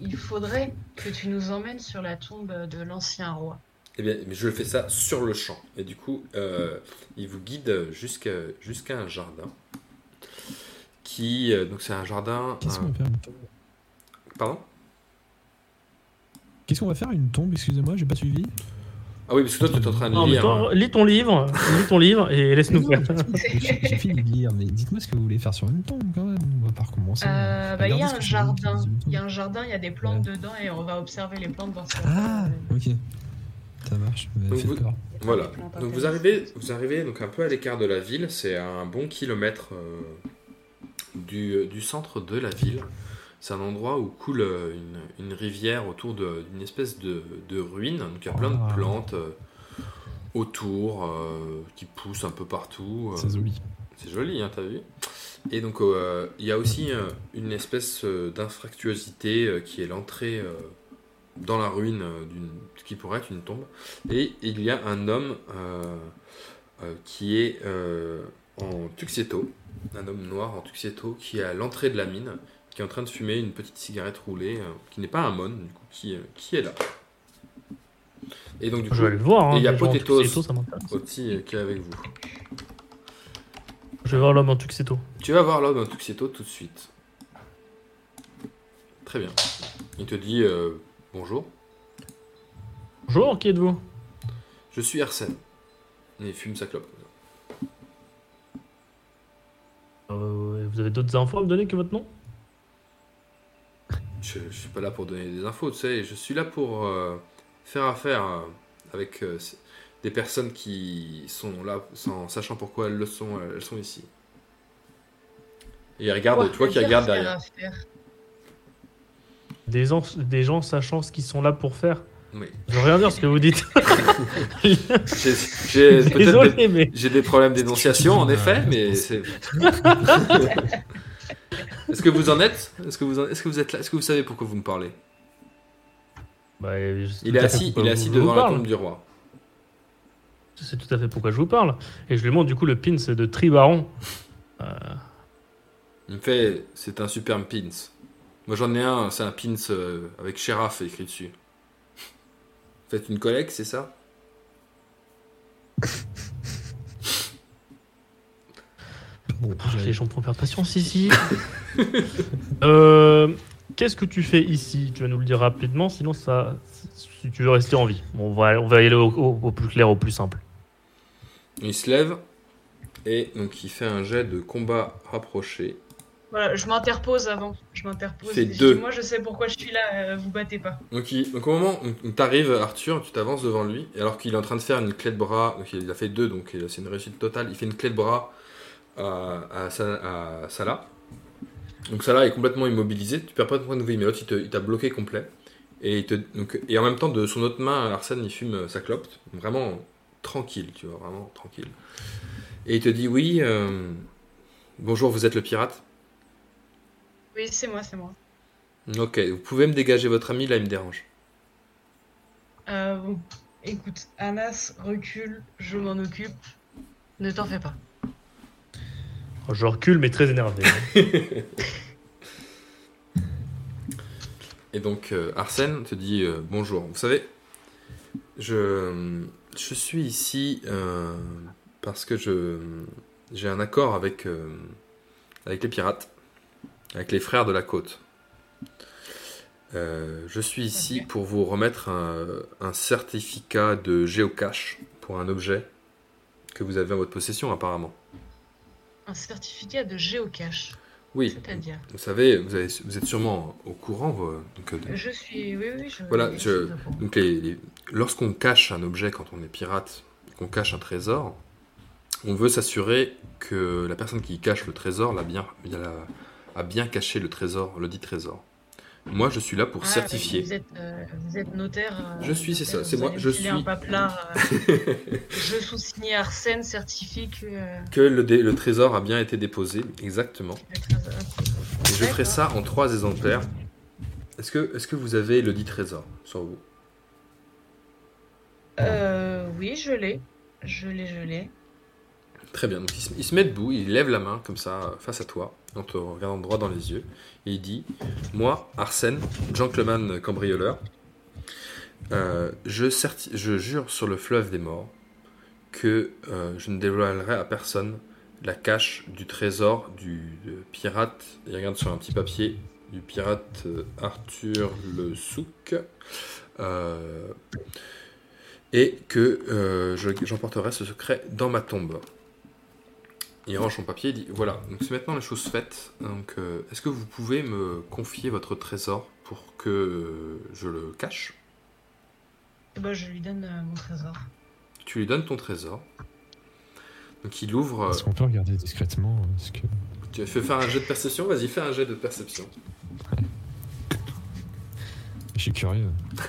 Il faudrait que tu nous emmènes sur la tombe de l'ancien roi. Eh bien, mais je fais ça sur le champ. Et du coup, euh, il vous guide jusqu'à un jardin. Qui, euh, donc c'est un jardin. Qu'est-ce un- qu'on va faire une tombe? Pardon? Qu'est-ce qu'on va faire une tombe? Excusez-moi, j'ai pas suivi. Ah oui, parce que toi, tu es en train de Non, mais lire. toi, hein. lis ton livre, lis ton livre et laisse-nous faire. J'ai fini de lire, mais dites-moi ce que vous voulez faire sur une tombe quand même. On va pas recommencer. Euh, bah, il y a ce un jardin. Il y a un jardin, il y a des plantes dedans et on va observer les plantes si on Ah, ok. Ça marche, Donc fait vous- peur. Voilà. Donc vous arrivez, vous arrivez donc un peu à l'écart de la ville. C'est à un bon kilomètre euh, du, du centre de la ville. C'est un endroit où coule euh, une, une rivière autour de- d'une espèce de, de ruine. Donc il y a plein de Ah. plantes euh, autour euh, qui poussent un peu partout. euh. C'est joli. C'est joli, hein, t'as vu? Et donc, euh, il y a aussi euh, une espèce euh, d'infractuosité euh, qui est l'entrée euh, dans la ruine euh, d'une ce qui pourrait être une tombe. Et il y a un homme euh, euh, qui est en tuxedo, un homme noir en tuxedo qui est à l'entrée de la mine, qui est en train de fumer une petite cigarette roulée, qui n'est pas un mon, du coup, qui, qui est là. Et donc, du coup, Je vais aller le voir. Hein, il y a Potatoes. Oti euh, qui est avec vous. Je vais voir l'homme en tuxedo. Tu vas voir l'homme en tuxedo tout de suite. Très bien. Il te dit euh, bonjour. Bonjour, qui êtes-vous? Je suis Arsène. Et il fume sa clope. Euh, Vous avez d'autres infos à me donner que votre nom? Je, je suis pas là pour donner des infos, tu sais. Je suis là pour euh, faire affaire euh, avec euh, des personnes qui sont là sans sachant pourquoi elles le sont, elles sont ici. Et regarde, Quoi, tu vois qu'il dire regarde derrière. affaire des, gens- des gens sachant ce qu'ils sont là pour faire Oui. Je veux rien dire ce que vous dites. J'ai des, Désolé, mais. j'ai des problèmes d'énonciation en effet, mais c'est. Est-ce que vous en êtes? Est-ce que vous en- est-ce que vous êtes là? Est-ce que vous savez pourquoi vous me parlez? Bah, Il est assis, il est assis vous devant la tombe du roi. Sais tout à fait pourquoi je vous parle. Et je lui montre du coup le pins de Tribaron. Euh, Il me fait, c'est un superbe pins. Moi j'en ai un, c'est un pins euh, avec Sheriff écrit dessus. Faites une collecte, c'est ça? Bon, j'avais- les gens pour perdre patience ici. euh, Qu'est-ce que tu fais ici? Tu vas nous le dire rapidement, sinon ça. Si tu veux rester en vie. Bon, on, va, on va y aller au, au- au plus clair, au plus simple. Il se lève et donc il fait un jet de combat rapproché. Voilà, je m'interpose avant. Je m'interpose. Je deux. dis, Moi, je sais pourquoi je suis là. euh, vous battez pas. Donc, il- donc au moment où tu arrives, Arthur, tu t'avances devant lui, et alors qu'il est en train de faire une clé de bras, donc il a fait deux, donc il- c'est une réussite totale, il fait une clé de bras à, à, Sa- à Salah. Donc Salah est complètement immobilisé, tu perds pas de point de vie, mais l'autre il t'a bloqué complet. Et, il te, donc, et en même temps, de son autre main, Arsène il fume euh, sa clope, vraiment tranquille, tu vois, vraiment tranquille. Et il te dit Oui, euh, bonjour, vous êtes le pirate Oui, c'est moi, c'est moi. Ok, vous pouvez me dégager votre ami, là il me dérange. Euh, bon, écoute, Anas, recule, je m'en occupe. Ne t'en fais pas. Je recule, mais très énervé. Et donc euh, Arsène te dit euh, bonjour. Vous savez, je, je suis ici euh, parce que je j'ai un accord avec euh, avec les pirates, avec les frères de la côte. Euh, je suis ici pour vous remettre un, un certificat de géocache pour un objet que vous avez en votre possession apparemment. Un certificat de géocache. Oui, C'est-à-dire vous savez, vous, avez- vous êtes sûrement au courant vous, donc, euh, de- Je suis. Oui, oui, je. Voilà, je. Donc les- les- lorsqu'on cache un objet quand on est pirate, qu'on cache un trésor, on veut s'assurer que la personne qui cache le trésor l'a bien, a bien caché le trésor, le dit trésor. Moi, je suis là pour Ah, certifier. Vous êtes, euh, vous êtes notaire. euh, Je suis, c'est ça, c'est moi, je suis- un paplard. euh, je sous-signé Arsène certifie que. Que le, trésor a bien été déposé, exactement. le trésor- Et je ferai ça en trois exemplaires. Est-ce que, est que vous avez le dit trésor sur vous? Oui, je l'ai. Je l'ai, je l'ai. Très bien, donc il se, il se met debout, il lève la main comme ça face à toi, en te regardant droit dans les yeux, et il dit Moi, Arsène, gentleman cambrioleur, euh, je, je jure sur le fleuve des morts que euh, je ne dévoilerai à personne la cache du trésor du euh, pirate, il regarde sur un petit papier, du pirate Arthur le Souk, et que je- j'emporterai ce secret dans ma tombe. Il range son papier et dit Voilà, donc c'est maintenant les choses faites. Donc, euh, est-ce que vous pouvez me confier votre trésor pour que euh, je le cache? Et ben, je lui donne euh, mon trésor. Tu lui donnes ton trésor. Donc il ouvre. euh, Est-ce qu'on peut regarder discrètement ce que... Tu fais faire un jet de perception? Vas-y, fais un jet de perception. Je suis curieux.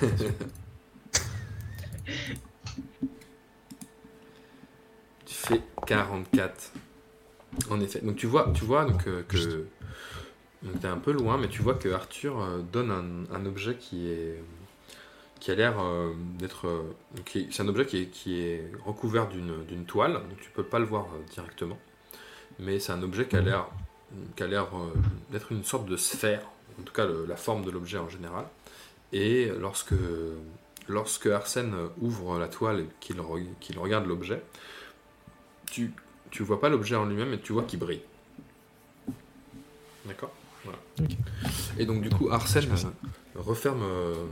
Tu fais 44. En effet. Donc tu vois, tu vois donc, euh, que. Donc t'es un peu loin, mais tu vois que Arthur euh, donne un, un objet qui est. qui a l'air euh, d'être. euh, C'est un objet qui est, qui est recouvert d'une d'une toile, donc tu peux pas le voir euh, directement. Mais c'est un objet qui a l'air qui a l'air euh, d'être une sorte de sphère, en tout cas le- la forme de l'objet en général. Et lorsque, lorsque Arsène ouvre la toile et qu'il regarde l'objet, tu, tu vois pas l'objet en lui-même, mais tu vois qu'il brille. D'accord? Voilà. Et donc, du coup, Arsène referme euh,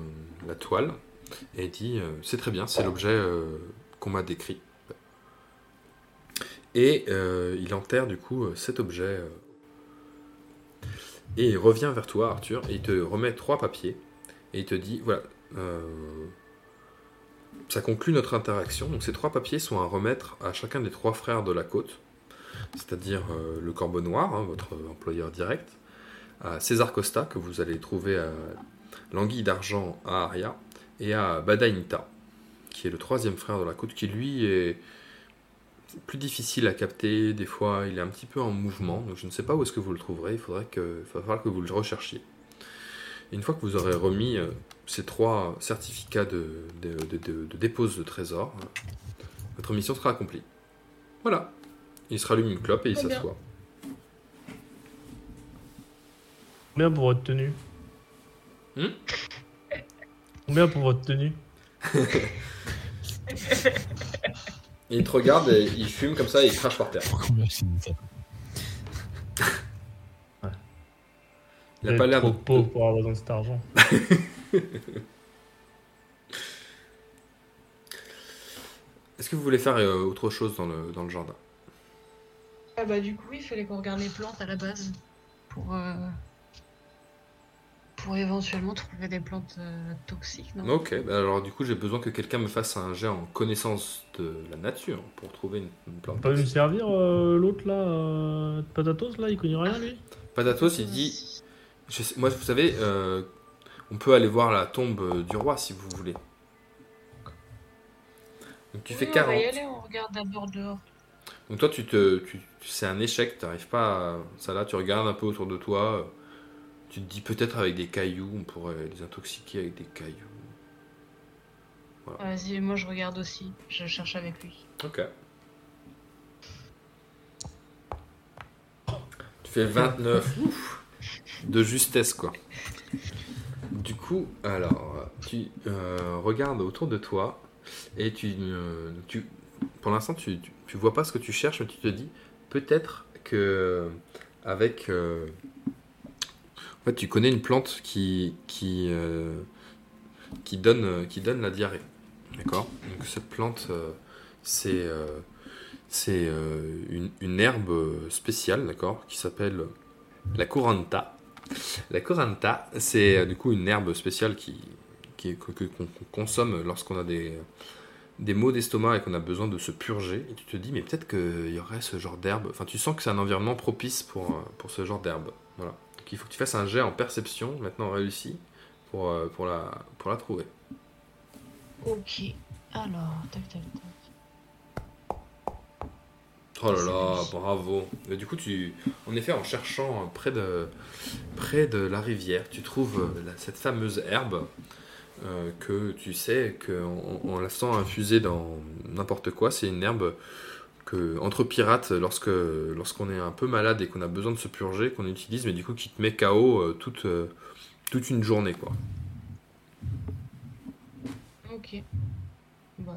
la toile et dit euh, C'est très bien, c'est l'objet euh, qu'on m'a décrit. Et il enterre, du coup, cet objet. et il revient vers toi, Arthur, et il te remet trois papiers. Et il te dit Voilà. Ça conclut notre interaction. Donc, ces trois papiers sont à remettre à chacun des trois frères de la côte, c'est-à-dire euh, le Corbeau Noir, hein, votre employeur direct, à César Costa, que vous allez trouver à l'Anguille d'Argent à Aria, et à Badainta, qui est le troisième frère de la côte, qui lui est plus difficile à capter. Des fois, il est un petit peu en mouvement, donc je ne sais pas où est-ce que vous le trouverez. Il faudrait que, va falloir que vous le recherchiez. Une fois que vous aurez remis euh, ces trois certificats de, de, de- de- de dépose de trésor, euh, votre mission sera accomplie. Voilà. Il se rallume une clope et il s'assoit. Combien pour votre tenue Hmm Combien pour votre tenue il te regarde et il fume comme ça et il crache par terre. Combien Il a pas l'air trop de... pauvre pour avoir besoin de cet argent. Est-ce que vous voulez faire euh, autre chose dans le, dans le jardin? Ah bah du coup, il fallait qu'on regarde les plantes à la base pour euh, pour éventuellement trouver des plantes euh, toxiques, non? Ok, bah alors du coup j'ai besoin que quelqu'un me fasse un jet en connaissance de la nature pour trouver une, une plante. Pas nous servir euh, l'autre là, euh, Patatos là, il connaît rien lui? Patatos il dit, je sais- moi vous savez, euh, on peut aller voir la tombe euh, du roi si vous voulez. Donc tu Oui, fais on 40. va y aller, on regarde d'abord dehors. Donc toi tu te, tu, c'est un échec, t'arrives pas à ça là, tu regardes un peu autour de toi, euh, tu te dis peut-être avec des cailloux, on pourrait les intoxiquer avec des cailloux. Vas-y, moi je regarde aussi, je cherche avec lui. Ok. Tu fais 29. Ouf. De justesse, quoi. Du coup, alors, tu euh, regardes autour de toi et tu, euh, tu pour l'instant, tu, tu, vois pas ce que tu cherches, mais tu te dis peut-être que avec, euh, en fait, tu connais une plante qui qui qui donne qui donne la diarrhée, d'accord? Donc cette plante, c'est c'est une, une herbe spéciale, d'accord, qui s'appelle la coranta. La coranta, c'est euh, du coup une herbe spéciale qui, qu'on consomme lorsqu'on a des, des maux d'estomac et qu'on a besoin de se purger. Et tu te dis, mais peut-être qu'il y aurait ce genre d'herbe. Enfin, tu sens que c'est un environnement propice pour, euh, pour ce genre d'herbe. Voilà. Donc il faut que tu fasses un jet en perception, maintenant réussi, pour, euh, pour, la, pour la trouver. Ok. Alors, tac tac tac. Oh là là, bravo. Et du coup, tu, en effet, en cherchant près de, près de la rivière, tu trouves euh, la- cette fameuse herbe euh, que tu sais qu'en en, en la faisant infuser dans n'importe quoi, c'est une herbe que entre pirates, lorsque lorsqu'on est un peu malade et qu'on a besoin de se purger, qu'on utilise, mais du coup qui te met KO euh, toute, euh, toute une journée, quoi. Ok. Bah,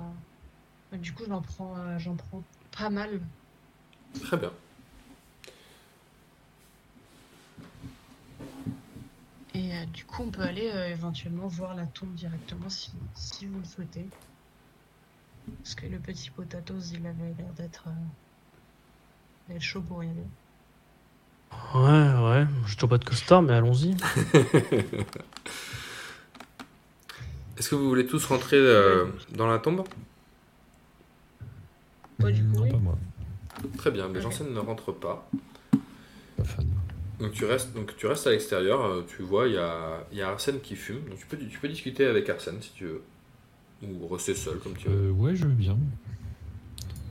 bah, du coup, j'en prends, euh, j'en prends pas mal. Très bien. Et euh, du coup, on peut aller euh, éventuellement voir la tombe directement si, si vous le souhaitez. Parce que le petit Potatoes, il avait l'air d'être euh, d'être chaud pour y aller. Ouais, ouais, je trouve pas de costard, mais allons-y. Est-ce que vous voulez tous rentrer euh, dans la tombe? Toi, du coup, Non, oui. pas moi. Très bien, mais. Janssen ne rentre pas. Pas fan. Donc tu restes, donc tu restes à l'extérieur, euh, tu vois, il y a, il y a Arsène qui fume. Donc tu peux, tu peux discuter avec Arsène si tu veux. Ou rester seul comme tu veux. Euh, ouais, je veux bien.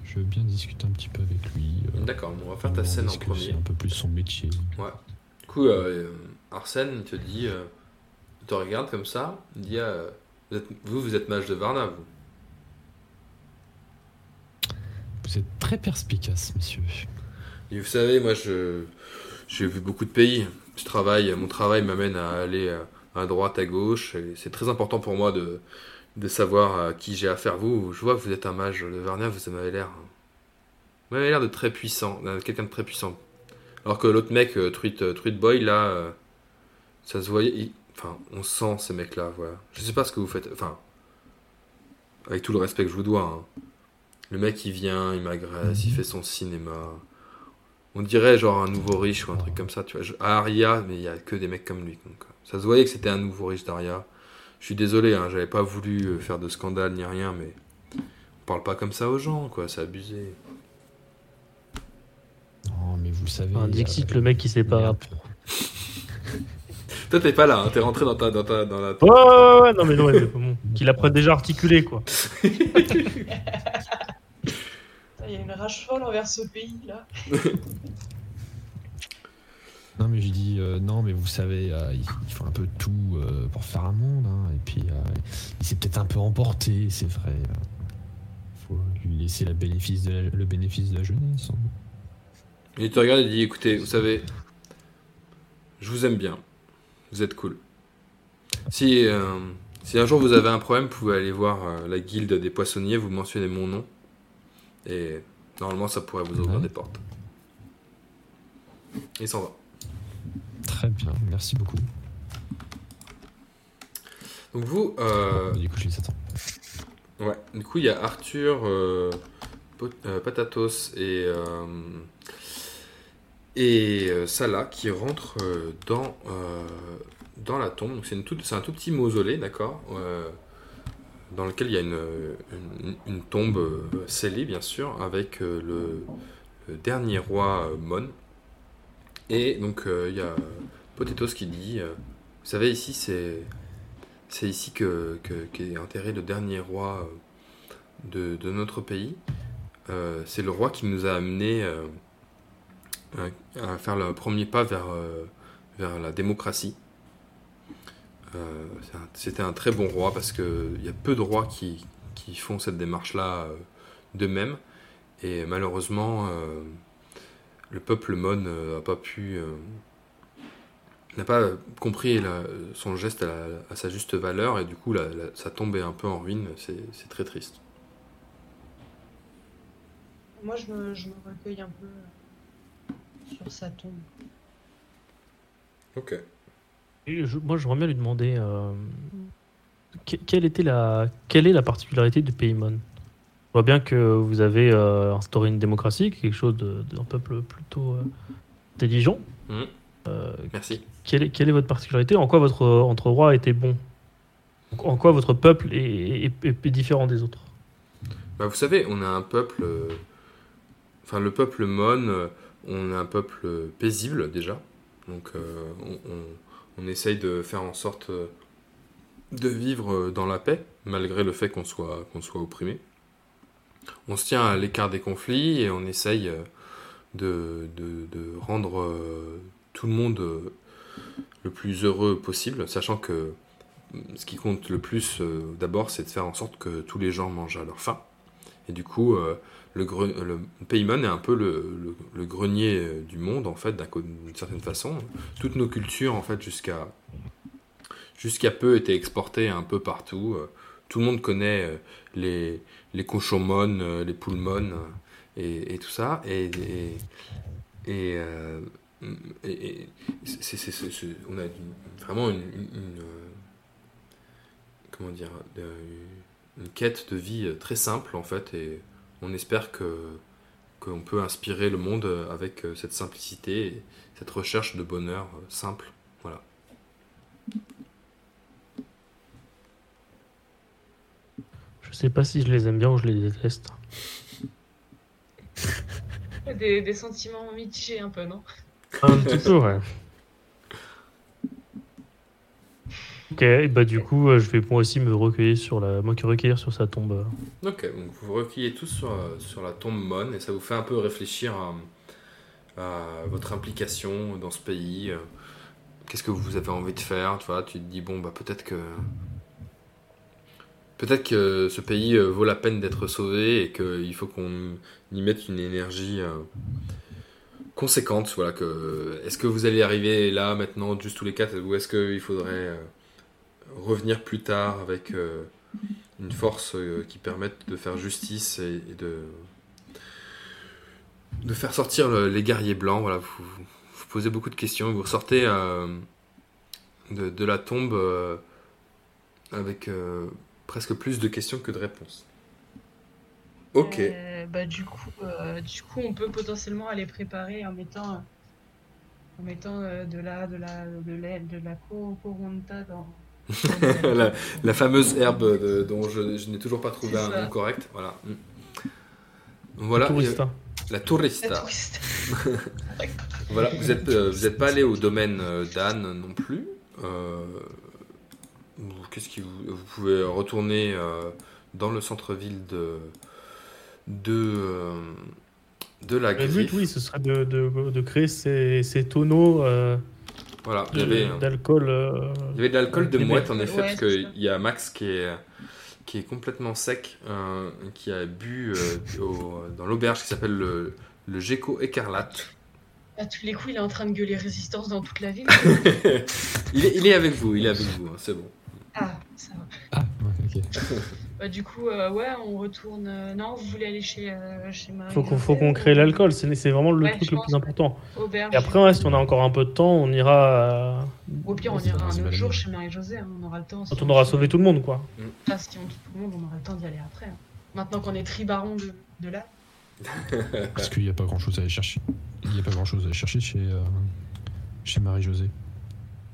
Je veux bien discuter un petit peu avec lui. euh, D'accord, on va faire ta scène en premier. C'est un peu plus son métier. Du coup, euh, Arsène te dit, euh, te regarde comme ça, il dit, euh, vous, êtes, vous, vous êtes mage de Varna, vous. Vous êtes très perspicace, monsieur. Vous savez, moi, je, j'ai vu beaucoup de pays. Je travaille, mon travail m'amène à aller euh, à droite, à gauche. C'est très important pour moi de, de savoir à qui j'ai affaire. Vous, je vois que vous êtes un mage de Varnia, vous m'avez l'air, vous m'avez l'air de très puissant, de quelqu'un de très puissant. Alors que l'autre mec, euh, Truit, euh, Truit Boy, là, euh, ça se voyait. Enfin, on sent ces mecs-là, voilà. Je sais pas ce que vous faites. Enfin, avec tout le respect que je vous dois. hein. Le mec, il vient, il m'agresse, il fait son cinéma. On dirait genre un nouveau riche ou un truc comme ça, tu vois. Je- À Aria, mais il y a que des mecs comme lui. Donc, euh, ça se voyait que c'était un nouveau riche d'Aria. Je suis désolé, hein, j'avais pas voulu euh, faire de scandale ni rien, mais on parle pas comme ça aux gens, quoi. C'est abusé. Non, mais vous le savez. Un Dixit, euh, le mec qui sait pas. Toi, t'es pas là, hein, t'es rentré dans ta, dans ta, dans la. Ouais, ouais, ouais, non, mais non, mais bon, qu'il apprenne déjà à articuler, quoi. Il y a une rage folle envers ce pays là. Non, mais je dis, euh, non, mais vous savez, euh, il, il faut un peu tout euh, pour faire un monde. hein, et puis, euh, il s'est peut-être un peu emporté, c'est vrai. Il faut lui laisser la bénéfice de la- le bénéfice de la jeunesse. hein. Il te regarde et dit écoutez, vous savez, je vous aime bien. Vous êtes cool. Si, euh, si un jour vous avez un problème, vous pouvez aller voir euh, la guilde des poissonniers, vous mentionnez mon nom. Et normalement, ça pourrait vous ouvrir Ouais. des portes. Il s'en va. Très bien, merci beaucoup. Donc vous, euh, Du coup, je. Ouais, du coup, il y a Arthur, euh, Pot- euh, Patatos et, et Salah qui rentrent dans, dans la tombe. Donc, c'est, un tout petit mausolée, d'accord Dans lequel il y a une, tombe euh, scellée, bien sûr, avec euh, le, dernier roi euh, Mon. Et donc, il y a Potatoes qui dit Vous savez, ici, c'est. C'est ici que, que- qu'est enterré le dernier roi de, notre pays. C'est le roi qui nous a amené euh, à, faire le premier pas vers, vers la démocratie. Euh, un- C'était un très bon roi parce qu'il y a peu de rois qui, qui font cette démarche-là euh, d'eux-mêmes. Et malheureusement, euh, le peuple Mon n'a pas pu n'a pas compris la- son geste à, la- à sa juste valeur et du coup la, sa tombe est un peu en ruine, c'est très triste. Moi je me, je me recueille un peu sur sa tombe. Ok. Et je- moi, j'aimerais bien lui demander euh, que- quelle, était la, quelle est la particularité du Paymon? Je vois bien que vous avez euh, instauré une démocratie, quelque chose de- d'un peuple plutôt euh, intelligent. Mhm. Euh, Merci. quelle, est, quelle est votre particularité? En quoi votre, votre roi était bon? En quoi votre peuple est, est- est- est différent des autres? Bah, vous savez, on a un peuple, euh, enfin le peuple Mon, euh, on a un peuple euh, paisible déjà, donc euh, on, on- on essaye de faire en sorte euh, de vivre euh, dans la paix, malgré le fait qu'on soit, qu'on soit opprimé. On se tient à l'écart des conflits et on essaye euh, de, de- rendre tout le monde le plus heureux possible, sachant que mm, ce qui compte le plus d'abord, c'est de faire en sorte que tous les gens mangent à leur faim. Et du coup, le, le Paymon est un peu le, grenier euh, du monde, en fait, d'une certaine façon. Toutes nos cultures, en fait, jusqu'à peu, étaient exportées un peu partout. Euh, Tout le monde connaît euh, les, les les poules-mon, euh, et, tout ça. Et, et, et, on a vraiment une, comment dire, une quête de vie très simple en fait, on espère que qu'on peut inspirer le monde avec euh, cette simplicité et cette recherche de bonheur euh, simple. Voilà. Je sais pas si je les aime bien ou je les déteste. Des, des sentiments mitigés un peu, non? Un petit peu, ouais. Ok, bah du coup, euh, je vais moi aussi me recueillir sur la, qui recueillir sur sa tombe. Ok, donc vous recueillez tous sur, euh, sur la tombe Mon et ça vous fait un peu réfléchir à, à votre implication dans ce pays. euh, Qu'est-ce que vous avez envie de faire Tu vois, tu te dis bon bah peut-être que peut-être que ce pays vaut la peine d'être sauvé et qu'il faut qu'on y mette une énergie conséquente. Voilà que est-ce que vous allez arriver là maintenant juste tous les quatre ou est-ce qu'il faudrait revenir plus tard avec euh, une force euh, qui permette de faire justice et, de de faire sortir le- les guerriers blancs. Voilà, vous, vous posez beaucoup de questions. Vous ressortez euh, de, de la tombe avec presque plus de questions que de réponses. Ok. Bah, du, coup, du coup, on peut potentiellement aller préparer en mettant, en mettant de la, de de la, de la coronta dans. la, la fameuse herbe de- dont je, je n'ai toujours pas trouvé un nom correct. Voilà. Mm. Voilà. Euh, hein. la La tourista. Voilà, vous êtes, euh, vous êtes pas allé au domaine euh, d'Anne non plus. Euh, vous- Qu'est-ce qui vous, vous pouvez retourner euh, dans le centre-ville de de de la Le but, oui, ce serait de, de, de créer ces, ces tonneaux euh, Voilà, il y avait, euh, d'alcool. euh, il y avait de l'alcool de mouette en effet, ouais, parce qu'il y a Max qui est qui est complètement sec, euh, qui a bu euh, au- dans l'auberge qui s'appelle le le Gecko écarlate. À tous les coups, il est en train de gueuler résistance dans toute la ville. il, est, il est avec vous, il est avec vous, hein, c'est bon. Ah, ça va. Ah. Bah, du coup, euh, ouais, on retourne. euh, Non, vous voulez aller chez, euh, chez Marie faut qu'on faut qu'on crée l'alcool, c'est c'est vraiment le Ouais, truc le plus important. Auberge. Et après, ouais, si on a encore un peu de temps, on ira. euh, Au pire, on ira un autre jour chez Marie-Josée. hein, On aura le temps. si quand on aura sauvé tout le monde, quoi. Ah, si on tout le monde, on aura le temps d'y aller après. hein. Maintenant qu'on est tribaron de, de là. Parce qu'il n'y a pas grand chose à aller chercher. Il n'y a pas grand chose à aller chercher chez, euh, chez Marie-Josée.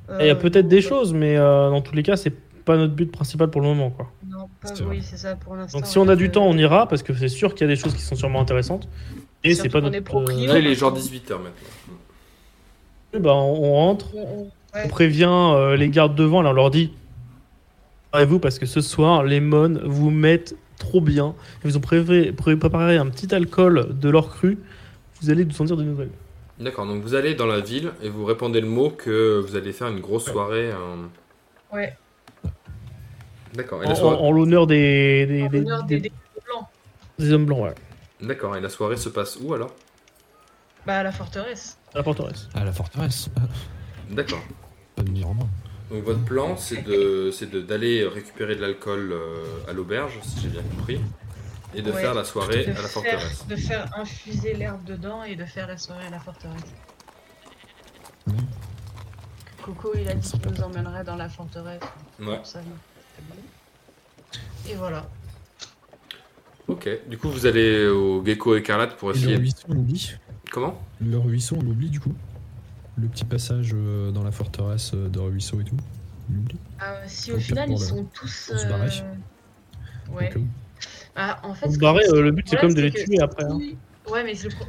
Euh, Et Il y a peut-être des choses, mais euh, dans tous les cas, c'est pas notre but principal pour le moment, quoi. Non, pas, C'est vrai. oui, c'est ça pour l'instant. Donc si on a du euh, temps, on ira parce que c'est sûr qu'il y a des choses qui sont sûrement intéressantes. Et c'est pas notre. est il est genre 18h maintenant. euh, bah, on rentre, on- prévient euh, les gardes devant, là, on leur dit préparez-vous parce que ce soir, les mônes vous mettent trop bien. Ils vous ont prévé- pré- préparé un petit alcool de leur cru. Vous allez nous en dire des nouvelles. D'accord, donc vous allez dans la ville et vous répondez le mot que vous allez faire une grosse soirée. euh, Ouais, D'accord, et En, la soirée... en- en l'honneur des, des, en des- blancs. des hommes blancs, ouais. D'accord, et la soirée se passe où alors? Bah, à la forteresse. À la forteresse. À la forteresse. D'accord. pas de venir en main. Donc votre plan, c'est de, c'est de d'aller récupérer de l'alcool euh, à l'auberge, si j'ai bien compris, et de Ouais. faire la soirée à la faire, forteresse. de faire infuser l'herbe dedans et de faire la soirée à la forteresse. Coco, il a dit qu'il nous emmènerait dans la forteresse. Ouais. Ça, non. Et voilà. Ok. Du coup, vous allez au Gecko écarlate pour Et le essayer. ruisseau, on oublie. Comment? Le ruisseau, on l'oublie du coup. Le petit passage euh, dans la forteresse euh, de ruisseau et tout. On l'oublie. Ah, si Au final ils sont tous. pour se euh, Ouais. Au cas où. Ah, en fait, ce se que- barrer, ce euh, que- le but, c'est problème, comme de les que tuer après, hein. si- Ouais, mais c'est le. pro-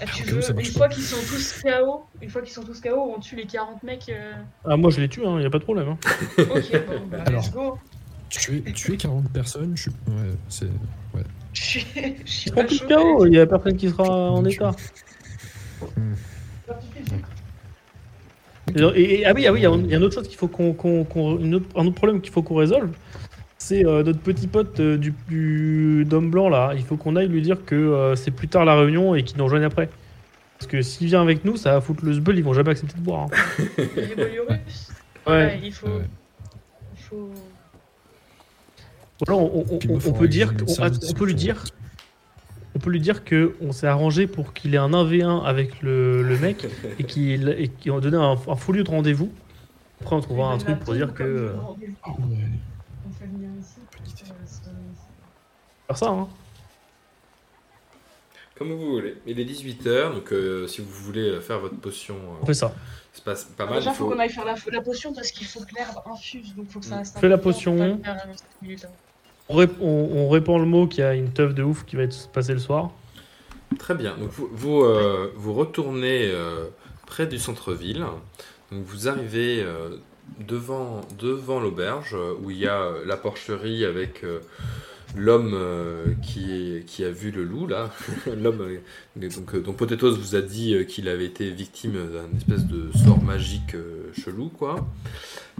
Ah, tu Au cas où veux, ça marche une fois qu'ils sont tous KO, une fois qu'ils sont tous KO, on tue les 40 mecs. euh, Ah, moi je les tue, il n'y a pas de problème. hein. Ok, bon, bah, Alors. let's go. Tuer, tuer 40 personnes, je suis. Ouais, c'est. Ouais. Je suis, je suis pas KO, mais- il n'y a personne qui sera en Tu- état. Hmm. Et, et- ah oui, ah oui, il y a une autre chose qu'il faut qu'on, qu'on- qu'on- une autre- un autre problème qu'il faut qu'on résolve. C'est euh, notre petit pote euh, du, du d'homme blanc là. Il faut qu'on aille lui dire que euh, c'est plus tard la réunion et qu'il nous rejoigne après. Parce que s'il vient avec nous, ça va foutre le sbeul, ils vont jamais accepter de boire. hein. Les Bolurus Ouais. il faut. Ouais. Il faut. On, on- on- on peut dire, on, peut lui dire, on peut lui dire que on s'est arrangé pour qu'il ait un 1v1 avec le, le mec et qu'il et qu'il a donné un, un faux lieu de rendez-vous. Après on trouvera un truc pour dire que euh, Ouais. On fait venir ici. c'est- faire ça. Hein. Comme vous voulez. Il est 18h, donc euh, si vous voulez euh, faire votre potion, On euh, fait ça. c'est pas, pas Alors mal. déjà, il faut faut... qu'on aille faire la, la potion parce qu'il faut que l'herbe infuse, donc faut que ça reste. un Fais la temps, potion. On hein. On, on- répand le mot qu'il y a une teuf de ouf qui va être passée le soir. Très bien. Vous, vous, euh, retournez euh, près du centre-ville. Vous arrivez euh, devant, devant l'auberge où il y a la porcherie avec l'homme qui, qui a vu le loup là. l'homme donc, dont Potatoes vous a dit qu'il avait été victime d'un espèce de sort magique chelou quoi.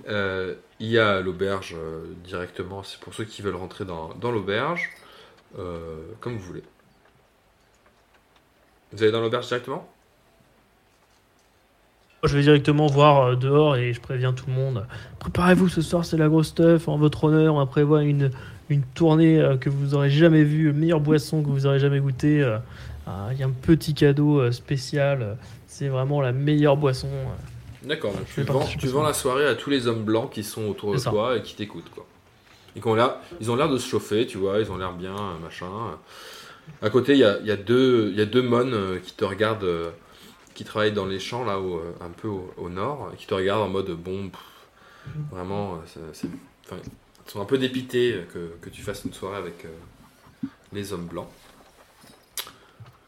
Euh, il y a l'auberge euh, directement. C'est pour ceux qui veulent rentrer dans, l'auberge. Euh, comme vous voulez. Vous allez dans l'auberge directement? Je vais directement voir dehors et je préviens tout le monde. Préparez-vous ce soir, c'est la grosse teuf. En votre honneur, on prévoit une, une tournée que vous aurez jamais vue, meilleure boisson que vous aurez jamais goûté, euh, Ah, Il y a un petit cadeau spécial. C'est vraiment la meilleure boisson. D'accord, donc tu vends, tu la soirée à tous les hommes blancs qui sont autour de ça. toi et qui t'écoutent, quoi. Et ils ont l'air de se chauffer, tu vois, ils ont l'air bien, euh, machin. À côté, il y a, il y a deux, y a deux mônes euh, qui te regardent, euh, qui travaillent dans les champs, là, au- un peu au, au nord, et qui te regardent en mode, bon, pff, vraiment, c'est, ils sont un peu dépités que, que tu fasses une soirée avec euh, les hommes blancs.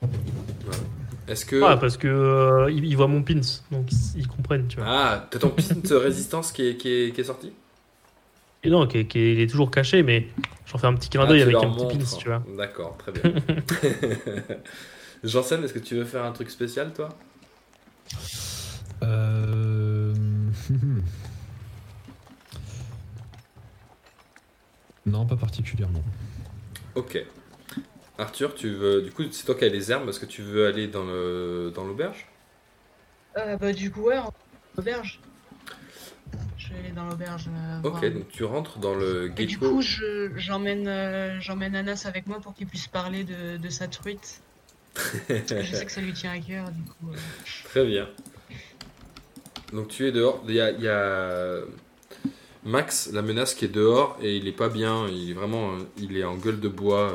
Voilà. Est-ce que... Ah, parce que euh, ils, ils voient mon pins, donc ils, ils comprennent, tu vois. Ah, t'as ton pin de résistance qui est, qui est, qui est sorti? Et non, qui, qui- il est toujours caché, mais j'en fais un petit clin Ah, d'œil avec un petit pins, tu vois. D'accord, très bien. Janssen, est-ce que tu veux faire un truc spécial, toi? Euh... Non, pas particulièrement. Ok. Arthur, tu veux. Du coup, c'est toi qui as les armes. Est-ce que tu veux aller dans le dans l'auberge? Euh, bah, du coup, ouais, en auberge. Je vais aller dans l'auberge. euh, Ok, voir. donc tu rentres dans le Et du gecko. coup, je- j'emmène euh, j'emmène Anas avec moi pour qu'il puisse parler de, de sa truite. je sais que ça lui tient à cœur, du coup. Très bien. Donc tu es dehors. Il y a, y a Max, la menace, qui est dehors et il est pas bien. Il est vraiment, il est en gueule de bois,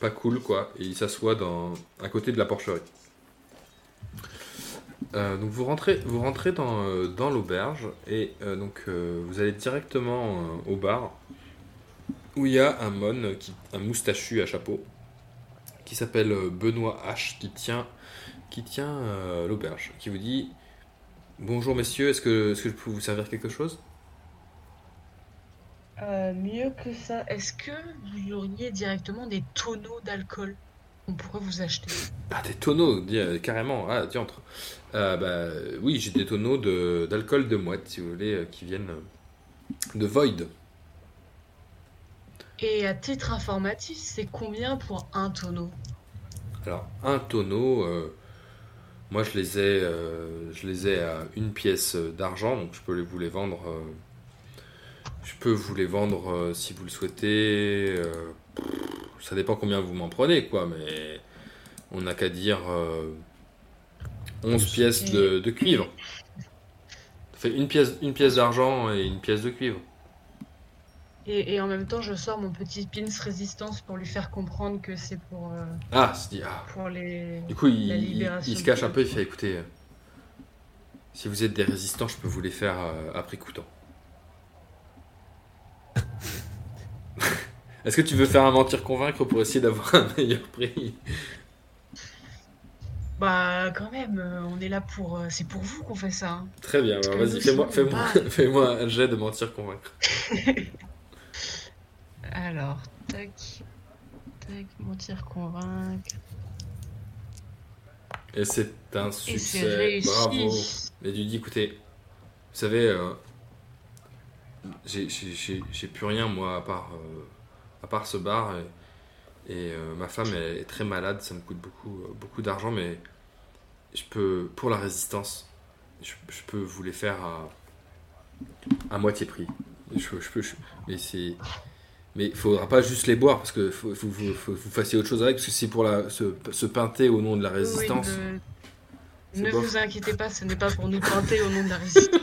pas cool quoi. Et il s'assoit dans à côté de la porcherie. Euh, donc vous rentrez, vous rentrez dans, euh, l'auberge et euh, donc vous allez directement au bar où il y a un mon, qui, un moustachu à chapeau, qui s'appelle Benoît H, qui tient qui tient l'auberge, qui vous dit Bonjour messieurs, est-ce que je peux vous servir quelque chose? Euh, mieux que ça, est-ce que vous auriez directement des tonneaux d'alcool qu'on pourrait vous acheter? Ah, des tonneaux, euh, carrément, ah, diantre. Euh, bah, oui, j'ai des tonneaux de, d'alcool de mouette, si vous voulez, euh, qui viennent de Void. Et à titre informatif, c'est combien pour un tonneau? Alors, un tonneau, euh, moi je les, ai, je les ai à une pièce d'argent, donc je peux vous les vendre. Euh, je peux vous les vendre euh, si vous le souhaitez. euh, ça dépend combien vous m'en prenez, quoi, mais on n'a qu'à dire euh, 11 Plus. pièces de, de cuivre. Ça fait une pièce, une pièce d'argent et une pièce de cuivre. et, et en même temps, je sors mon petit pins résistance pour lui faire comprendre que c'est pour, euh, Ah, c'est dit, ah. pour les. Du coup, il, se cache un peu, il fait écoutez, euh, si vous êtes des résistants, je peux vous les faire euh, à prix coûtant. Est-ce que tu veux faire un mentir convaincre pour essayer d'avoir un meilleur prix? Bah, quand même, euh, on est là pour. euh, c'est pour vous qu'on fait ça. hein. Très bien, vas-y, fais-moi on fais-moi un jet de mentir convaincre. Alors, tac. Tac, mentir, convaincre. Et c'est un Et c'est succès, réussi. bravo. Et tu dis écoutez, vous savez, euh, j'ai- plus rien moi à part, euh, à part ce bar et, et, euh, ma femme elle est très malade, ça me coûte beaucoup, euh, beaucoup d'argent, mais je peux, pour la résistance, je, je peux vous les faire à, à moitié prix. Je, je peux, je- mais c'est, mais il faudra pas juste les boire parce que faut, faut, faut- faut- vous fassiez autre chose avec parce que c'est pour la, se, se peinter au nom de la résistance. Ne bof. vous inquiétez pas, ce n'est pas pour nous peinter au nom de la résistance.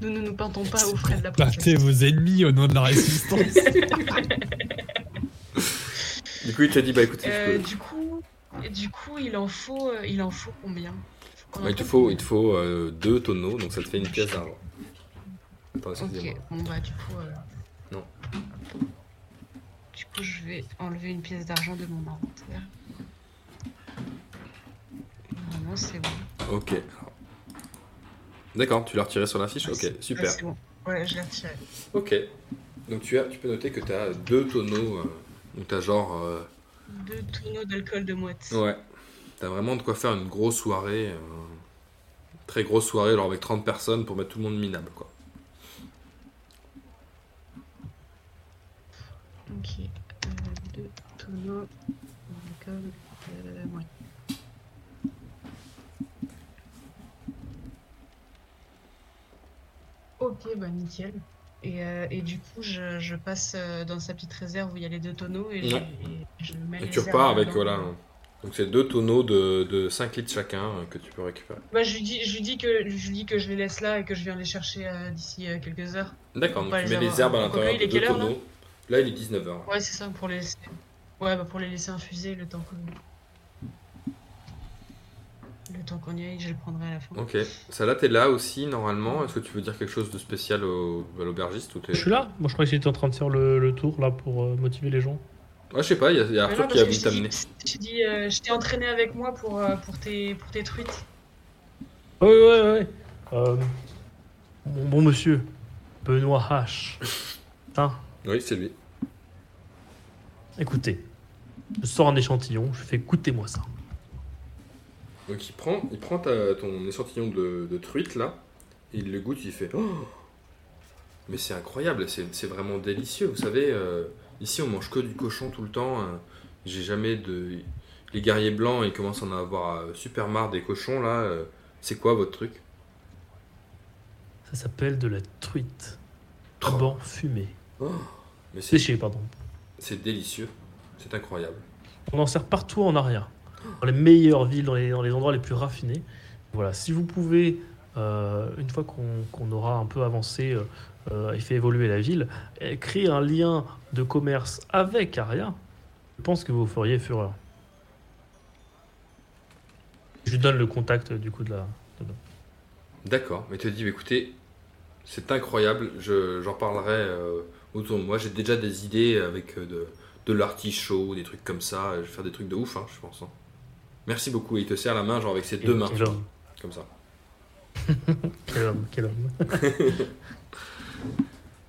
nous ne nous peintons pas aux frais de la princesse. vos ennemis au nom de la résistance. Du coup, il te dit bah écoutez, Euh, peux- du coup, du coup, il en faut, euh, il en faut combien Ouais, il te faut, il te faut euh, deux tonneaux, donc ça te fait une pièce d'argent. Attends, excusez-moi. Ok, bon bah du coup. euh, Non. Du coup, je vais enlever une pièce d'argent de mon inventaire. Normalement, c'est bon. Ok. D'accord, tu l'as retiré sur la fiche Ok, Ah, super. c'est bon. Ouais, je l'ai retiré. Ok. Donc tu, as, tu peux noter que tu as deux tonneaux. Euh, donc tu as genre. euh, Deux tonneaux d'alcool de mouette. ouais. Tu as vraiment de quoi faire une grosse soirée. euh, très grosse soirée, genre avec 30 personnes pour mettre tout le monde minable, quoi. Ok. Deux tonneaux d'alcool de mouette. Ok, bah nickel. Et, euh, et du coup, je, je passe euh, dans sa petite réserve où il y a les deux tonneaux et, je- et je mets Et les tu repars avec dedans. voilà, Donc c'est deux tonneaux de, de 5 litres chacun euh, que tu peux récupérer. Bah, je lui dis, je lui dis que je lui dis que je les laisse là et que je viens les chercher euh, d'ici euh, quelques heures. D'accord, donc tu les mets les herbes à l'intérieur de deux quelle heure, tonneaux. Là, il est 19h. Ouais, c'est ça pour les laisser. Ouais, bah pour les laisser infuser le temps que le temps qu'on y aille, je les prendrai à la fin. Ok. Ça là, t'es là aussi normalement. Est-ce que tu veux dire quelque chose de spécial au, à l'aubergiste ou t'es- Je suis là. Moi, je croyais que j'étais en train de faire le, le tour là pour euh, motiver les gens. Ouais, je sais pas, il y a, y Arthur non, qui a voulu t'amener. dit- Je t'ai dit, euh, je t'ai entraîné avec moi pour, euh, pour, tes, pour tes truites. Ouais, ouais, ouais. Euh, mon bon monsieur, Benoît H. Hein, Oui, c'est lui. écoutez, je sors un échantillon, je fais goûtez-moi ça. Donc il prend, il prend ta- ton échantillon de, de truite là, et il le goûte, il fait Oh Mais c'est incroyable, c'est vraiment délicieux. Vous savez, euh, ici on mange que du cochon tout le temps. hein. J'ai jamais de. Les guerriers blancs, ils commencent à en avoir euh, super marre des cochons là. euh. C'est quoi votre truc? Ça s'appelle de la truite. Oh. Blanc fumé. Mais c'est Séché, pardon. c'est délicieux, c'est incroyable. On en sert partout en arrière. Dans les meilleures villes, dans les, endroits les plus raffinés. Voilà, si vous pouvez, euh, une fois qu'on aura un peu avancé euh, euh, et fait évoluer la ville, euh, créer un lien de commerce avec Aria, je pense que vous feriez fureur. Je lui donne le contact du coup de la. D'accord, mais il te dit écoutez, c'est incroyable, je- j'en parlerai autour de moi. J'ai déjà des idées avec de, de l'artichaut, des trucs comme ça. Je vais faire des trucs de ouf, hein, je pense. hein. Merci beaucoup. Et il te serre la main, genre avec ses deux mains, Quel homme, comme ça. quel homme, quel homme.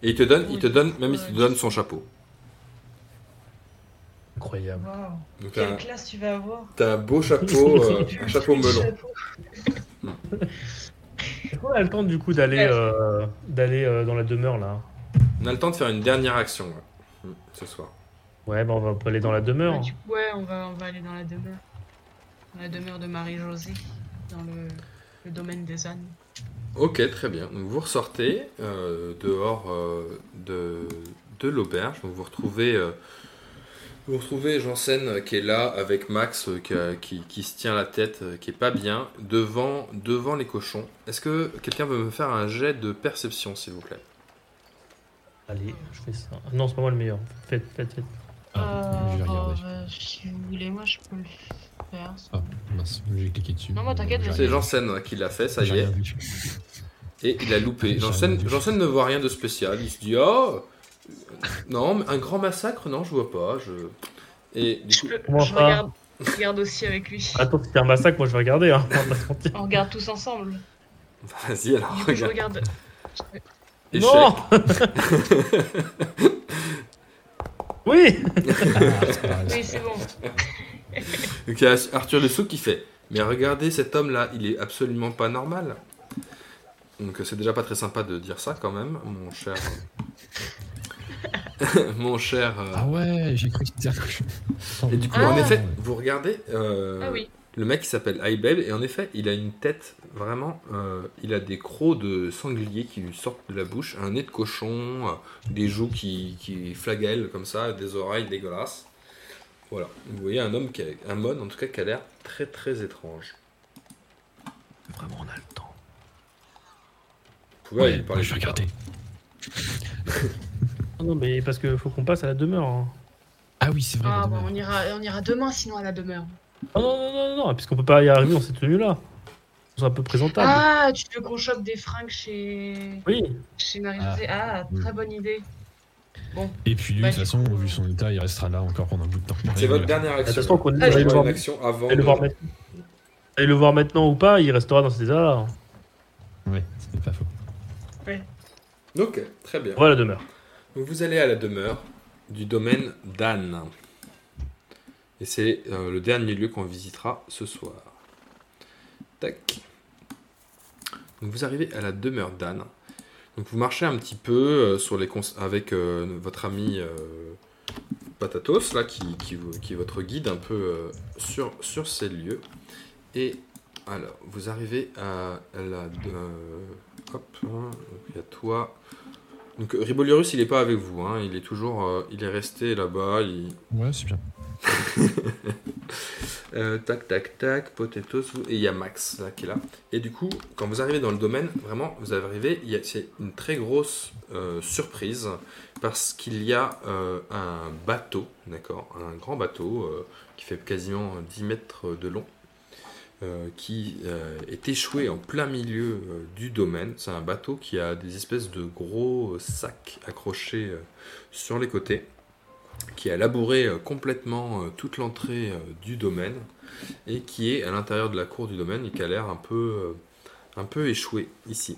Et il te donne, il te donne, même il te donne son chapeau. Incroyable. Donc t'as quelle un, classe tu vas avoir. t'as un beau chapeau, euh, un chapeau melon. Qu'on a le temps du coup d'aller Ouais. euh, d'aller euh, dans la demeure là? On a le temps de faire une dernière action ouais, hmm, ce soir. Ouais, bah on va aller dans la demeure. Ouais, du coup, ouais, on va, on va aller dans la demeure. La demeure de Marie-Josée, dans le, le domaine des ânes. Ok, très bien. Donc vous ressortez euh, dehors euh, de, de l'auberge. Donc vous retrouvez, euh, vous retrouvez Janssen euh, qui est là avec Max qui, a- qui- qui se tient la tête, qui est pas bien, devant, devant les cochons. Est-ce que quelqu'un veut me faire un jet de perception, s'il vous plaît? Allez, je fais ça. Non, c'est pas moi le meilleur. Faites, faites, faites. Ah, je vais regarder. alors, euh, si vous voulez, moi je peux le faire. Ah, mince, j'ai cliqué dessus. Non, moi, t'inquiète, J'ai C'est Janssen hein, qui l'a fait, ça y est. Et il a loupé. Janssen, ne voit rien de spécial. Il se dit Oh Non, mais un grand massacre Non, je vois pas. Je... Et du Je, coup, je regarde, je regarde aussi avec lui. Attends, si c'est un massacre, moi je vais regarder. Hein. on regarde tous ensemble. vas-y alors, coup, je regarde. regarde. Échec. Non Oui. Oui, c'est bon. Donc il y a Arthur Le Sceau qui fait Mais regardez cet homme-là, il est absolument pas normal. Donc c'est déjà pas très sympa de dire ça quand même, mon cher. mon cher. euh, Ah ouais, j'ai cru que c'était un cochon. Et du coup, Ah. en effet, vous regardez euh, Ah oui. le mec qui s'appelle Ibabe, et en effet, il a une tête vraiment. euh, il a des crocs de sanglier qui lui sortent de la bouche, un nez de cochon, euh, des joues qui, qui flagellent comme ça, des oreilles dégueulasses. Voilà. Vous voyez un homme, qui a, un mode en tout cas, qui a l'air très très étrange. Vraiment, on a le temps. Vous pouvez Ouais, aller parler je vais regarder. Ah non, mais parce qu'il faut qu'on passe à la demeure. hein. Ah oui, c'est vrai. la Ah bon, demeure. on ira, on ira demain sinon à la demeure. Ah non, non, non, non, non, puisqu'on peut pas y arriver dans cette tenue-là. On sera un peu présentable. Ah, tu veux qu'on chope des fringues chez, Oui, chez Marie-Josée Ah, très bonne idée. Et puis lui, Bah, de toute façon, coup, vu son état, il restera là encore pendant un bout de temps. C'est votre dernière action. le voir, avant. allez le de- voir maintenant. Allez le voir maintenant ou pas, il restera dans cet état-là. Ouais, c'est pas faux. Ok, très bien. Voilà la demeure. Donc vous allez à la demeure du domaine d'Anne. Et c'est euh, le dernier lieu qu'on visitera ce soir. Tac. Donc vous arrivez à la demeure d'Anne. Donc vous marchez un petit peu euh, sur les avec euh, votre ami euh, Patatos, là, qui, qui, qui est votre guide un peu sur, sur ces lieux. Et alors, vous arrivez à la... hop, hein, il y a toi, donc Ribolurus, il est pas avec vous, hein, il est toujours, il est resté là-bas. Ouais, c'est bien. Euh, tac, tac, tac, potatoes, et il y a Max là, qui est là. Et du coup, quand vous arrivez dans le domaine, vraiment, vous arrivez, c'est une très grosse euh, surprise parce qu'il y a euh, un bateau, d'accord, un grand bateau qui fait quasiment 10 mètres de long, qui est échoué en plein milieu du domaine. C'est un bateau qui a des espèces de gros sacs accrochés sur les côtés, qui a labouré euh, complètement euh, toute l'entrée euh, du domaine et qui est à l'intérieur de la cour du domaine et qui a l'air un peu, échoué ici.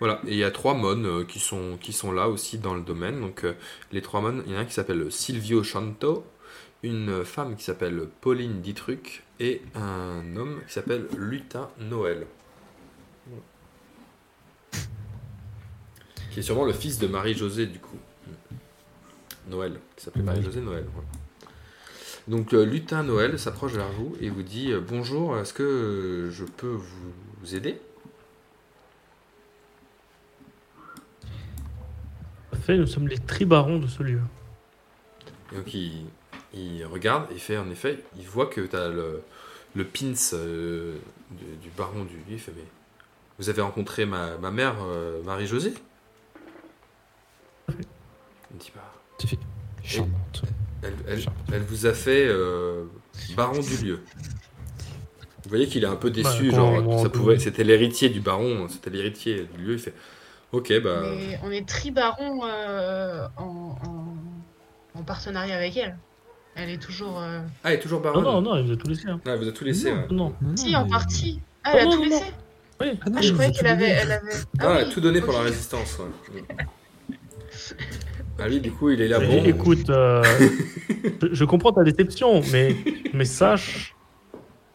Voilà, et il y a trois mônes qui, sont, là aussi dans le domaine. Donc les trois mônes, il y en a un qui s'appelle Silvio Chanto, une femme qui s'appelle Pauline Ditruc et un homme qui s'appelle Lutin Noël. Qui est sûrement le fils de Marie-Josée du coup. Noël, qui s'appelait Marie. Marie-Josée Noël. voilà. Donc euh, Lutin Noël s'approche vers vous et vous dit euh, Bonjour, est-ce que je peux vous, aider? En fait, nous sommes les tribarons de ce lieu. Et donc il, il regarde et fait en effet, il voit que tu as le, le pins euh, du, du baron du il fait mais vous avez rencontré ma, ma mère euh, Marie-Josée? Charmante. elle, elle- Charmante. elle vous a fait euh, baron du lieu. Vous voyez qu'il est un peu déçu, Bah, genre quand- ça pouvait, c'était l'héritier du baron, c'était l'héritier du lieu. Il fait ok bah Mais on est tribaron euh, en, en, en partenariat avec elle. Elle est toujours. euh, ah il est toujours baron. Non, non, non, il vous a tout laissé. hein. Ah, vous a tout laissé. Non. ouais. Non. Non, Si, en mais- partie. Ah, Oh, elle a non, tout non, laissé Oui. Ah, non, Ah, je croyais qu'elle avait, elle avait. Ah, oui, tout donné pour la résistance. ouais. Ah lui du coup il est là bon. Écoute, euh, je, comprends ta déception, mais, mais sache,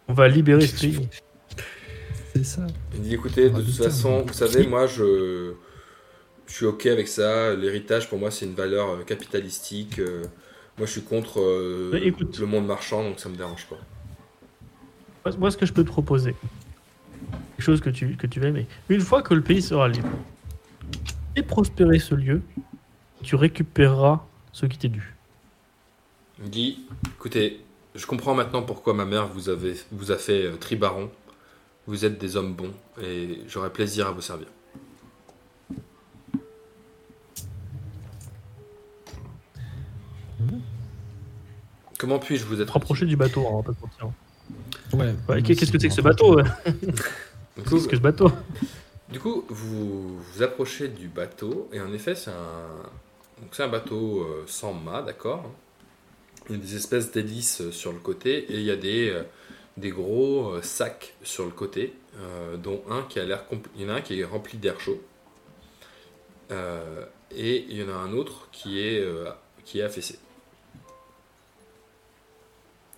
on va libérer ce pays. C'est ça. Il dit écoutez, de Ah, toute putain. façon, vous savez, moi je, je suis ok avec ça. L'héritage pour moi c'est une valeur euh, capitalistique. euh, moi je suis contre euh, écoute. le monde marchand donc ça me dérange pas. Moi, Moi, ce que je peux te proposer, quelque chose que tu, que tu vas aimer, une fois que le pays sera libre, et prospérer ce lieu, tu récupéreras ce qui t'est dû. Dit écoutez, je comprends maintenant pourquoi ma mère vous, avez, vous a fait euh, tribaron. Vous êtes des hommes bons et j'aurai plaisir à vous servir. Comment puis-je vous être Rapprocher du bateau, hein, on va pas se mentir. Ouais. Ouais, Qu'est-ce que c'est que ce bateau Qu'est-ce que ce bateau? Du coup, vous vous approchez du bateau, et en effet, c'est un, donc c'est un bateau euh, sans mât, d'accord Il y a des espèces d'hélices euh, sur le côté, et il y a des, euh, des gros euh, sacs sur le côté, euh, dont un qui a l'air compl- Il y en a un qui est rempli d'air chaud, euh, et il y en a un autre qui est, euh, qui est affaissé.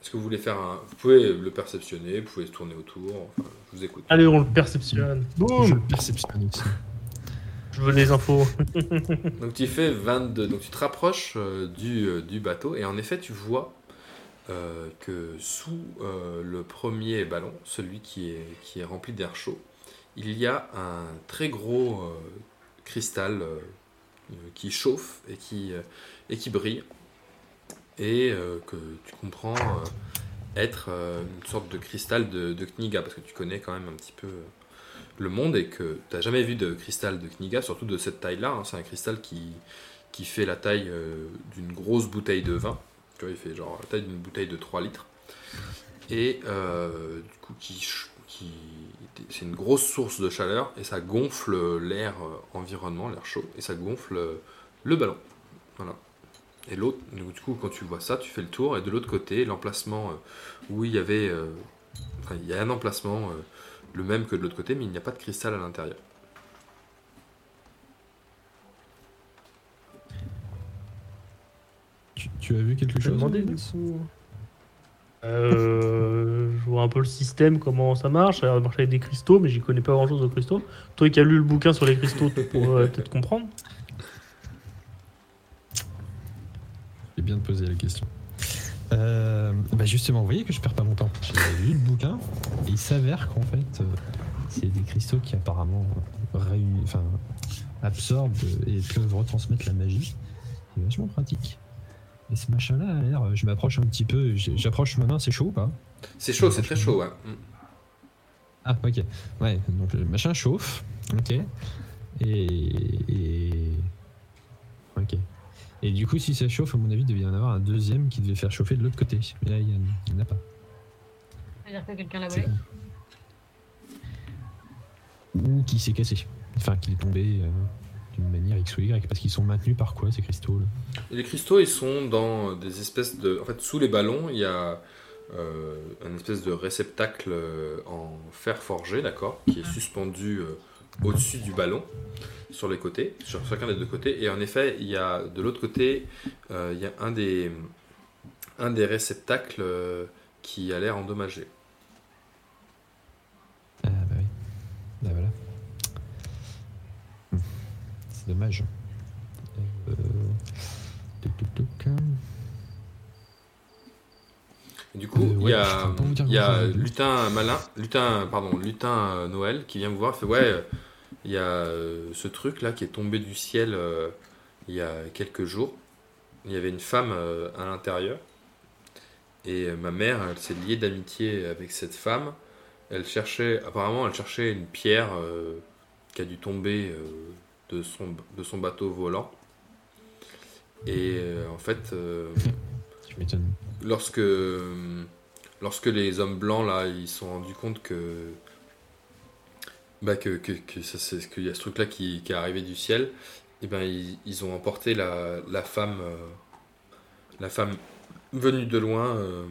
Est-ce que vous voulez faire un... Vous pouvez le perceptionner, vous pouvez se tourner autour, enfin, je vous écoute. Allez, on le perceptionne. Je Boum le perceptionne aussi. Je veux les infos. Donc tu fais 22, donc tu te rapproches euh, du, euh, du bateau et en effet tu vois euh, que sous euh, le premier ballon, celui qui est, qui est rempli d'air chaud, il y a un très gros euh, cristal qui chauffe et qui, euh, et qui brille et euh, que tu comprends euh, être euh, une sorte de cristal de, de Kniga parce que tu connais quand même un petit peu euh, le monde et que tu n'as jamais vu de cristal de Kniga, surtout de cette taille-là. hein. C'est un cristal qui, qui fait la taille euh, d'une grosse bouteille de vin. Tu vois, il fait genre la taille d'une bouteille de 3 litres. Et euh, du coup, qui, c'est une grosse source de chaleur et ça gonfle l'air euh, environnement, l'air chaud, et ça gonfle le ballon. Voilà. Et l'autre, du coup, quand tu vois ça, tu fais le tour, et de l'autre côté, l'emplacement où il y avait. enfin, il y a un emplacement le même que de l'autre côté, mais il n'y a pas de cristal à l'intérieur. Tu, tu as vu quelque Je vais chose Max coup. Euh, je vois un peu le système, comment ça marche. Ça marche avec des cristaux, mais j'y connais pas grand chose aux cristaux. Toi qui as lu le bouquin sur les cristaux, tu pourrais peut-être comprendre. C'est bien de poser la question. Euh, bah justement, vous voyez que je perds pas mon temps. J'ai lu le bouquin et il s'avère qu'en fait, euh, c'est des cristaux qui apparemment euh, enfin, absorbent et peuvent retransmettre la magie. C'est vachement pratique. Mais ce machin-là a l'air. Je m'approche un petit peu. J'approche ma main, c'est chaud ou pas? C'est chaud, c'est très chaud, ouais. Mm. Ah, ok. Ouais, donc le machin chauffe. Ok. Et. et- Ok. Et du coup, si ça chauffe, à mon avis, il devait y en avoir un deuxième qui devait faire chauffer de l'autre côté. Mais là, il n'y en a pas. C'est-à-dire que quelqu'un l'a volé. Ou qui s'est cassé. Enfin, qu'il est tombé euh, d'une manière X ou Y. Parce qu'ils sont maintenus par quoi ces cristaux là? Et les cristaux, ils sont dans des espèces de. En fait, sous les ballons, il y a euh, un espèce de réceptacle euh, en fer forgé, d'accord, qui est suspendu euh, au-dessus du ballon, sur les côtés, sur chacun des deux côtés. Et en effet, il y a de l'autre côté, euh, il y a un des, un des réceptacles euh, qui a l'air endommagé. Ah, bah oui. Bah voilà. Hmm. C'est dommage. Euh... Et Du coup, Euh, il y a, il y lutin malin, lutin, pardon, lutin Noël qui vient me voir, fait ouais, il y a euh, ce truc là qui est tombé du ciel euh, il y a quelques jours. Il y avait une femme euh, à l'intérieur et ma mère, elle s'est liée d'amitié avec cette femme. Elle cherchait, apparemment, elle cherchait une pierre euh, qui a dû tomber de son de son bateau volant. Et en fait. lorsque, lorsque les hommes blancs là ils se sont rendus compte que bah que, que, que ça c'est qu'il y a ce truc là qui, qui est arrivé du ciel et ben ils, ils ont emporté la, la femme euh, la femme venue de loin euh,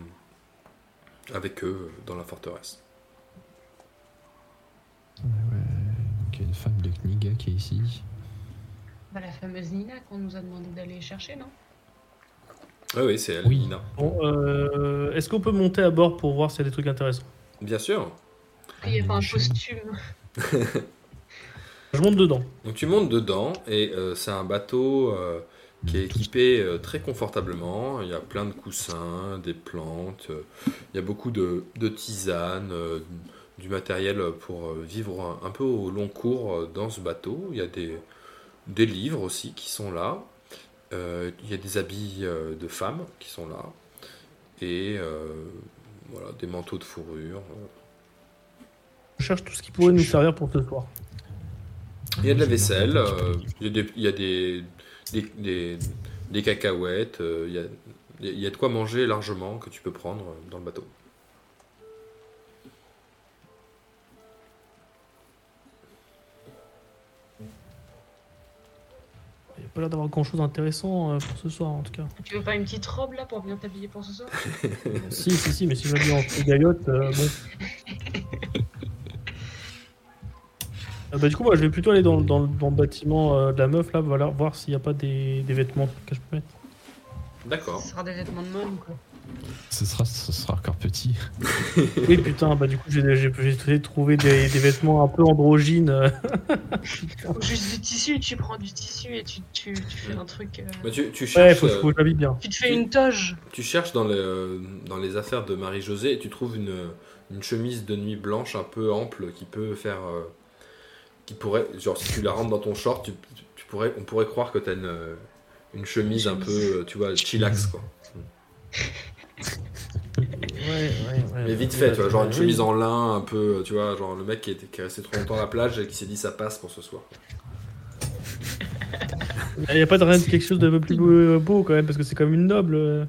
avec eux euh, dans la forteresse Ouais. Donc il y a une femme de Kniga qui est ici. Bah, la fameuse Nina qu'on nous a demandé d'aller chercher, non? Oui oui c'est elle Oui. Nina Bon, euh, est-ce qu'on peut monter à bord pour voir s'il y a des trucs intéressants? Bien sûr Il y a pas un costume. Je monte dedans. donc tu montes dedans et euh, c'est un bateau euh, qui est équipé euh, très confortablement. Il y a plein de coussins, des plantes, il y a beaucoup de, tisanes, du matériel pour vivre un, peu au long cours dans ce bateau. Il y a des, des livres aussi qui sont là. Il y a des habits de femmes qui sont là. Et voilà, des manteaux de fourrure. Je cherche tout ce qui pourrait nous servir pour ce soir. Il y a de la vaisselle, euh, il y a des, il y a des, des, des- des cacahuètes, euh, il y a, il y a de quoi manger largement que tu peux prendre dans le bateau. Il n'y a pas l'air d'avoir grand chose d'intéressant euh, pour ce soir en tout cas. Tu veux pas une petite robe là pour bien t'habiller pour ce soir? Si, si, si, mais si je vais en gaillotte, euh, bon. Euh, bah, du coup, moi je vais plutôt aller dans, dans, dans le bâtiment euh, de la meuf là, voilà, voir s'il n'y a pas des, des vêtements que je peux mettre. D'accord. Ce sera des vêtements de mode quoi. Ce sera, ce sera encore petit. Oui, putain, bah du coup j'ai j'ai- j'ai essayé de trouver des, des vêtements un peu androgynes. juste du tissu, tu prends du tissu et tu, tu, tu fais un truc. euh, Bah, tu, tu Ouais, cherches, faut, euh, faut que bien. Tu te fais une toge. tu cherches dans, les, dans les affaires de Marie-Josée et tu trouves une, une chemise de nuit blanche un peu ample qui peut faire... euh, qui pourrait... Genre si tu la rentres dans ton short, tu, tu pourrais, on pourrait croire que tu as une, une chemise un peu, euh, tu vois, chillax quoi. Ouais, ouais, ouais. Mais vite fait, tu vois, genre une chemise en lin, un peu, tu vois, genre le mec qui, était, qui est resté trop longtemps à la plage et qui s'est dit ça passe pour ce soir. Il n'y a pas de rien de quelque chose d'un peu plus beau, beau, quand même, parce que c'est comme une noble. euh.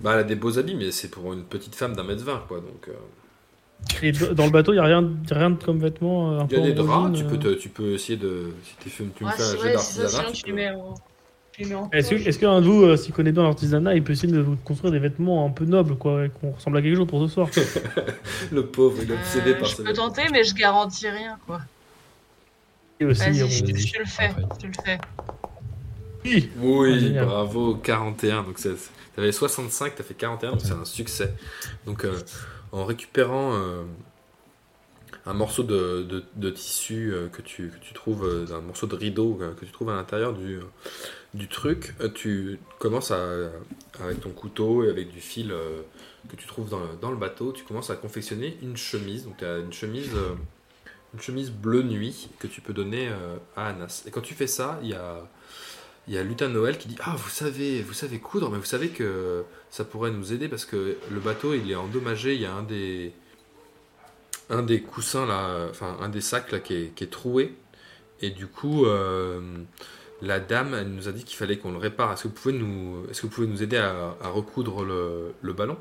Bah, elle a des beaux habits, mais c'est pour une petite femme d'un mètre vingt, quoi. Donc, euh, Et dans le bateau, il n'y a rien, rien de comme vêtements. euh, il y a peu des draps, tu peux, euh. te- tu peux essayer de. Si tu fais, tu me fais un jet ça, d'artisanat, tu les mets en. Est-ce qu'un de vous, euh, s'y connaît bien l'artisanat, il peut essayer de vous construire des vêtements un peu nobles, quoi, qu'on ressemble à quelque chose pour ce soir? Le pauvre, il est obsédé Euh, par je ses peux vêtements. tenter, mais je garantis rien quoi. Et aussi, Vas-y, je, je le fais. Je le fais. Oui. Oui, Ah, bravo, 41. Donc, t'avais 65, t'as fait 41, donc c'est un succès. Donc, euh, en récupérant euh, un morceau de, tissu euh, que, tu, trouves, euh, un morceau de rideau que tu trouves à l'intérieur du, truc, tu commences à, avec ton couteau et avec du fil que tu trouves dans le, bateau, tu commences à confectionner une chemise. Donc, tu as une chemise. une chemise bleu nuit que tu peux donner à Anas. Et quand tu fais ça, il y a, y Lutin Noël qui dit Ah, vous savez, vous savez coudre, mais vous savez que ça pourrait nous aider parce que le bateau il est endommagé. Il y a un des, un des coussins là, enfin un des sacs là qui est, qui est troué. Et du coup, euh, la dame, elle nous a dit qu'il fallait qu'on le répare. Est-ce que vous pouvez nous, est-ce que vous pouvez nous aider à, à recoudre le, le ballon?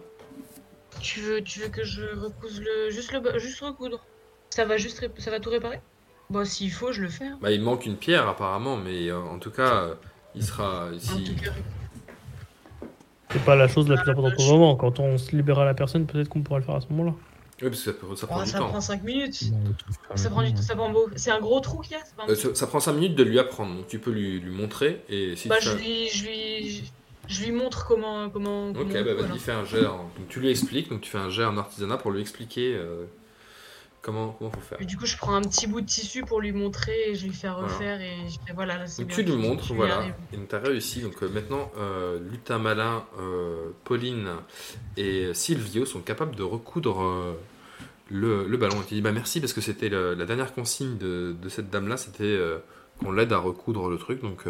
Tu veux, tu veux que je recouse le. Juste, le... juste recoudre? Ça va juste. Ça va tout réparer? Bon, s'il faut, je le fais. hein. bah, Il manque une pierre apparemment, mais euh, en tout cas, euh, il sera En ici. tout cas, C'est pas la chose la plus importante pour le moment. Quand on se libérera la personne, peut-être qu'on pourra le faire à ce moment-là. Oui, parce que ça, peut- ça prend oh, du ça temps. prend 5 minutes. Ça prend, du... maintenant. ça prend beau. C'est un gros trou qu'il y a pas un Euh, ça, ça prend 5 minutes de lui apprendre, donc tu peux lui, lui montrer et si Bah, tu je fais- lui, je lui, je lui montre comment, comment. Ok, comment bah on coud, vas-y, fais un jet. en- Donc tu lui expliques, donc tu fais un jet en artisanat pour lui expliquer euh, comment comment faut faire. Et du coup, je prends un petit bout de tissu pour lui montrer et je lui fais Voilà. refaire et je fais voilà, là, c'est Donc bien. tu lui montres, voilà, et donc tu as réussi. Donc euh, maintenant, euh, Lutin Malin, euh, Pauline et Silvio sont capables de recoudre le, le ballon. Et tu dis bah merci parce que c'était la dernière consigne de, de cette dame-là, c'était qu'on l'aide à recoudre le truc. Donc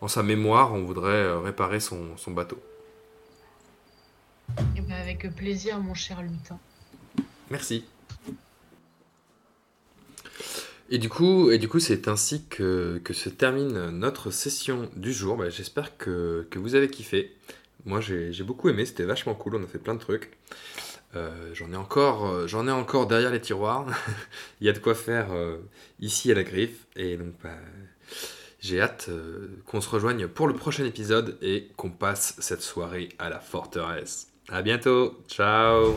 en sa mémoire, on voudrait réparer son, son bateau. Eh ben, avec plaisir, mon cher lutin. Merci. Et du coup, et du coup, c'est ainsi que, se termine notre session du jour. Bah, J'espère que, vous avez kiffé. Moi, j'ai beaucoup aimé. C'était vachement cool. On a fait plein de trucs. Euh, j'en ai encore, euh, j'en ai encore derrière les tiroirs. Il y a de quoi faire euh, ici à la griffe. Et donc, bah, j'ai hâte qu'on se rejoigne pour le prochain épisode et qu'on passe cette soirée à la forteresse. À bientôt. Ciao.